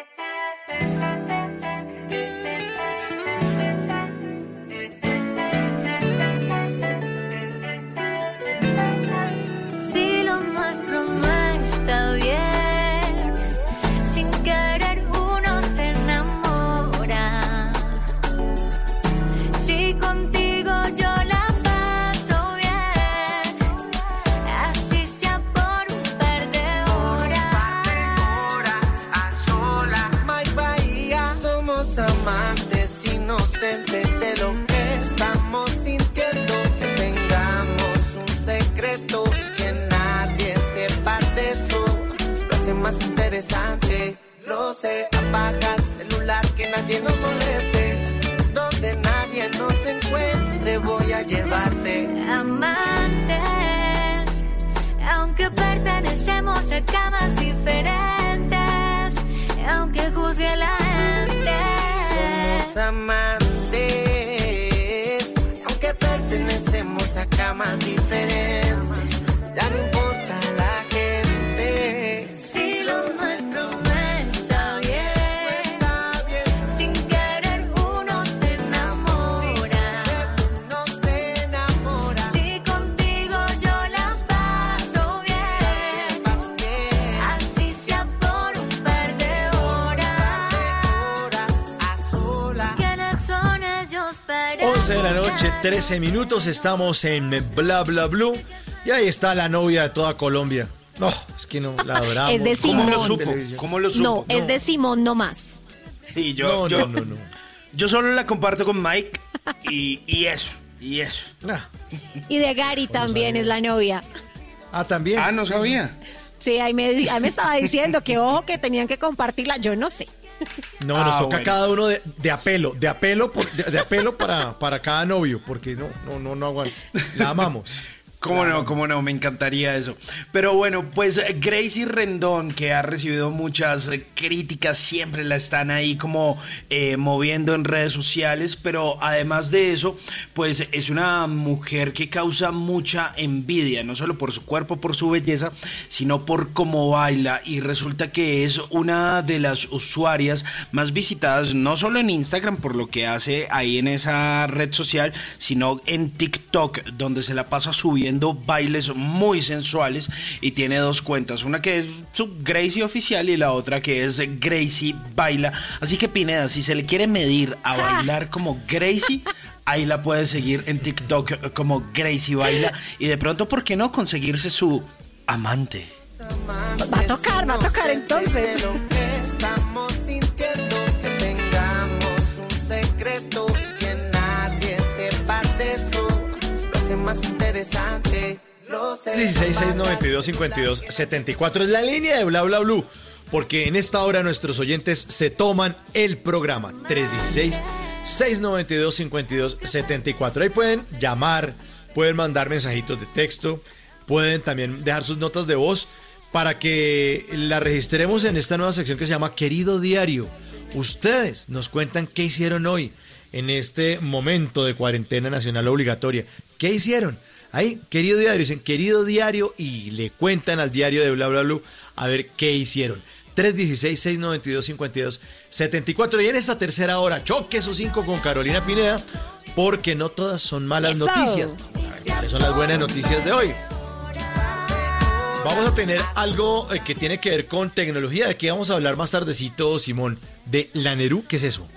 Interesante, lo sé. Apaga el celular que nadie nos moleste. Donde nadie nos encuentre, voy a llevarte. Amantes, aunque pertenecemos a camas diferentes, 13 minutos, estamos en Bla Bla Blue y ahí está la novia de toda Colombia. No, es que no la adoramos. Es de Simón. ¿Cómo lo supo? ¿Cómo lo supo? No, es de Simón no más. Sí, yo, No, yo, no, no, no. yo solo la comparto con Mike y, y eso, y eso. Y de Gary también es la novia. Ah, también. Ah, no sabía. Sí, ahí me, ahí me estaba diciendo que ojo que tenían que compartirla. Yo no sé. No, nos Ah, toca bueno. cada uno de, de apelo, de apelo, por- de, de apelo para, para cada novio, porque no, no, no, no aguanto. La amamos. ¿Cómo no? ¿Cómo no? Me encantaría eso. Pero bueno, pues eh, Gracie Rendón, que ha recibido muchas eh, críticas, siempre la están ahí como eh, moviendo en redes sociales, pero además de eso, pues es una mujer que causa mucha envidia, no solo por su cuerpo, por su belleza, sino por cómo baila. Y resulta que es una de las usuarias más visitadas, no solo en Instagram, por lo que hace ahí en esa red social, sino en TikTok, donde se la pasa subiendo bailes muy sensuales y tiene dos cuentas, una que es su Gracie oficial y la otra que es Gracie Baila. Así que Pineda, si se le quiere medir a bailar como Gracie, ahí la puede seguir en TikTok como Gracie Baila y de pronto, ¿por qué no conseguirse su amante? Va a tocar, va a tocar entonces. Más interesante, lo sé. 16 692 52 74 es la línea de Bla Bla Blue, porque en esta hora nuestros oyentes se toman el programa 316 692 52 74. Ahí pueden llamar, pueden mandar mensajitos de texto, pueden también dejar sus notas de voz para que la registremos en esta nueva sección que se llama Querido Diario. Ustedes nos cuentan qué hicieron hoy en este momento de cuarentena nacional obligatoria. ¿Qué hicieron? Ahí, querido diario, dicen querido diario y le cuentan al diario de bla bla bla a ver qué hicieron. 316-692-5274. Y en esta tercera hora, choque esos cinco con Carolina Pineda, porque no todas son malas Eso. noticias. ¿Cuáles son las buenas noticias de hoy? Vamos a tener algo eh, que tiene que ver con tecnología. De que vamos a hablar más tardecito, Simón, de la Nerú. ¿Qué es eso?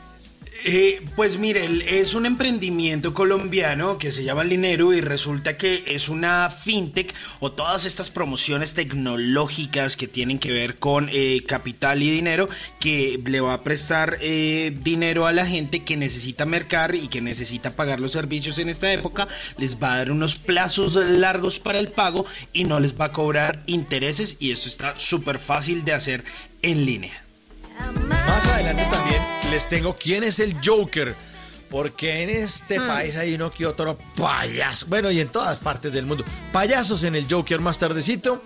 Eh, pues mire, es un emprendimiento colombiano que se llama Lineru y resulta que es una fintech o todas estas promociones tecnológicas que tienen que ver con eh, capital y dinero que le va a prestar eh, dinero a la gente que necesita mercar y que necesita pagar los servicios en esta época, les va a dar unos plazos largos para el pago y no les va a cobrar intereses y esto está súper fácil de hacer en línea. Más adelante también les tengo quién es el Joker. Porque en este país hay uno que otro payaso. Bueno, y en todas partes del mundo. Payasos en el Joker más tardecito.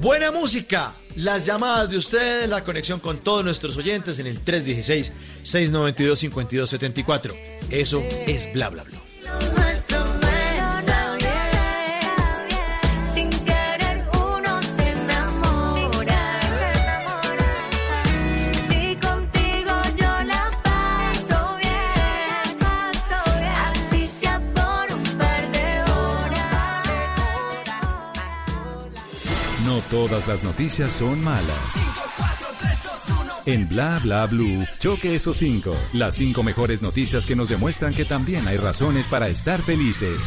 Buena música. Las llamadas de ustedes, la conexión con todos nuestros oyentes en el 316-692-5274. Eso es bla bla bla. Todas las noticias son malas. En Bla Bla Blue, choque esos cinco. Las cinco mejores noticias que nos demuestran que también hay razones para estar felices.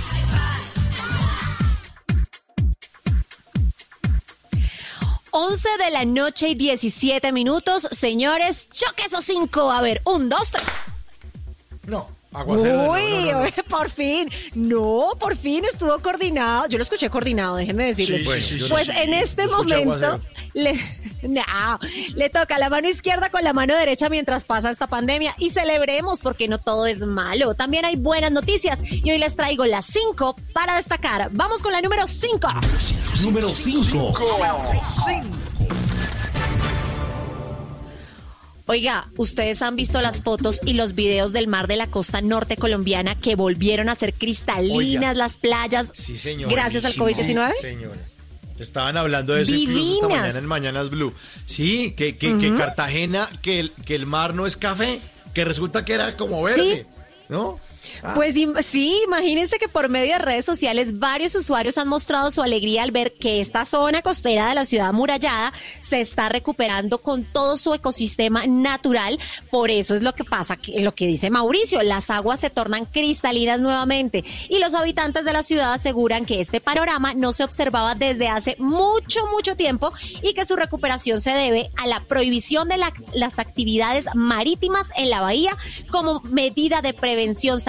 Once de la noche y 17 minutos. Señores, choque esos cinco. A ver, un, dos, tres. No, Uy, oye, por fin. No, por fin estuvo coordinado. Yo lo escuché coordinado, déjenme decirles. Sí, bueno, yo pues en este momento aguacero. le, no, le toca la mano izquierda con la mano derecha mientras pasa esta pandemia y celebremos porque no todo es malo. También hay buenas noticias y hoy les traigo las cinco para destacar. Vamos con la número cinco. Número 5. Oiga, ustedes han visto las fotos y los videos del mar de la costa norte colombiana que volvieron a ser cristalinas Oiga. las playas Sí, señor. gracias al Sí, COVID-19. sí, señora. Estaban hablando de eso incluso esta mañana en Mañanas Blue. Sí, que, que, que. Cartagena, que el, que el mar no es café, que resulta que era como verde, ¿no? Ah. Pues sí, imagínense que por medio de redes sociales varios usuarios han mostrado su alegría al ver que esta zona costera de la ciudad amurallada se está recuperando con todo su ecosistema natural. Por eso es lo que pasa, lo que dice Mauricio, las aguas se tornan cristalinas nuevamente y los habitantes de la ciudad aseguran que este panorama no se observaba desde hace mucho, mucho tiempo y que su recuperación se debe a la prohibición de la- las actividades marítimas en la bahía como medida de prevención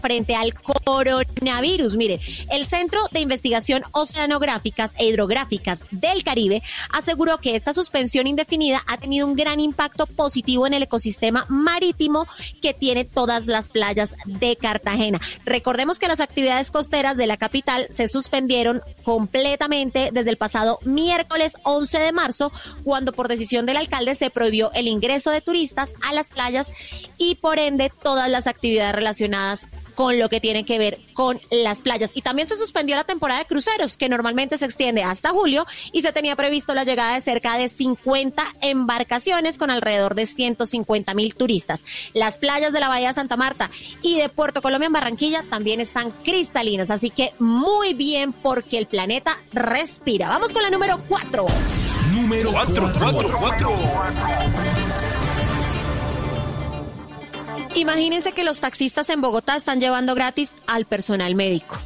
frente al coronavirus. Mire, el Centro de Investigación Oceanográficas e Hidrográficas del Caribe aseguró que esta suspensión indefinida ha tenido un gran impacto positivo en el ecosistema marítimo que tiene todas las playas de Cartagena. Recordemos que las actividades costeras de la capital se suspendieron completamente desde el pasado miércoles 11 de marzo, cuando por decisión del alcalde se prohibió el ingreso de turistas a las playas y por ende todas las actividades relacionadas con lo que tiene que ver con las playas. Y también se suspendió la temporada de cruceros, que normalmente se extiende hasta julio, y se tenía previsto la llegada de cerca de 50 embarcaciones con alrededor de 150 mil turistas. Las playas de la Bahía de Santa Marta y de Puerto Colombia en Barranquilla también están cristalinas, así que muy bien porque el planeta respira. Vamos con la número 4. Número 4. Imagínense que los taxistas en Bogotá están llevando gratis al personal médico.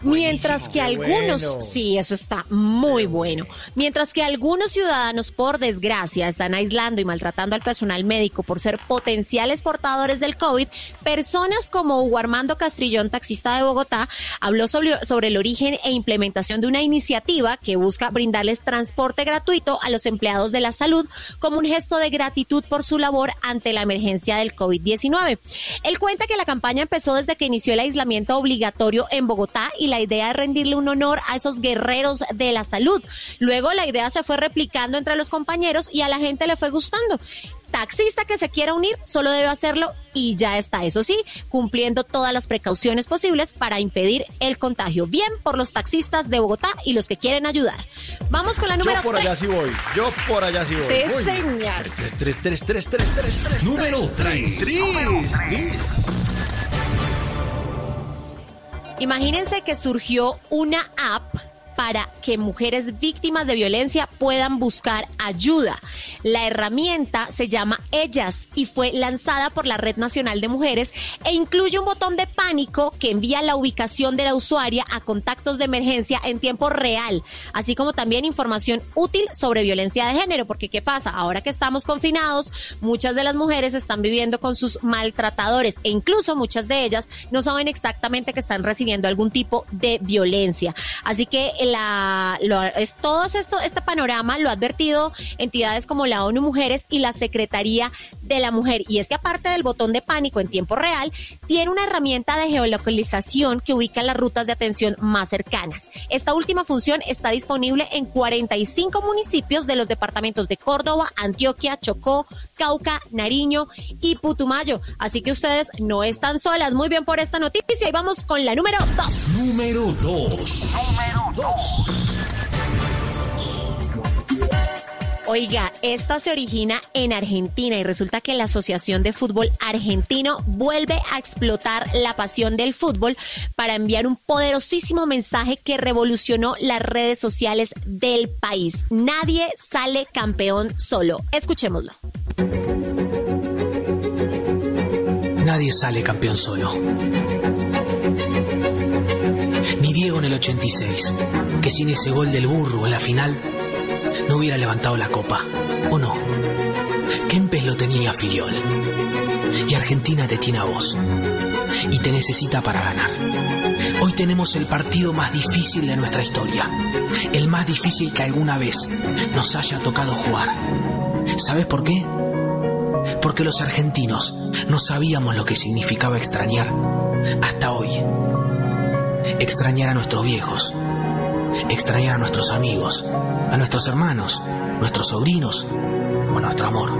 Mientras que algunos, bueno. sí, eso está muy bueno. Mientras que algunos ciudadanos, por desgracia, están aislando y maltratando al personal médico por ser potenciales portadores del COVID, personas como Hugo Armando Castrillón, taxista de Bogotá, habló sobre, sobre el origen e implementación de una iniciativa que busca brindarles transporte gratuito a los empleados de la salud como un gesto de gratitud por su labor ante la emergencia del COVID-19. Él cuenta que la campaña empezó desde que inició el aislamiento obligatorio en Bogotá y la idea es rendirle un honor a esos guerreros de la salud. Luego la idea se fue replicando entre los compañeros y a la gente le fue gustando. taxista que se quiera unir solo debe hacerlo y ya está. Eso sí, cumpliendo todas las precauciones posibles para impedir el contagio. Bien por los taxistas de Bogotá y los que quieren ayudar. Vamos con la número Yo por allá sí voy. Yo por allá sí voy. Sí, Voy. señor. Número tres, tres. Imagínense que surgió una app para que mujeres víctimas de violencia puedan buscar ayuda. La herramienta se llama Ellas y fue lanzada por la Red Nacional de Mujeres e incluye un botón de pánico que envía la ubicación de la usuaria a contactos de emergencia en tiempo real, así como también información útil sobre violencia de género, porque ¿qué pasa? Ahora que estamos confinados, muchas de las mujeres están viviendo con sus maltratadores e incluso muchas de ellas no saben exactamente que están recibiendo algún tipo de violencia. Así que es, todo esto, este panorama lo ha advertido entidades como la ONU Mujeres y la Secretaría de la Mujer. Y es que aparte del botón de pánico en tiempo real, tiene una herramienta de geolocalización que ubica las rutas de atención más cercanas. Esta última función está disponible en 45 municipios de los departamentos de Córdoba, Antioquia, Chocó, Cauca, Nariño y Putumayo. Así que ustedes no están solas. Muy bien por esta noticia. Y vamos con la número 2. Número 2. Oiga, esta se origina en Argentina y resulta que la Asociación de Fútbol Argentino vuelve a explotar la pasión del fútbol para enviar un poderosísimo mensaje que revolucionó las redes sociales del país. Nadie sale campeón solo. Escuchémoslo. Nadie sale campeón solo. Ni Diego en el 86, que sin ese gol del burro en la final no hubiera levantado la copa. ¿O no? Kempes lo tenía Filiol. Y Argentina te tiene a vos. Y te necesita para ganar. Hoy tenemos el partido más difícil de nuestra historia. El más difícil que alguna vez nos haya tocado jugar. ¿Sabes por qué? Porque los argentinos no sabíamos lo que significaba extrañar hasta hoy. Extrañar a nuestros viejos, extrañar a nuestros amigos, a nuestros hermanos, nuestros sobrinos o nuestro amor.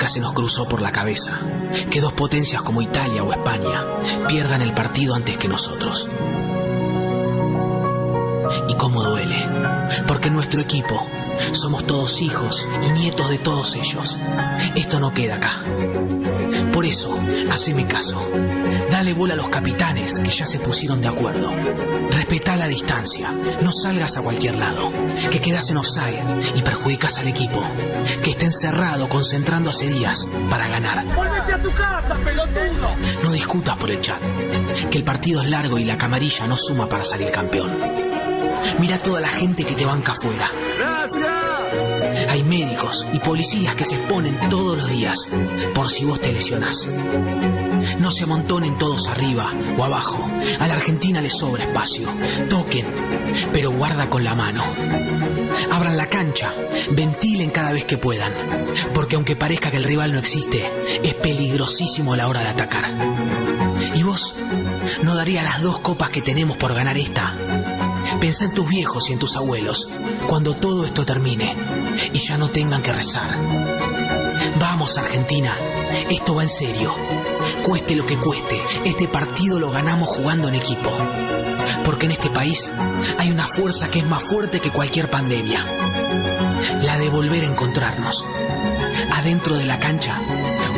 Nunca se nos cruzó por la cabeza que dos potencias como Italia o España pierdan el partido antes que nosotros. Y cómo duele, porque nuestro equipo somos todos hijos y nietos de todos ellos. Esto no queda acá. Por eso, haceme caso. Dale bola a los capitanes que ya se pusieron de acuerdo. Respetá la distancia. No salgas a cualquier lado. Que quedas en offside y perjudicas al equipo. Que está encerrado concentrando hace días para ganar. ¡Vuélvete a tu casa, pelotudo! No discutas por el chat. Que el partido es largo y la camarilla no suma para salir campeón. Mira toda la gente que te banca afuera. Médicos y policías que se exponen todos los días por si vos te lesionás. No se amontonen todos arriba o abajo. A la Argentina le sobra espacio. Toquen, pero guarda con la mano. Abran la cancha, ventilen cada vez que puedan. Porque aunque parezca que el rival no existe, es peligrosísimo a la hora de atacar. ¿Y vos? ¿No daría las dos copas que tenemos por ganar esta? Pensá en tus viejos y en tus abuelos, cuando todo esto termine y ya no tengan que rezar. Vamos, Argentina, esto va en serio. Cueste lo que cueste, este partido lo ganamos jugando en equipo. Porque en este país hay una fuerza que es más fuerte que cualquier pandemia. La de volver a encontrarnos, adentro de la cancha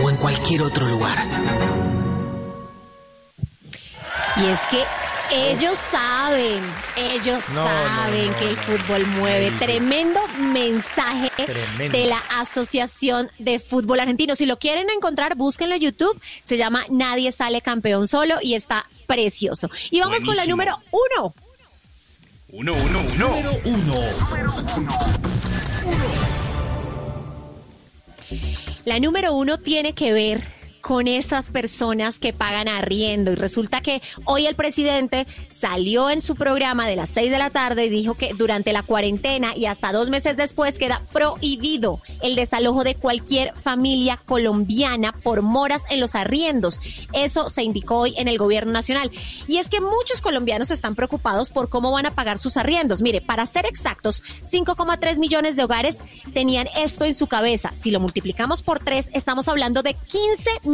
o en cualquier otro lugar. Y es que ellos saben, ellos No, saben no, que el fútbol mueve. Tremendo mensaje Tremendo. de la Asociación de Fútbol Argentino. Si lo quieren encontrar, búsquenlo en YouTube. Se llama Nadie sale campeón solo y está precioso. Y vamos con la número uno. Uno, uno, uno. Número 1. La número uno tiene que ver con esas personas que pagan arriendo. Y resulta que hoy el presidente salió en su programa de las 6 de la tarde y dijo que durante la cuarentena y hasta dos meses después queda prohibido el desalojo de cualquier familia colombiana por moras en los arriendos. Eso se indicó hoy en el gobierno nacional. Y es que muchos colombianos están preocupados por cómo van a pagar sus arriendos. Mire, para ser exactos, 5,3 millones de hogares tenían esto en su cabeza. Si lo multiplicamos por tres, estamos hablando de 15 millones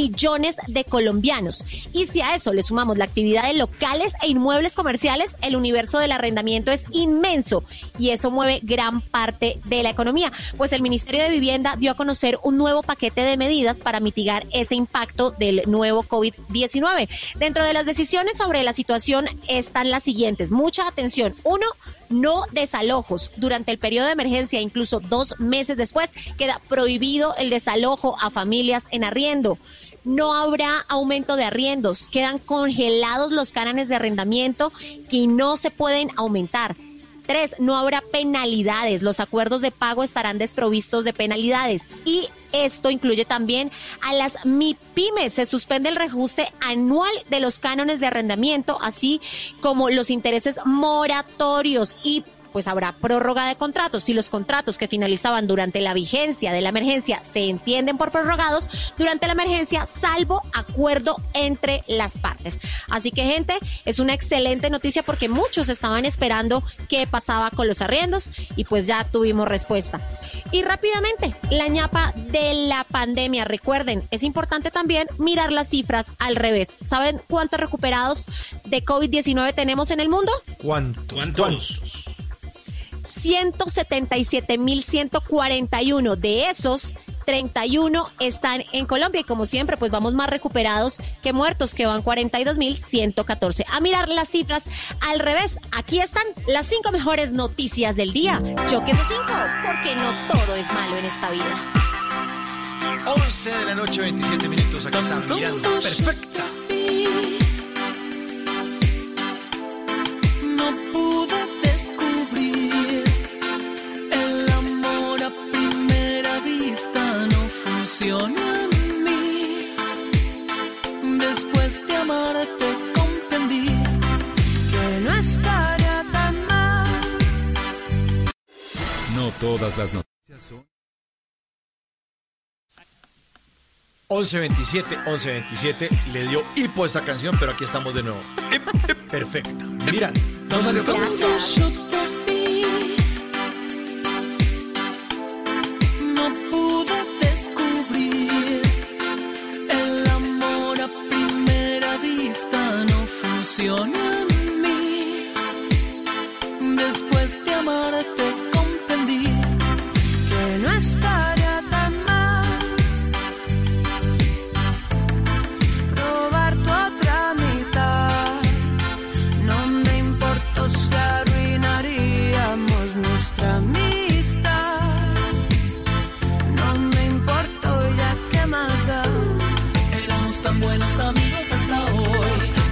de colombianos. Y si a eso le sumamos la actividad de locales e inmuebles comerciales, el universo del arrendamiento es inmenso y eso mueve gran parte de la economía. Pues el Ministerio de Vivienda dio a conocer un nuevo paquete de medidas para mitigar ese impacto del nuevo COVID-19. Dentro de las decisiones sobre la situación están las siguientes. Mucha atención. Uno, no desalojos. Durante el periodo de emergencia, incluso dos meses después, queda prohibido el desalojo a familias en arriendo. No habrá aumento de arriendos, quedan congelados los cánones de arrendamiento que no se pueden aumentar. Tres, no habrá penalidades. Los acuerdos de pago estarán desprovistos de penalidades. Y esto incluye también a las MIPIMES. Se suspende el reajuste anual de los cánones de arrendamiento, así como los intereses moratorios y pues habrá prórroga de contratos. Si los contratos que finalizaban durante la vigencia de la emergencia se entienden por prorrogados durante la emergencia, salvo acuerdo entre las partes. Así que, gente, es una excelente noticia porque muchos estaban esperando qué pasaba con los arriendos y pues ya tuvimos respuesta. Y rápidamente, la ñapa de la pandemia. Recuerden, es importante también mirar las cifras al revés. ¿Saben cuántos recuperados de COVID-19 tenemos en el mundo? ¿Cuántos? ¿Cuántos? 177.141. De esos, 31 están en Colombia y como siempre, pues vamos más recuperados que muertos, que van 42.114. A mirar las cifras al revés, aquí están las cinco mejores noticias del día. Choque esos cinco, porque no todo es malo en esta vida. 11 de la noche, 27 minutos. Acá están mirando. Perfecta. No pude funciona en mí. Después de amarte comprendí que no estaría tan mal. No todas las noticias son... 11.27, 11.27. Le dio hipo esta canción, pero aquí estamos de nuevo. Perfecta. Mira, no salió con- en mí. Después de amarte comprendí que no estaría tan mal probar tu otra mitad. No me importó si arruinaríamos nuestra amistad. No me importó ya que más da. Éramos tan buenos amigos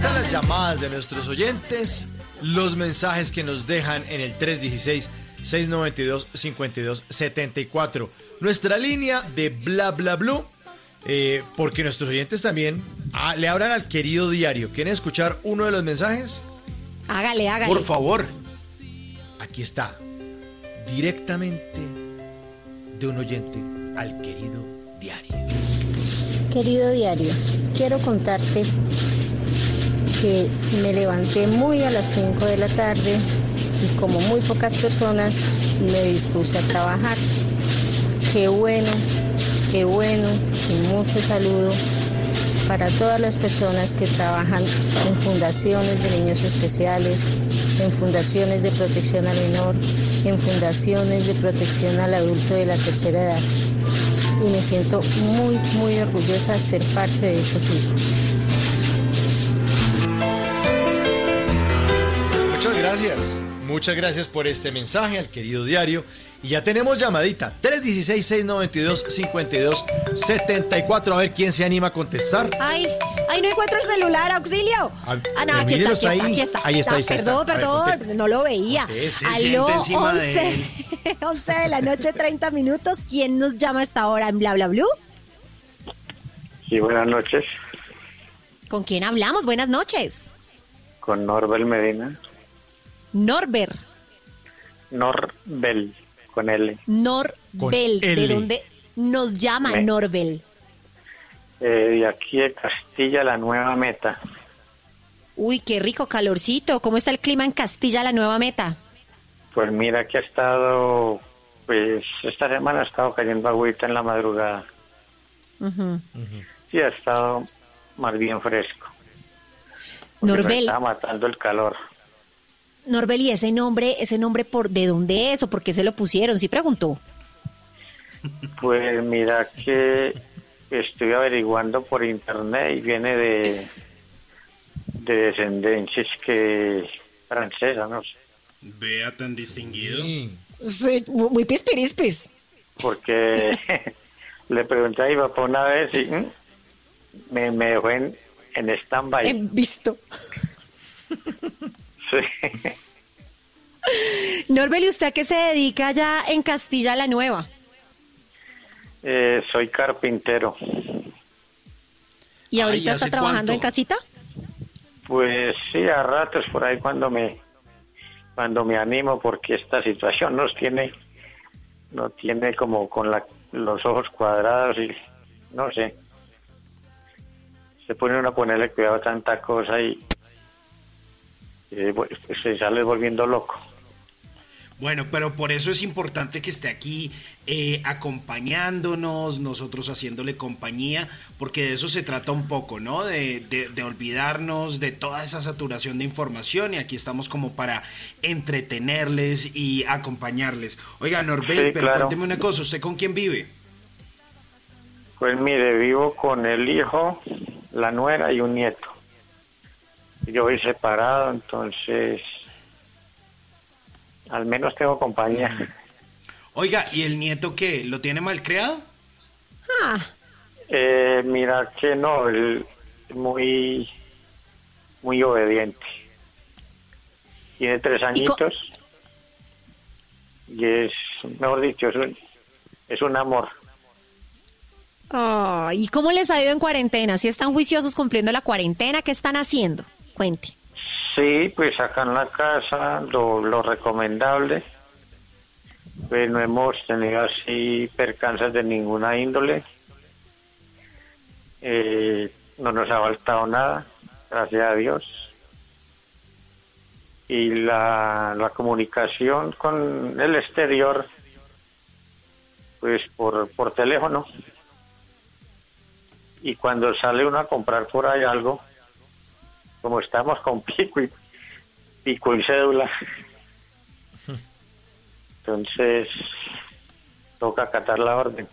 Perfectas las llamadas de nuestros oyentes, los mensajes que nos dejan en el 316-692-5274. Nuestra línea de bla bla blue, eh, porque nuestros oyentes también ah, le hablan al querido diario. ¿Quieren escuchar uno de los mensajes? Hágale, hágale. Por favor. Aquí está, directamente de un oyente al querido diario. Querido diario, quiero contarte que me levanté muy a las 5 de la tarde y como muy pocas personas me dispuse a trabajar. Qué bueno, qué bueno y mucho saludo para todas las personas que trabajan en fundaciones de niños especiales, en fundaciones de protección al menor, en fundaciones de protección al adulto de la tercera edad. Y me siento muy, muy orgullosa de ser parte de ese equipo. Gracias. Muchas gracias por este mensaje al querido diario. Y ya tenemos llamadita. 316-692-5274. A ver quién se anima a contestar. Ay, ay, no encuentro el celular, auxilio. Ah, Ah, no, aquí está, aquí está ahí. aquí está. Ahí está, ahí está, Perdón, está. A ver, perdón, no lo veía. Conteste, Aló, siente encima de 11, 11 de la noche, 30 minutos. ¿Quién nos llama a esta hora en Bla Bla Blue? Sí, buenas noches. ¿Con quién hablamos? Buenas noches. Con Norbel Medina. Norbert, Norbel, con L. Norbel, ¿de L. dónde nos llama Me- Norbel? Eh, de aquí de Castilla, la nueva meta. Uy, qué rico calorcito. ¿Cómo está el clima en Castilla, la nueva meta? Pues mira que ha estado, pues esta semana ha estado cayendo agüita en la madrugada. Sí, ha estado más bien fresco. Norbel. Está matando el calor. Norbel, ¿y ese nombre, ese nombre por de dónde es o por qué se lo pusieron? Sí preguntó. Pues mira que estoy averiguando por internet y viene de, de descendencias que francesa, no sé. Vea tan distinguido. Sí, muy pispirispis. porque le pregunté a mi papá una vez y me, me dejó en, en stand-by. Visto. Sí. Norbel, ¿y usted a qué se dedica allá en Castilla la Nueva? Eh, soy carpintero. ¿Y Ay, ahorita está ¿hace trabajando en casita? Pues sí, a ratos por ahí cuando me cuando me animo porque esta situación nos tiene no tiene como con la, los ojos cuadrados y no sé. Se pone uno a ponerle cuidado a tanta cosa y, y, pues, se sale volviendo loco. Bueno, pero por eso es importante que esté aquí eh, acompañándonos, nosotros haciéndole compañía, porque de eso se trata un poco, ¿no? De, de- de olvidarnos de toda esa saturación de información y aquí estamos como para entretenerles y acompañarles. Oiga, Norbel, Sí, pero claro. cuénteme una cosa, ¿usted con quién vive? Pues mire, vivo con el hijo, la nuera y un nieto. Yo voy separado, entonces al menos tengo compañía. Oiga, ¿y el nieto qué? ¿Lo tiene mal creado? Ah, Eh, mira que no, él es muy, muy obediente. Tiene tres añitos y es, mejor dicho, es un, es un amor. ah, ¿Y cómo les ha ido en cuarentena? Si están juiciosos cumpliendo la cuarentena, ¿qué están haciendo? Cuente. Sí, pues acá en la casa lo, recomendable. Pues no hemos tenido así percances de ninguna índole. Eh, no nos ha faltado nada, gracias a Dios. Y la, la comunicación con el exterior, pues por, por teléfono. Y cuando sale uno a comprar por ahí algo, como estamos con pico y, pico y cédula, entonces toca acatar la orden.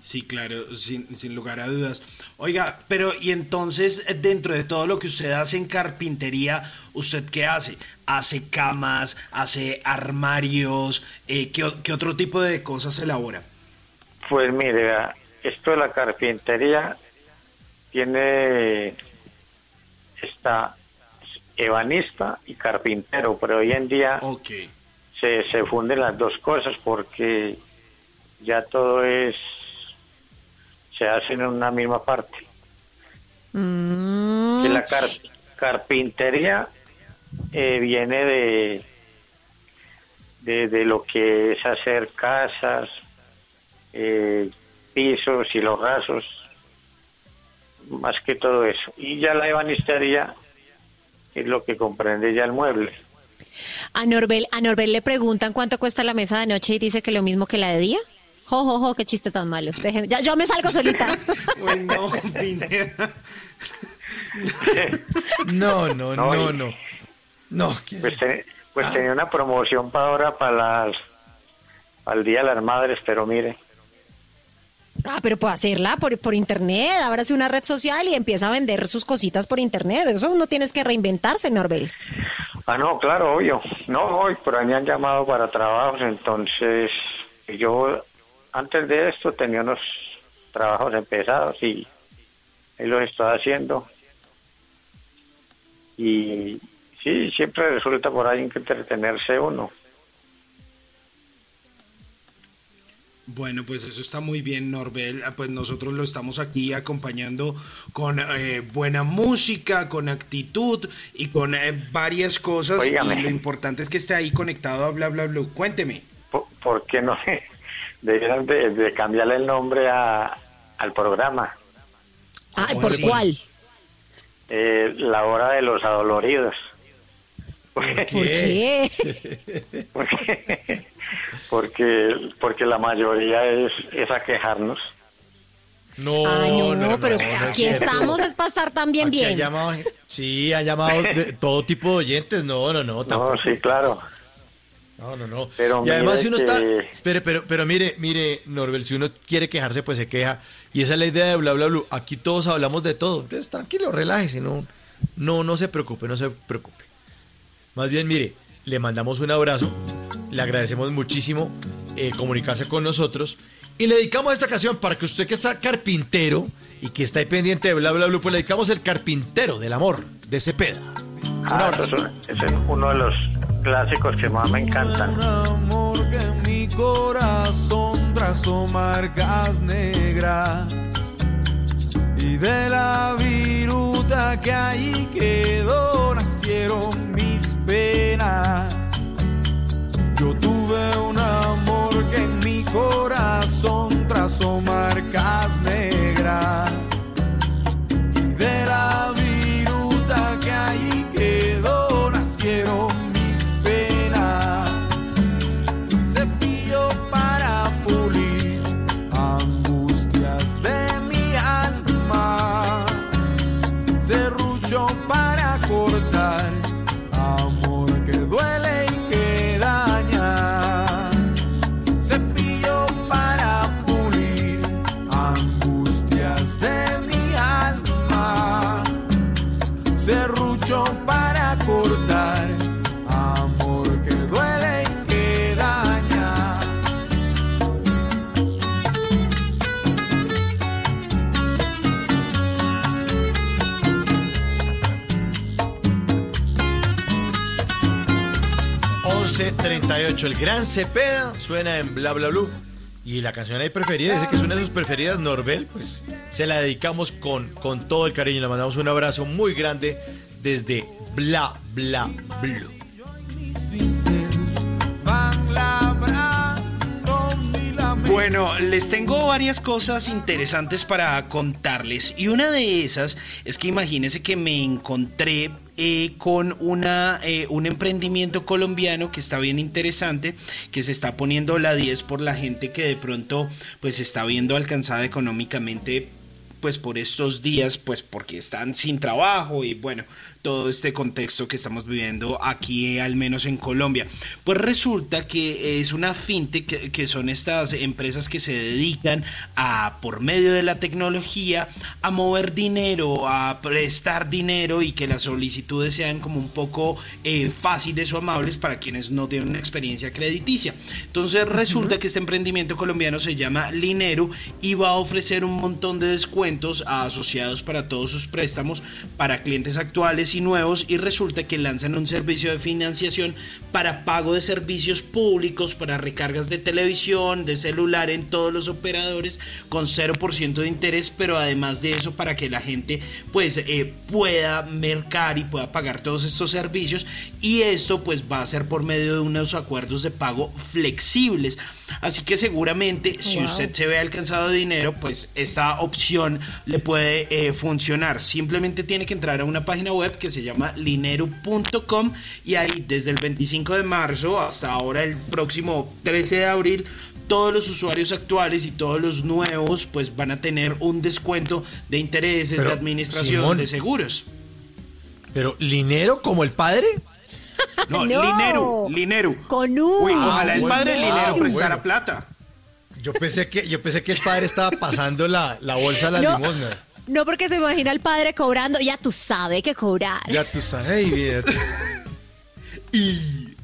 Sí, claro, sin, sin lugar a dudas. Oiga, pero y entonces dentro de todo lo que usted hace en carpintería, ¿usted qué hace? ¿Hace camas? ¿Hace armarios? Eh, ¿qué, qué otro tipo de cosas elabora? Pues mire, esto de la carpintería tiene, está ebanista y carpintero, pero hoy en día se, se funden las dos cosas porque ya todo es, se hace en una misma parte. Que la car- carpintería eh, viene de, de, de lo que es hacer casas, eh, pisos y los rasos, más que todo eso. Y ya la ebanistería es lo que comprende ya el mueble. A Norbel, a Norbel le preguntan cuánto cuesta la mesa de noche y dice que lo mismo que la de día. Jo, jo, jo, qué chiste tan malo. Déjeme- ya, yo me salgo solita. Uy, no. No, no, No, no, y- no. No, ¿qué es Pues, pues Ah. tenía una promoción para ahora, para las, para el Día de las Madres, pero mire, Ah, pero puede hacerla por, por internet. Ábrase una red social y empieza a vender sus cositas por internet. Eso no tienes que reinventarse, Norbel. Ah, no, claro, obvio. No, hoy por ahí me han llamado para trabajos, entonces yo antes de esto tenía unos trabajos empezados y ahí los estoy haciendo. Y sí, siempre resulta por ahí que entretenerse uno. Bueno, pues eso está muy bien, Norbel. Ah, Pues nosotros lo estamos aquí acompañando con eh, buena música, con actitud y con eh, varias cosas. Y lo importante es que esté ahí conectado a bla bla bla. Cuénteme. ¿Por, por qué no debieran de, de cambiarle el nombre a, al programa? ¿Cómo ¿por así? cuál? Eh, la hora de los adoloridos. ¿Por qué? porque, porque, porque la mayoría es, es a quejarnos. No, Ay, no, no, no, pero no aquí estamos es para estar también Aquí bien. llamado, sí, han llamado de todo tipo de oyentes. No, no, no, tampoco. No, sí, claro. No, no, no. Pero y además si uno que- está, espere, pero, pero mire, mire, Norbel, si uno quiere quejarse, pues se queja. Y esa es la idea de bla bla bla. Aquí todos hablamos de todo. Entonces, tranquilo, relájese, no, no, no se preocupe, no se preocupe. Más bien, mire, le mandamos un abrazo, le agradecemos muchísimo eh, comunicarse con nosotros y le dedicamos esta canción para que usted que está carpintero y que está ahí pendiente de bla bla bla, pues le dedicamos el carpintero del amor de Cepeda. Ah, es, un- es uno de los clásicos que más me encantan. amor que en mi corazón trazó marcas negras y de la viruta que ahí quedó nacieron mis penas. Tuve un amor que en mi corazón trazó marcas negras el gran Cepeda suena en Bla Bla Blue. Y la canción ahí preferida, dice que es una de sus preferidas, Norbel, pues se la dedicamos con, con todo el cariño. Le mandamos un abrazo muy grande desde Bla Bla Blue. Bueno, les tengo varias cosas interesantes para contarles y una de esas es que imagínense que me encontré eh, con una, eh, un emprendimiento colombiano que está bien interesante, que se está poniendo la 10 por la gente que de pronto pues está viendo alcanzada económicamente pues por estos días, pues porque están sin trabajo y bueno, todo este contexto que estamos viviendo aquí, al menos en Colombia. Pues resulta que es una fintech, que, que son estas empresas que se dedican a, por medio de la tecnología, a mover dinero, a prestar dinero y que las solicitudes sean como un poco eh, fáciles o amables para quienes no tienen una experiencia crediticia. Entonces resulta que este emprendimiento colombiano se llama Linero y va a ofrecer un montón de descuentos a asociados para todos sus préstamos para clientes actuales y nuevos y resulta que lanzan un servicio de financiación para pago de servicios públicos, para recargas de televisión, de celular en todos los operadores con 0% de interés, pero además de eso para que la gente pues eh, pueda mercar y pueda pagar todos estos servicios y esto pues va a ser por medio de unos acuerdos de pago flexibles. Así que seguramente si Wow. usted se ve alcanzado de dinero, pues esta opción le puede eh, funcionar. Simplemente tiene que entrar a una página web que se llama linero.com y ahí desde el 25 de marzo hasta ahora el próximo 13 de abril todos los usuarios actuales y todos los nuevos pues van a tener un descuento de intereses, Pero, de administración, Simón, de seguros. Pero, ¿Linero como el padre? No, No. Linero, Linero. Con U. Uy, ojalá el bueno. padre Linero Ah, prestara bueno. plata. Yo pensé que, yo pensé que el padre estaba pasando la, la bolsa a la No. limosna. No porque se imagina al padre cobrando, ya tú sabes que cobrar. Ya tú sabes, ya tú sabes. Y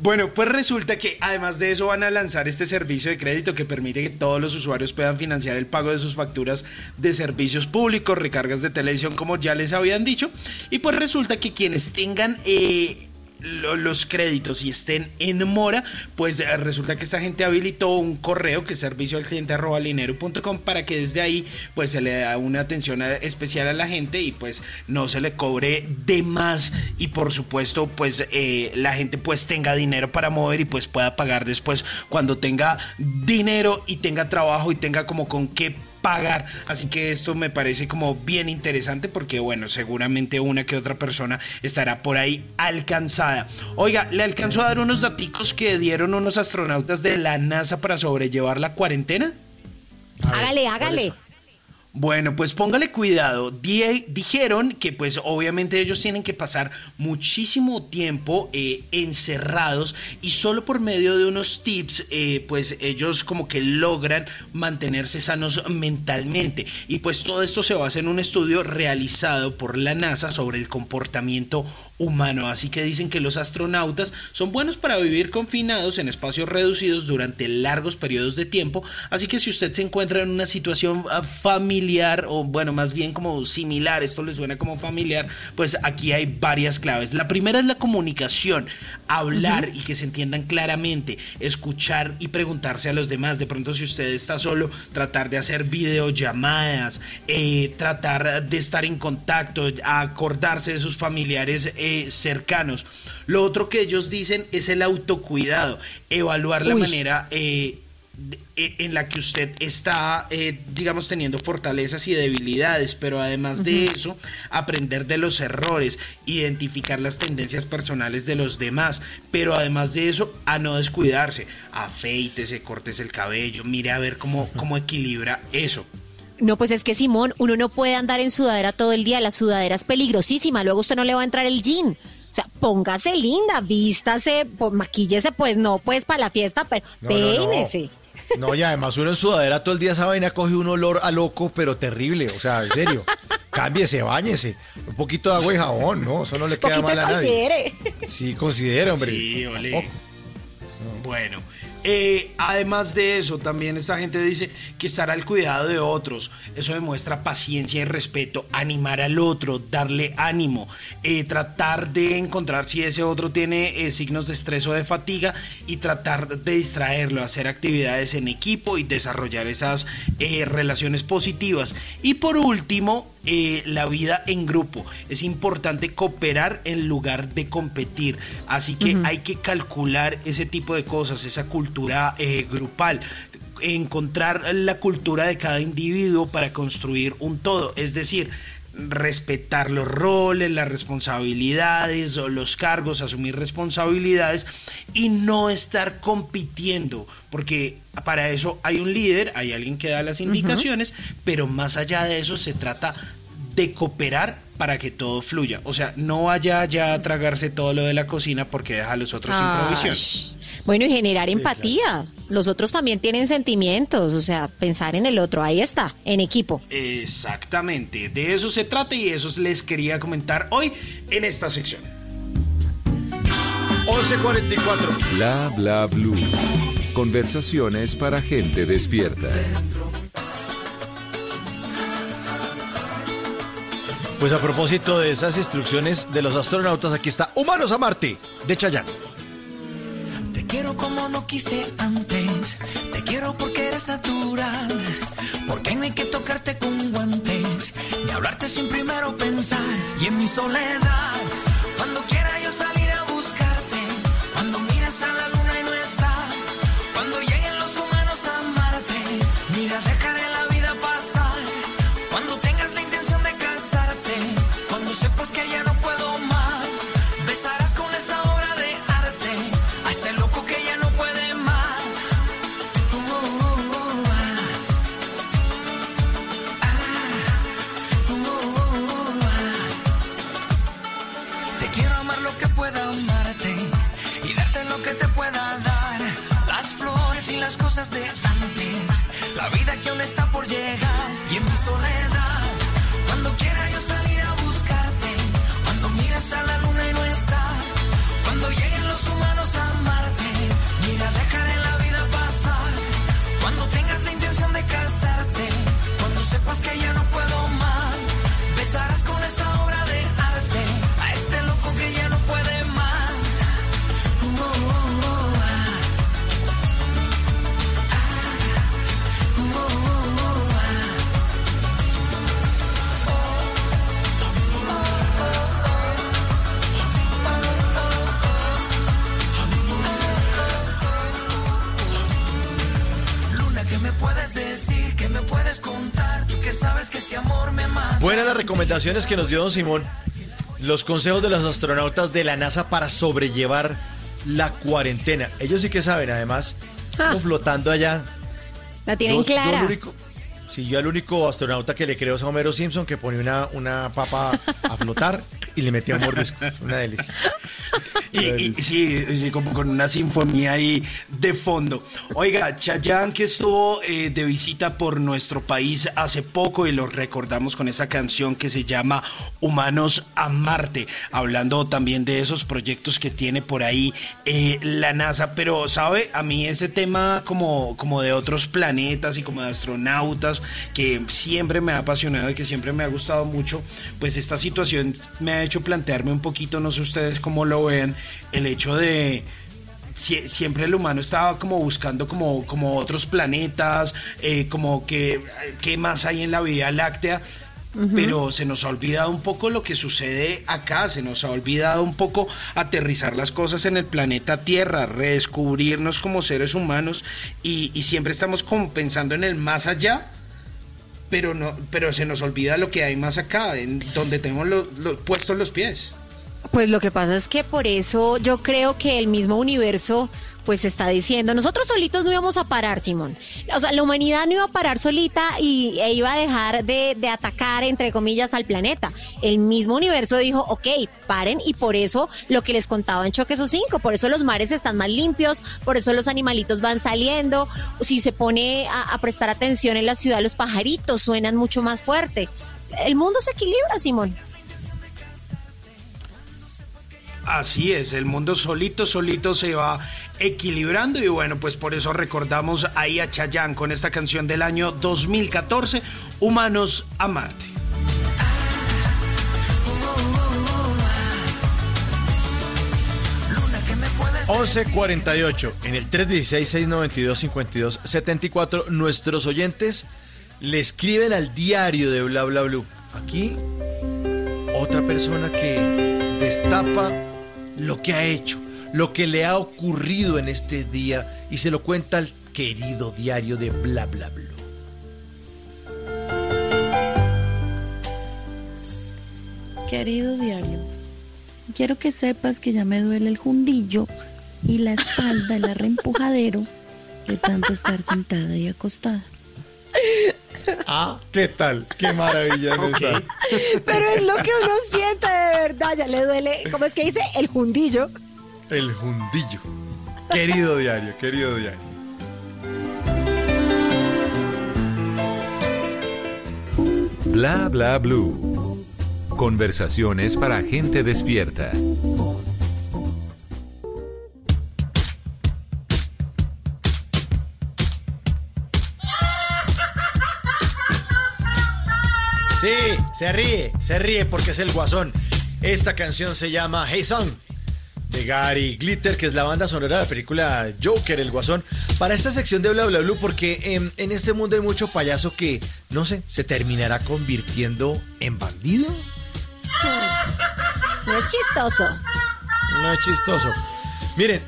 bueno, pues resulta que además de eso van a lanzar este servicio de crédito que permite que todos los usuarios puedan financiar el pago de sus facturas de servicios públicos, recargas de televisión, como ya les habían dicho. Y pues resulta que quienes tengan eh, lo- los créditos y estén en mora, pues eh, resulta que esta gente habilitó un correo que es servicio al cliente arroba linero.com para que desde ahí pues se le da una atención a- especial a la gente y pues no se le cobre de más. Y por supuesto pues eh, la gente pues tenga dinero para mover y pues pueda pagar después cuando tenga dinero y tenga trabajo y tenga como con qué pagar. Así que esto me parece como bien interesante porque bueno, seguramente una que otra persona estará por ahí alcanzada. Oiga, le alcanzo a dar unos daticos que dieron unos astronautas de la NASA para sobrellevar la cuarentena. Hágale, hágale. Bueno, pues póngale cuidado. Dijeron que pues obviamente ellos tienen que pasar muchísimo tiempo eh, encerrados y solo por medio de unos tips eh, pues ellos como que logran mantenerse sanos mentalmente. Y pues todo esto se basa en un estudio realizado por la NASA sobre el comportamiento humano. Así que dicen que los astronautas son buenos para vivir confinados en espacios reducidos durante largos periodos de tiempo. Así que si usted se encuentra en una situación ah, familiar o bueno, más bien como similar, esto le suena como familiar, pues aquí hay varias claves. La primera es la comunicación, hablar y que se entiendan claramente, escuchar y preguntarse a los demás. De pronto si usted está solo, tratar de hacer videollamadas, eh, tratar de estar en contacto, acordarse de sus familiares eh, cercanos. Lo otro que ellos dicen es el autocuidado, evaluar la manera eh, de- eh, en la que usted está, eh, digamos, teniendo fortalezas y debilidades, pero además de eso, aprender de los errores, identificar las tendencias personales de los demás, pero además de eso, a no descuidarse, afeítese, cortes el cabello, mire a ver cómo, cómo equilibra eso. No, pues es que Simón, uno no puede andar en sudadera todo el día, la sudadera es peligrosísima, luego usted no le va a entrar el jean. O sea, póngase linda, vístase, maquíllese, pues no, pues para la fiesta, pero No, no, no. y además uno en sudadera todo el día esa vaina coge un olor a loco, pero terrible. O sea, en serio. Cámbiese, bañese. Un poquito de agua y jabón, ¿no? Eso no le queda Poquito mal a nadie. considere. Sí, considera, hombre. Sí, ole. Bueno, eh, además de eso, también esta gente dice que estar al cuidado de otros. Eso demuestra paciencia y respeto, animar al otro, darle ánimo, eh, tratar de encontrar si ese otro tiene eh, signos de estrés o de fatiga y tratar de distraerlo, hacer actividades en equipo y desarrollar esas relaciones positivas. Y por último, eh, la vida en grupo. Es importante cooperar en lugar de competir. Así que hay que calcular ese tipo de cosas, esa cultura eh, grupal encontrar la cultura de cada individuo para construir un todo, es decir, respetar los roles, las responsabilidades o los cargos, asumir responsabilidades y no estar compitiendo, porque para eso hay un líder, hay alguien que da las indicaciones, pero más allá de eso se trata de cooperar para que todo fluya. O sea, no vaya ya a tragarse todo lo de la cocina porque deja a los otros sin provisión. Bueno, y generar empatía. Los otros también tienen sentimientos, o sea, pensar en el otro, ahí está, en equipo. Exactamente, de eso se trata y eso les quería comentar hoy en esta sección. 11.44. Bla bla blue. Conversaciones para gente despierta. Pues a propósito de esas instrucciones de los astronautas, aquí está Humanos a Marte, de Chayanne. Te quiero como no quise antes. Te quiero porque eres natural. Porque no hay que tocarte con guantes. Ni hablarte sin primero pensar. Y en mi soledad, cuando quiera yo salir de antes, la vida que aún está por llegar y en mi soledad. Buenas las recomendaciones que nos dio don Simón. Los consejos de los astronautas de la NASA para sobrellevar la cuarentena. Ellos sí que saben, además, Ah. como flotando allá. La tienen Yo- yo clara. el único- sí, yo al único astronauta que le creo es a Homero Simpson, que pone una, una papa a flotar y le metía un mordisco. Una delicia. Y, y- sí, sí, como con una sinfonía ahí de fondo. Oiga, Chayanne que estuvo eh, de visita por nuestro país hace poco y lo recordamos con esa canción que se llama Humanos a Marte, hablando también de esos proyectos que tiene por ahí eh, la NASA. Pero, ¿sabe? A mí ese tema como, como de otros planetas y como de astronautas, que siempre me ha apasionado y que siempre me ha gustado mucho, pues esta situación me ha hecho plantearme un poquito, no sé ustedes cómo lo ven, el hecho de sie- siempre el humano estaba como buscando como, como otros planetas, eh, como que qué más hay en la Vía Láctea. Pero se nos ha olvidado un poco lo que sucede acá, se nos ha olvidado un poco aterrizar las cosas en el planeta Tierra, redescubrirnos como seres humanos y, y siempre estamos como pensando en el más allá, pero no, pero se nos olvida lo que hay más acá, en donde tenemos lo- lo- puestos los pies. Pues lo que pasa es que por eso yo creo que el mismo universo pues está diciendo, nosotros solitos no íbamos a parar, Simón. O sea, la humanidad no iba a parar solita y e iba a dejar de, de atacar, entre comillas, al planeta. El mismo universo dijo, ok, paren y por eso lo que les contaba en Choque esos cinco, por eso los mares están más limpios, por eso los animalitos van saliendo. Si se pone a, a prestar atención en la ciudad, los pajaritos suenan mucho más fuerte. El mundo se equilibra, Simón. Así es, el mundo solito, solito se va equilibrando y bueno, pues por eso recordamos ahí a Chayanne con esta canción del año 2014, Humanos a Marte. 11.48 en el 316-692-5274. Nuestros oyentes le escriben al diario de Bla Bla Blue. Aquí, otra persona que destapa lo que ha hecho, lo que le ha ocurrido en este día y se lo cuenta al querido diario de Bla Bla Blue. Querido diario, quiero que sepas que ya me duele el jundillo y la espalda, el arrempujadero de tanto estar sentada y acostada. Ah, ¿qué tal? Qué maravilla de esa. Pero es lo que uno siente de verdad, ya le duele, ¿cómo es que dice? El jundillo. El jundillo. Querido diario, querido diario. Bla bla blue. Conversaciones para gente despierta. Sí, se ríe, se ríe porque es el guasón. Esta canción se llama Hey Song de Gary Glitter, que es la banda sonora de la película Joker, el guasón. Para esta sección de Bla Bla Blue, porque en, en este mundo hay mucho payaso que, no sé, se terminará convirtiendo en bandido. No es chistoso. No es chistoso. Miren,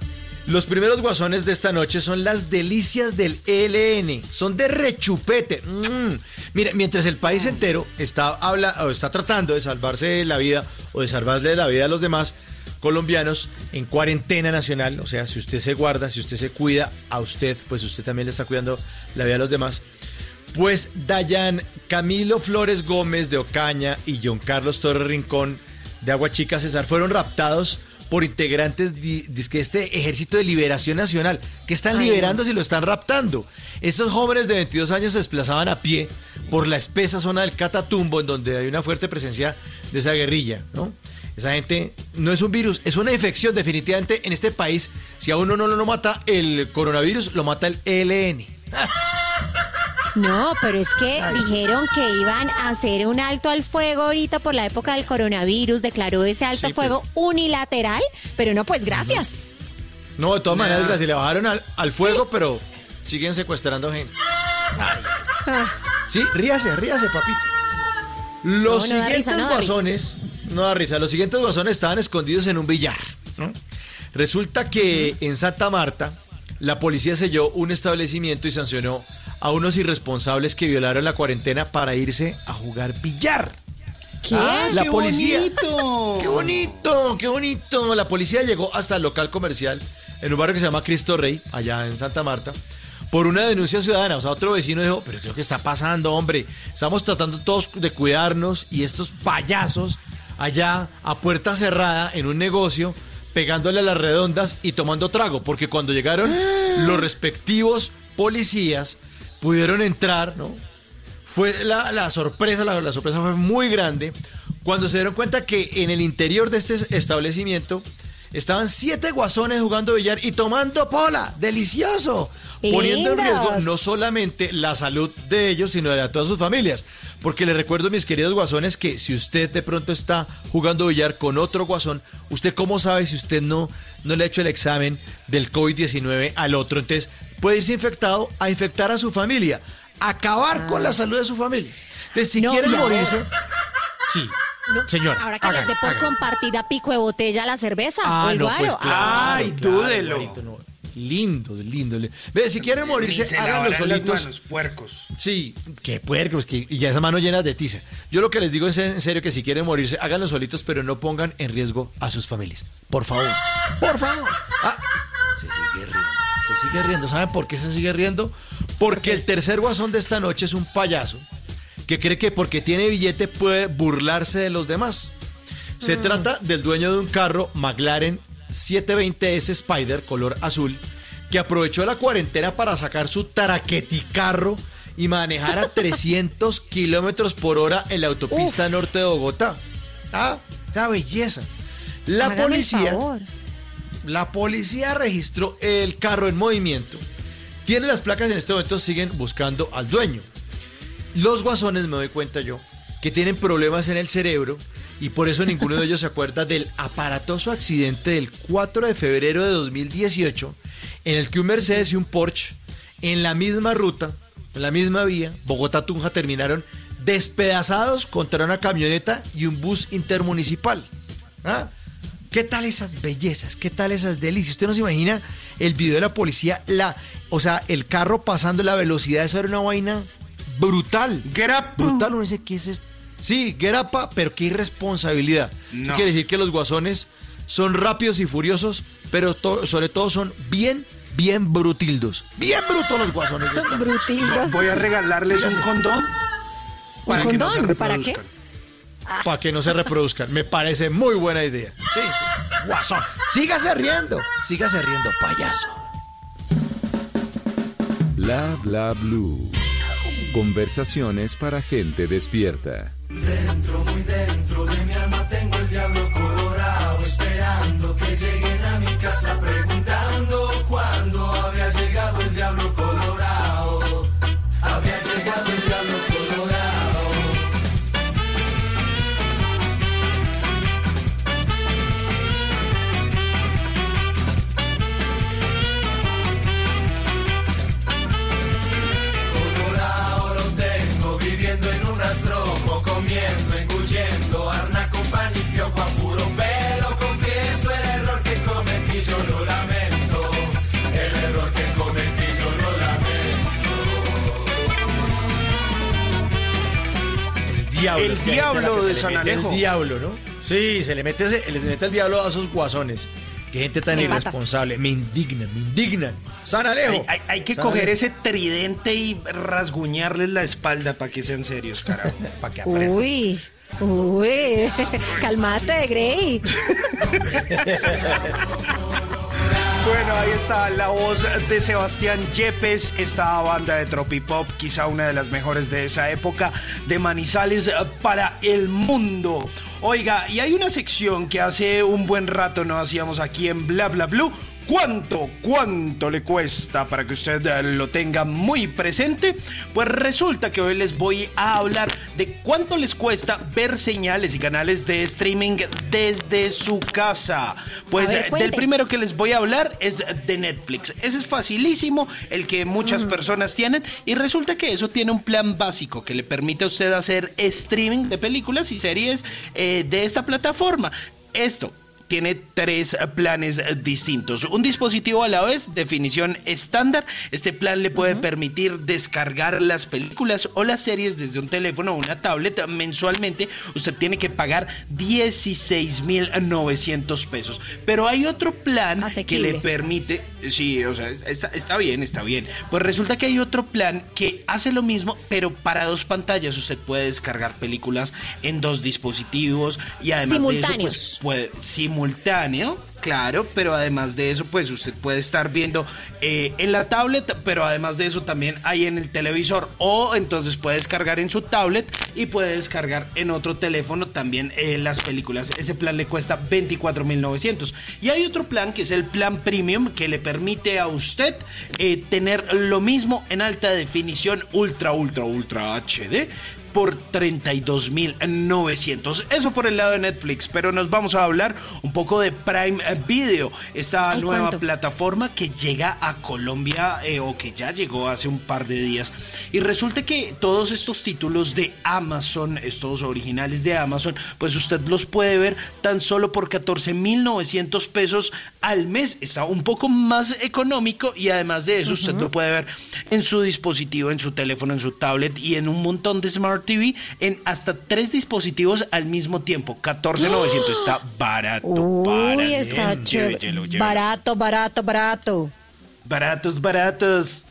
los primeros guasones de esta noche son las delicias del ELN. Son de rechupete. Mm. Mientras el país entero está, habla, o está tratando de salvarse de la vida o de salvarle la vida a los demás colombianos en cuarentena nacional, o sea, si usted se guarda, si usted se cuida a usted, pues usted también le está cuidando la vida a los demás. Pues Dayan Camilo Flores Gómez de Ocaña y John Carlos Torres Rincón de Agua Chica, César, fueron raptados por integrantes de este Ejército de Liberación Nacional, que están Ay, liberando si lo están raptando. Estos jóvenes de 22 años se desplazaban a pie por la espesa zona del Catatumbo, en donde hay una fuerte presencia de esa guerrilla, ¿no? Esa gente no es un virus, es una infección definitivamente en este país. Si a uno no lo mata el coronavirus, lo mata el ELN. No, pero es que dijeron que iban a hacer un alto al fuego ahorita por la época del coronavirus, declaró ese alto Sí, fuego unilateral, pero no, pues gracias. No, de todas Nah. maneras, Graciela, le bajaron al, al fuego, pero siguen secuestrando gente. Sí, ríase, ríase, papito. Los No, no da siguientes risa, no da guasones, no da risa, los siguientes guasones estaban escondidos en un billar. ¿no? Resulta que en Santa Marta, la policía selló un establecimiento y sancionó a unos irresponsables que violaron la cuarentena para irse a jugar billar. ¿Qué? La ¡Qué policía. bonito! ¡Qué bonito! ¡Qué bonito! La policía llegó hasta el local comercial en un barrio que se llama Cristo Rey, allá en Santa Marta, por una denuncia ciudadana. O sea, otro vecino dijo, pero ¿qué es lo que está pasando, hombre? Estamos tratando todos de cuidarnos y estos payasos allá a puerta cerrada en un negocio pegándole a las redondas y tomando trago, porque cuando llegaron los respectivos policías pudieron entrar, ¿no? Fue la, la sorpresa, la, la sorpresa fue muy grande cuando se dieron cuenta que en el interior de este establecimiento estaban siete guasones jugando billar y tomando pola, delicioso, poniendo en riesgo no solamente la salud de ellos, sino de la todas sus familias. Porque le recuerdo, mis queridos guasones, que si usted de pronto está jugando billar con otro guasón, ¿usted cómo sabe si usted no, no le ha hecho el examen del COVID-19 al otro? Entonces, puede irse infectado a infectar a su familia, acabar con la salud de su familia. Entonces, si No, quieren ahora- morirse, sí, señora, Ahora que les hagan, dé por hagan. compartir a pico de botella la cerveza Ah, o el no, guaro. pues claro, Ay, claro, dúdelo. Alvarito, no. Lindo, lindo. li- Ve, si quieren morirse, háganlo solitos. manos, puercos. Sí, qué puercos, que, y ya esa mano llena de tiza. Yo lo que les digo es en serio que si quieren morirse, háganlo solitos, pero no pongan en riesgo a sus familias. Por favor, por favor. Ah, se sigue riendo, se sigue riendo. ¿Saben por qué se sigue riendo? Porque el tercer guasón de esta noche es un payaso que cree que porque tiene billete puede burlarse de los demás. Se trata del dueño de un carro McLaren 720S Spider color azul que aprovechó la cuarentena para sacar su taraqueticarro y manejar a 300 kilómetros por hora en la autopista norte de Bogotá. Ah, la belleza. La Hágame el policía, favor. La policía registró el carro en movimiento. Tiene las placas en este momento, siguen buscando al dueño. Los guasones, me doy cuenta yo, que tienen problemas en el cerebro y por eso ninguno de ellos se acuerda del aparatoso accidente del 4 de febrero de 2018 en el que un Mercedes y un Porsche en la misma ruta, en la misma vía, Bogotá-Tunja, terminaron despedazados contra una camioneta y un bus intermunicipal. ¿Ah? ¿Qué tal esas bellezas? ¿Qué tal esas delicias? Usted no se imagina el video de la policía, la, o sea, el carro pasando la velocidad, eso era una vaina brutal. Brutal, uno dice, ¿qué es esto? Sí, Gerapa, pero qué irresponsabilidad. Eso No. quiere decir que los guasones son rápidos y furiosos, pero to- sobre todo son bien, bien brutildos. Bien brutos los guasones. de esta noche. Brutildos. Voy a regalarles un condón. para que no se condón? ¿Para qué? Para que no se reproduzcan. Me parece muy buena idea. Sí, sí. guasón. Sígase riendo. Sígase riendo, payaso. Bla bla blue. Conversaciones para gente despierta. Dentro, muy dentro de mi alma tengo el diablo colorado, esperando que lleguen a mi casa preguntando diablo. El diablo se de San Alejo. El diablo, ¿no? Sí, se le mete, le mete el diablo a esos guasones. Qué gente tan Me matas. irresponsable. Me indignan, me indignan. San Alejo. Hay, hay- hay que San coger Alejo. ese tridente y rasguñarles la espalda para que sean serios, carajo. Para que aprendan. Uy. Uy, calmate, Grey. Bueno, ahí está la voz de Sebastián Yepes, esta banda de tropipop, quizá una de las mejores de esa época, de Manizales para el mundo. Oiga, y hay una sección que hace un buen rato no hacíamos aquí en Bla Bla Blue. ¿Cuánto, cuánto le cuesta para que usted eh, lo tenga muy presente? Pues resulta que hoy les voy a hablar de cuánto les cuesta ver señales y canales de streaming desde su casa. Pues ver, eh, del primero que les voy a hablar es de Netflix. Ese es facilísimo, el que muchas personas tienen. Y resulta que eso tiene un plan básico que le permite a usted hacer streaming de películas y series eh, de esta plataforma. Esto tiene tres planes distintos. Un dispositivo a la vez, definición estándar. Este plan le puede permitir descargar las películas o las series desde un teléfono o una tablet mensualmente. Usted tiene que pagar 16.900 pesos. Pero hay otro plan que le permite, sí, o sea, está, está bien, está bien. Pues resulta que hay otro plan que hace lo mismo, pero para dos pantallas. Usted puede descargar películas en dos dispositivos y además de eso, Simultáneos. pues, puede simultáneo, claro, pero además de eso, pues usted puede estar viendo eh, en la tablet, pero además de eso también hay en el televisor o entonces puede descargar en su tablet y puede descargar en otro teléfono también eh, las películas. Ese plan le cuesta 24.900. Y hay otro plan que es el plan premium que le permite a usted eh, tener lo mismo en alta definición ultra, ultra, ultra HD por 32.900. Eso por el lado de Netflix, pero nos vamos a hablar un poco de Prime Video, esta nueva ¿cuánto? plataforma que llega a Colombia eh, o que ya llegó hace un par de días. Y resulta que todos estos títulos de Amazon, estos originales de Amazon, pues usted los puede ver tan solo por 14.900 pesos al mes. Está un poco más económico y además de eso usted lo puede ver en su dispositivo, en su teléfono, en su tablet y en un montón de Smart TV en hasta tres dispositivos al mismo tiempo. 14.900 está barato. Uy, barato. está chévere. llévelo, llévelo. Barato, barato, barato. Baratos, baratos.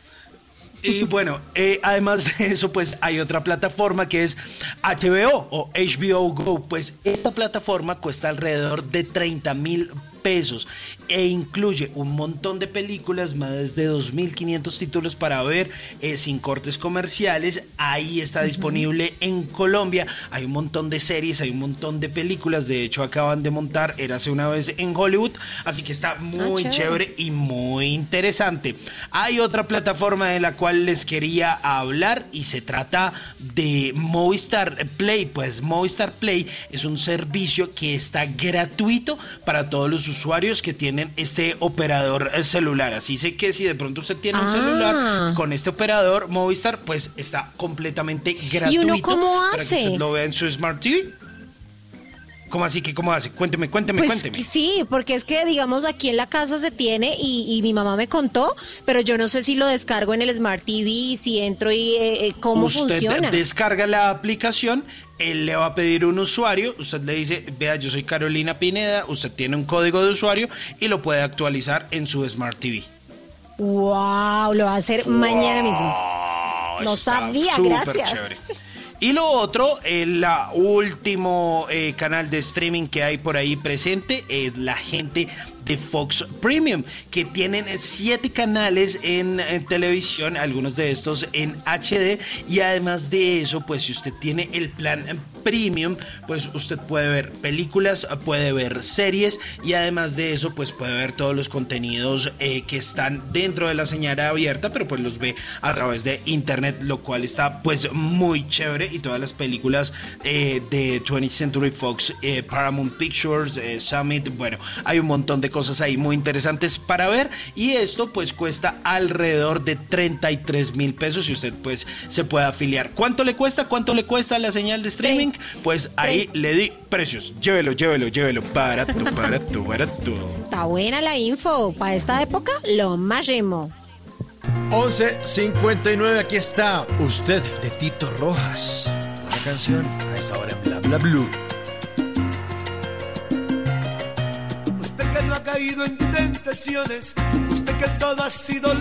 Y bueno, eh, además de eso, pues hay otra plataforma que es HBO o HBO Go. Pues esta plataforma cuesta alrededor de 30 mil pesos e incluye un montón de películas, más de 2.500 títulos para ver eh, sin cortes comerciales. Ahí está disponible en Colombia. Hay un montón de series, hay un montón de películas. De hecho, acaban de montar Érase una vez en Hollywood. Así que está muy chévere. chévere y muy interesante. Hay otra plataforma de la cual les quería hablar y se trata de Movistar Play. Pues Movistar Play es un servicio que está gratuito para todos los usuarios que tienen este operador eh, celular. Así sé que si de pronto usted tiene un Ah. celular con este operador Movistar, pues está completamente gratuito. uno cómo Para que hace? usted lo vea en su Smart TV. ¿Cómo así que cómo hace? Cuénteme, cuénteme, Pues cuénteme. sí, porque es que digamos aquí en la casa se tiene y, y mi mamá me contó, pero yo no sé si lo descargo en el Smart TV, si entro y eh, eh, cómo usted funciona. descarga la aplicación, él le va a pedir un usuario, usted le dice, vea, yo soy Carolina Pineda, usted tiene un código de usuario y lo puede actualizar en su Smart TV. Wow, lo va a hacer mañana mismo. No sabía, gracias. chévere. Y lo otro, el último eh, canal de streaming que hay por ahí presente es la gente de Fox Premium, que tienen siete canales en, televisión, algunos de estos en HD, y además de eso, pues si usted tiene el plan Premium, pues usted puede ver películas, puede ver series, y además de eso, pues puede ver todos los contenidos eh, que están dentro de la señal abierta, pero pues los ve a través de internet, lo cual está pues muy chévere. Y todas las películas eh, de 20th Century Fox, eh, Paramount Pictures, Summit, bueno, hay un montón de cosas ahí muy interesantes para ver y esto pues cuesta alrededor de 33 mil pesos y usted pues se puede afiliar. ¿Cuánto le cuesta? ¿Cuánto le cuesta la señal de streaming? Pues ahí le di precios. Llévelo, llévelo, llévelo. Barato, barato, barato. Está buena la info. Para esta época, lo máximo. 11.59, aquí está usted de Tito Rojas. La canción a esta hora en Bla Bla Blue. Que ha caído en tentaciones, usted que todo ha sido